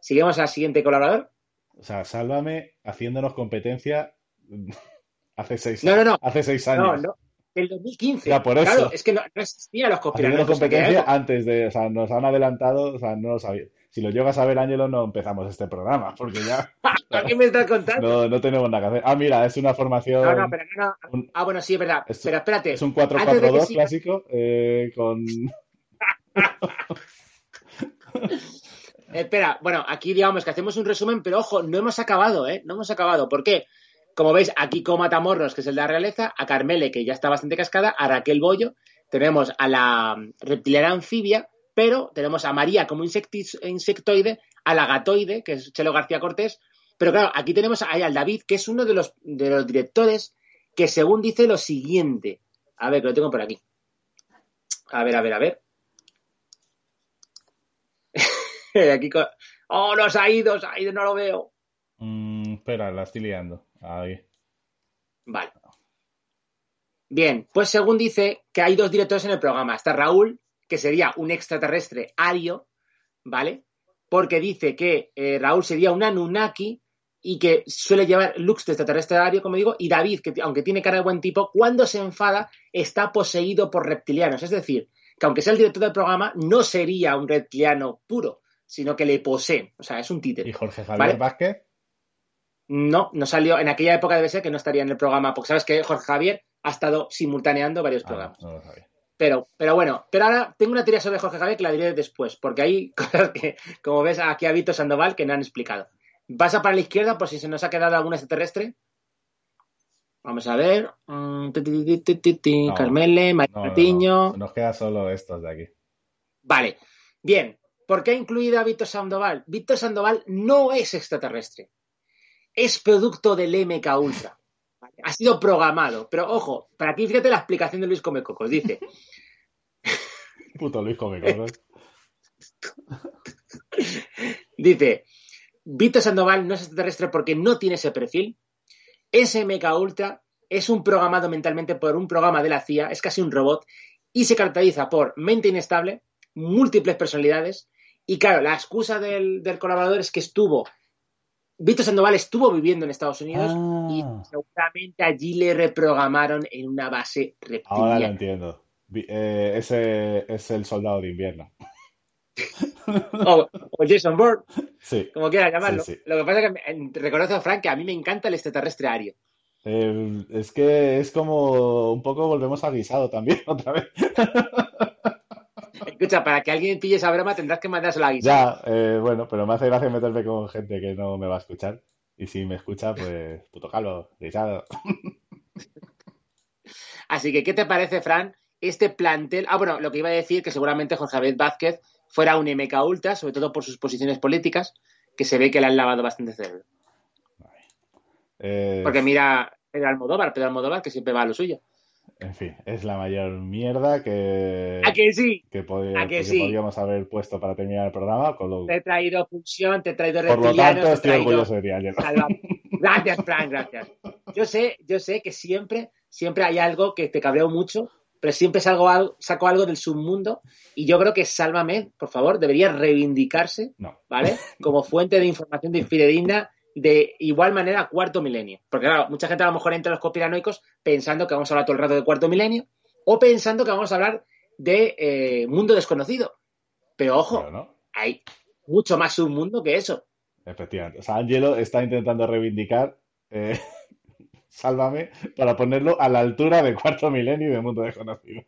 D: seguimos al siguiente colaborador.
E: O sea, sálvame haciéndonos competencia hace seis,
D: No, no, no.
E: hace seis
D: No,
E: años.
D: no. Del 2015.
E: Ya, por eso.
D: Claro, es que no, no existían los conspiranoicos
E: competencia antes de, o sea, nos han adelantado, o sea, no lo sabía. Si lo llegas a ver, Ángelo, no empezamos este programa, porque ya
D: ¿A qué me estás contando?
E: no, no tenemos nada que hacer. Ah, mira, es una formación,
D: No, no, pero no, no. Ah, bueno, sí, es verdad.
E: Es-
D: pero espérate.
E: es un
D: Antes de que
E: 4-4-2
D: siga-
E: clásico, eh, con...
D: Espera, bueno, aquí digamos que hacemos un resumen, pero ojo, no hemos acabado, ¿eh? No hemos acabado. ¿Por qué? Como veis, aquí con Matamorros, que es el de la realeza, a Carmele, que ya está bastante cascada, a Raquel Bollo, tenemos a la reptiliana anfibia, pero tenemos a María como insectoide, a la gatoide, que es Chelo García Cortés, pero claro, aquí tenemos ahí al David, que es uno de los, de los directores que según dice lo siguiente. A ver, que lo tengo por aquí. A ver, a ver, a ver. aquí con... ¡Oh, ido, se ha ido, no lo veo!
E: Mm, espera, la estoy liando. Ahí.
D: Vale. Bien, pues según dice que hay dos directores en el programa. Está Raúl, que sería un extraterrestre ario, ¿vale? Porque dice que eh, Raúl sería un Anunnaki y que suele llevar looks de extraterrestre ario, como digo, y David, que aunque tiene cara de buen tipo, cuando se enfada está poseído por reptilianos. Es decir, que aunque sea el director del programa, no sería un reptiliano puro, sino que le poseen. O sea, es un títere.
E: ¿Y Jorge Javier
D: Vale.
E: Vázquez?
D: No, no salió. En aquella época debe ser que no estaría en el programa, porque sabes que Jorge Javier ha estado simultaneando varios
E: Ah,
D: programas.
E: no lo sabía.
D: Pero, pero bueno, pero ahora tengo una teoría sobre Jorge Javier que la diré después, porque hay cosas que, como ves, aquí ha Vito Sandoval que no han explicado. Pasa para la izquierda por si se nos ha quedado algún extraterrestre. Vamos a ver.
E: No.
D: Carmele, María
E: No,
D: Martiño.
E: no. Nos queda solo estos de aquí.
D: Vale. Bien. ¿Por qué ha incluido a Víctor Sandoval? Víctor Sandoval no es extraterrestre. Es producto del MK Ultra. Ha sido programado. Pero ojo, para aquí fíjate la explicación de Luis Comecocos. Dice,
E: Puto Luis Comecocos.
D: dice, Víctor Sandoval no es extraterrestre porque no tiene ese perfil. Ese MK Ultra es un programado mentalmente por un programa de la CIA, es casi un robot, y se caracteriza por mente inestable, múltiples personalidades, y claro, la excusa del, del colaborador es que estuvo, Víctor Sandoval estuvo viviendo en Estados Unidos y
E: Ah,
D: seguramente allí le reprogramaron en una base
E: ahora lo
D: reptiliana.
E: entiendo. Eh, ese es el soldado de invierno.
D: O, o Jason Bourne,
E: Sí.
D: como quieras llamarlo.
E: Sí, sí.
D: Lo que pasa es que reconozco a Frank que a mí me encanta el extraterrestre ario.
E: Eh, es que es como un poco volvemos al guisado también, otra vez.
D: Escucha, para que alguien pille esa broma tendrás que mandársela a Guisa.
E: Ya, eh, bueno, pero me hace gracia meterme con gente que no me va a escuchar. Y si me escucha, pues puto calvo, guisado.
D: Así que, ¿qué te parece, Fran? Este plantel. Ah, bueno, lo que iba a decir, que seguramente Jorge Javier Vázquez fuera un MK Ultra, sobre todo por sus posiciones políticas. que se ve que le han lavado bastante cerebro.
E: Eh,
D: Porque mira Pedro Almodóvar, Pedro Almodóvar que siempre va a lo suyo.
E: En fin, es la mayor mierda que,
D: ¿A que sí?
E: que, pod-
D: ¿A que
E: que
D: sí?
E: podríamos haber puesto para terminar el programa. Con lo-
D: Te he traído Función, te he traído
E: por lo tanto, estoy
D: traído
E: orgulloso de ti, Ángel.
D: Gracias, Frank, gracias. Yo sé, yo sé que siempre, siempre hay algo que te cabreo mucho, pero siempre salgo algo, saco algo del submundo y yo creo que Sálvame, por favor, debería reivindicarse,
E: No.
D: ¿vale? Como fuente de información de fidedigna de igual manera cuarto milenio. Porque claro, mucha gente a lo mejor entra a los conspiranoicos pensando que vamos a hablar todo el rato de cuarto milenio o pensando que vamos a hablar de eh, mundo desconocido. Pero ojo,
E: Pero no.
D: hay mucho más submundo que eso.
E: Efectivamente. O sea, Angelo está intentando reivindicar eh, Sálvame para ponerlo a la altura de Cuarto Milenio y de Mundo Desconocido.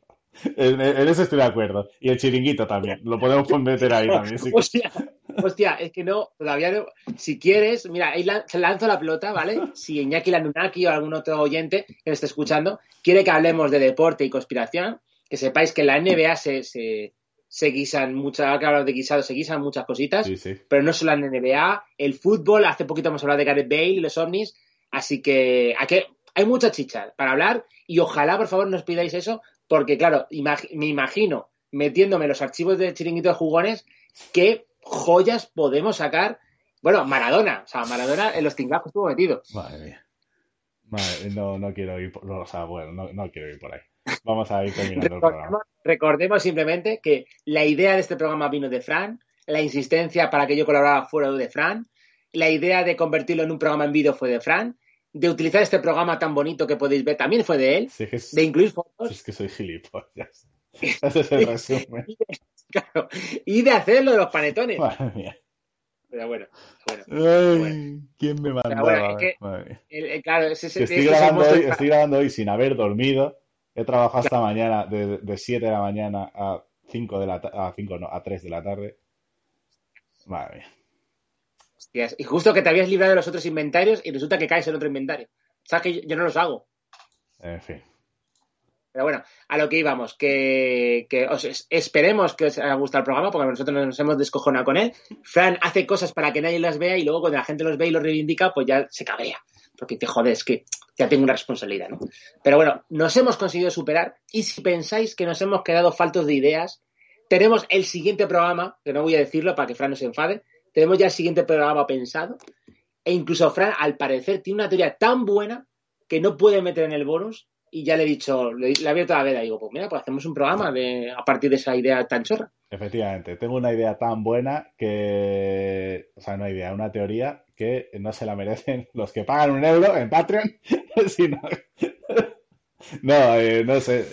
E: En, en eso estoy de acuerdo. Y el chiringuito también. Lo podemos meter ahí también. sí
D: hostia, es que no, todavía no. Si quieres, mira, ahí lan- lanzo la pelota, ¿vale? Si Iñaki Lanunaki o algún otro oyente que me esté escuchando quiere que hablemos de deporte y conspiración, que sepáis que en la NBA se, se, se guisan muchas, ahora que hablamos de guisado, se guisan muchas cositas,
E: Sí, sí.
D: pero no solo en la NBA, el fútbol, hace poquito hemos hablado de Gareth Bale y los ovnis, así que aquí hay mucha chicha para hablar y ojalá, por favor, no os pidáis eso, porque claro, imag- me imagino metiéndome en los archivos de Chiringuito de Jugones qué joyas podemos sacar. Bueno, Maradona, o sea, Maradona en los tingajos estuvo metido.
E: Madre mía. Madre, no, no quiero ir por, no, o sea, bueno, no, no quiero ir por ahí. Vamos a ir terminando el programa.
D: Recordemos, simplemente que la idea de este programa vino de Fran, la insistencia para que yo colaborara fuera de Fran, la idea de convertirlo en un programa en vídeo fue de Fran, de utilizar este programa tan bonito que podéis ver también fue de él,
E: Sí, que es,
D: de incluir fotos
E: es que soy gilipollas. Ese es el resumen.
D: claro, y de hacerlo de los panetones.
E: Madre mía.
D: Pero bueno, bueno.
E: Ay, ¿quién me mandaba?
D: bueno, es que-
E: Madre mía.
D: El- el- claro, ese, ese-
E: estoy,
D: ese
E: grabando hoy,
D: de-
E: estoy grabando hoy sin haber dormido. He trabajado hasta mañana, de, de 7 de la mañana a 5 de la a 5 no, a 3 de la tarde. Madre mía.
D: Hostias, Y justo que te habías librado de los otros inventarios y resulta que caes en otro inventario. Sabes que yo, yo no los hago.
E: En fin.
D: Pero bueno, a lo que íbamos, que, os es- esperemos que os haya gustado el programa, porque nosotros nos hemos descojonado con él. Fran hace cosas para que nadie las vea y luego cuando la gente los ve y los reivindica, pues ya se cabrea. Porque te jodes, que ya tengo una responsabilidad, ¿no? Pero bueno, nos hemos conseguido superar y si pensáis que nos hemos quedado faltos de ideas, tenemos el siguiente programa, que no voy a decirlo para que Fran no se enfade, tenemos ya el siguiente programa pensado e incluso Fran, al parecer, tiene una teoría tan buena que no puede meter en el bonus y ya le he dicho, le, le he abierto la veda y digo, pues mira, pues hacemos un programa de, a partir de esa idea tan chorra.
E: Efectivamente, tengo una idea tan buena que, o sea, una idea, una teoría que no se la merecen los que pagan un euro en Patreon, sino- no, eh, no sé,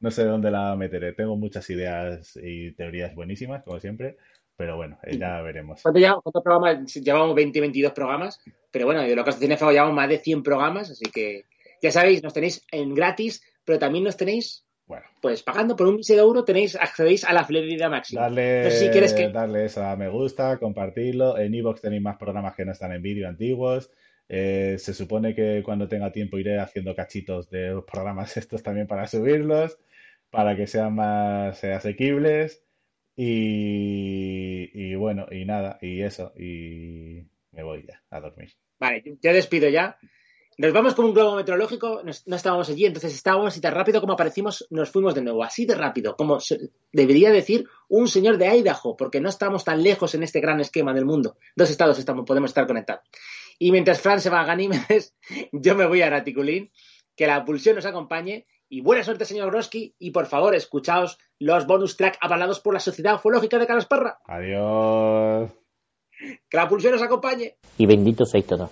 E: no sé dónde la meteré. Tengo muchas ideas y teorías buenísimas, como siempre, pero bueno, eh, ya veremos.
D: ¿Cuántos programas? Llevamos 20, 22 programas, pero bueno, de lo que tiene feo llevamos más de 100 programas, así que ya sabéis, nos tenéis en gratis, pero también nos tenéis,
E: Bueno,
D: pues pagando por un mísero euro, tenéis, accedéis a la fidelidad máxima. sé si quieres que-
E: darle eso a me gusta, compartirlo. En iVoox tenéis más programas que no están en vídeo antiguos. Eh, se supone que cuando tenga tiempo iré haciendo cachitos de los programas estos también para subirlos, para que sean más eh, asequibles. Y, y bueno, y nada, y eso, y me voy ya a dormir.
D: Vale, yo despido ya. Nos vamos con un globo meteorológico, nos- no estábamos allí, entonces estábamos y tan rápido como aparecimos, nos fuimos de nuevo, así de rápido, como se- debería decir un señor de Idaho, porque no estamos tan lejos en este gran esquema del mundo. Dos estados estamos, podemos estar conectados. Y mientras Fran se va a Ganímedes, yo me voy a Raticulín, que la pulsión nos acompañe, y buena suerte, señor Broski, y por favor, escuchaos los bonus track avalados por la Sociedad Ufológica de Calasparra.
E: Adiós.
D: Que la pulsión nos acompañe.
F: y bendito sois todos.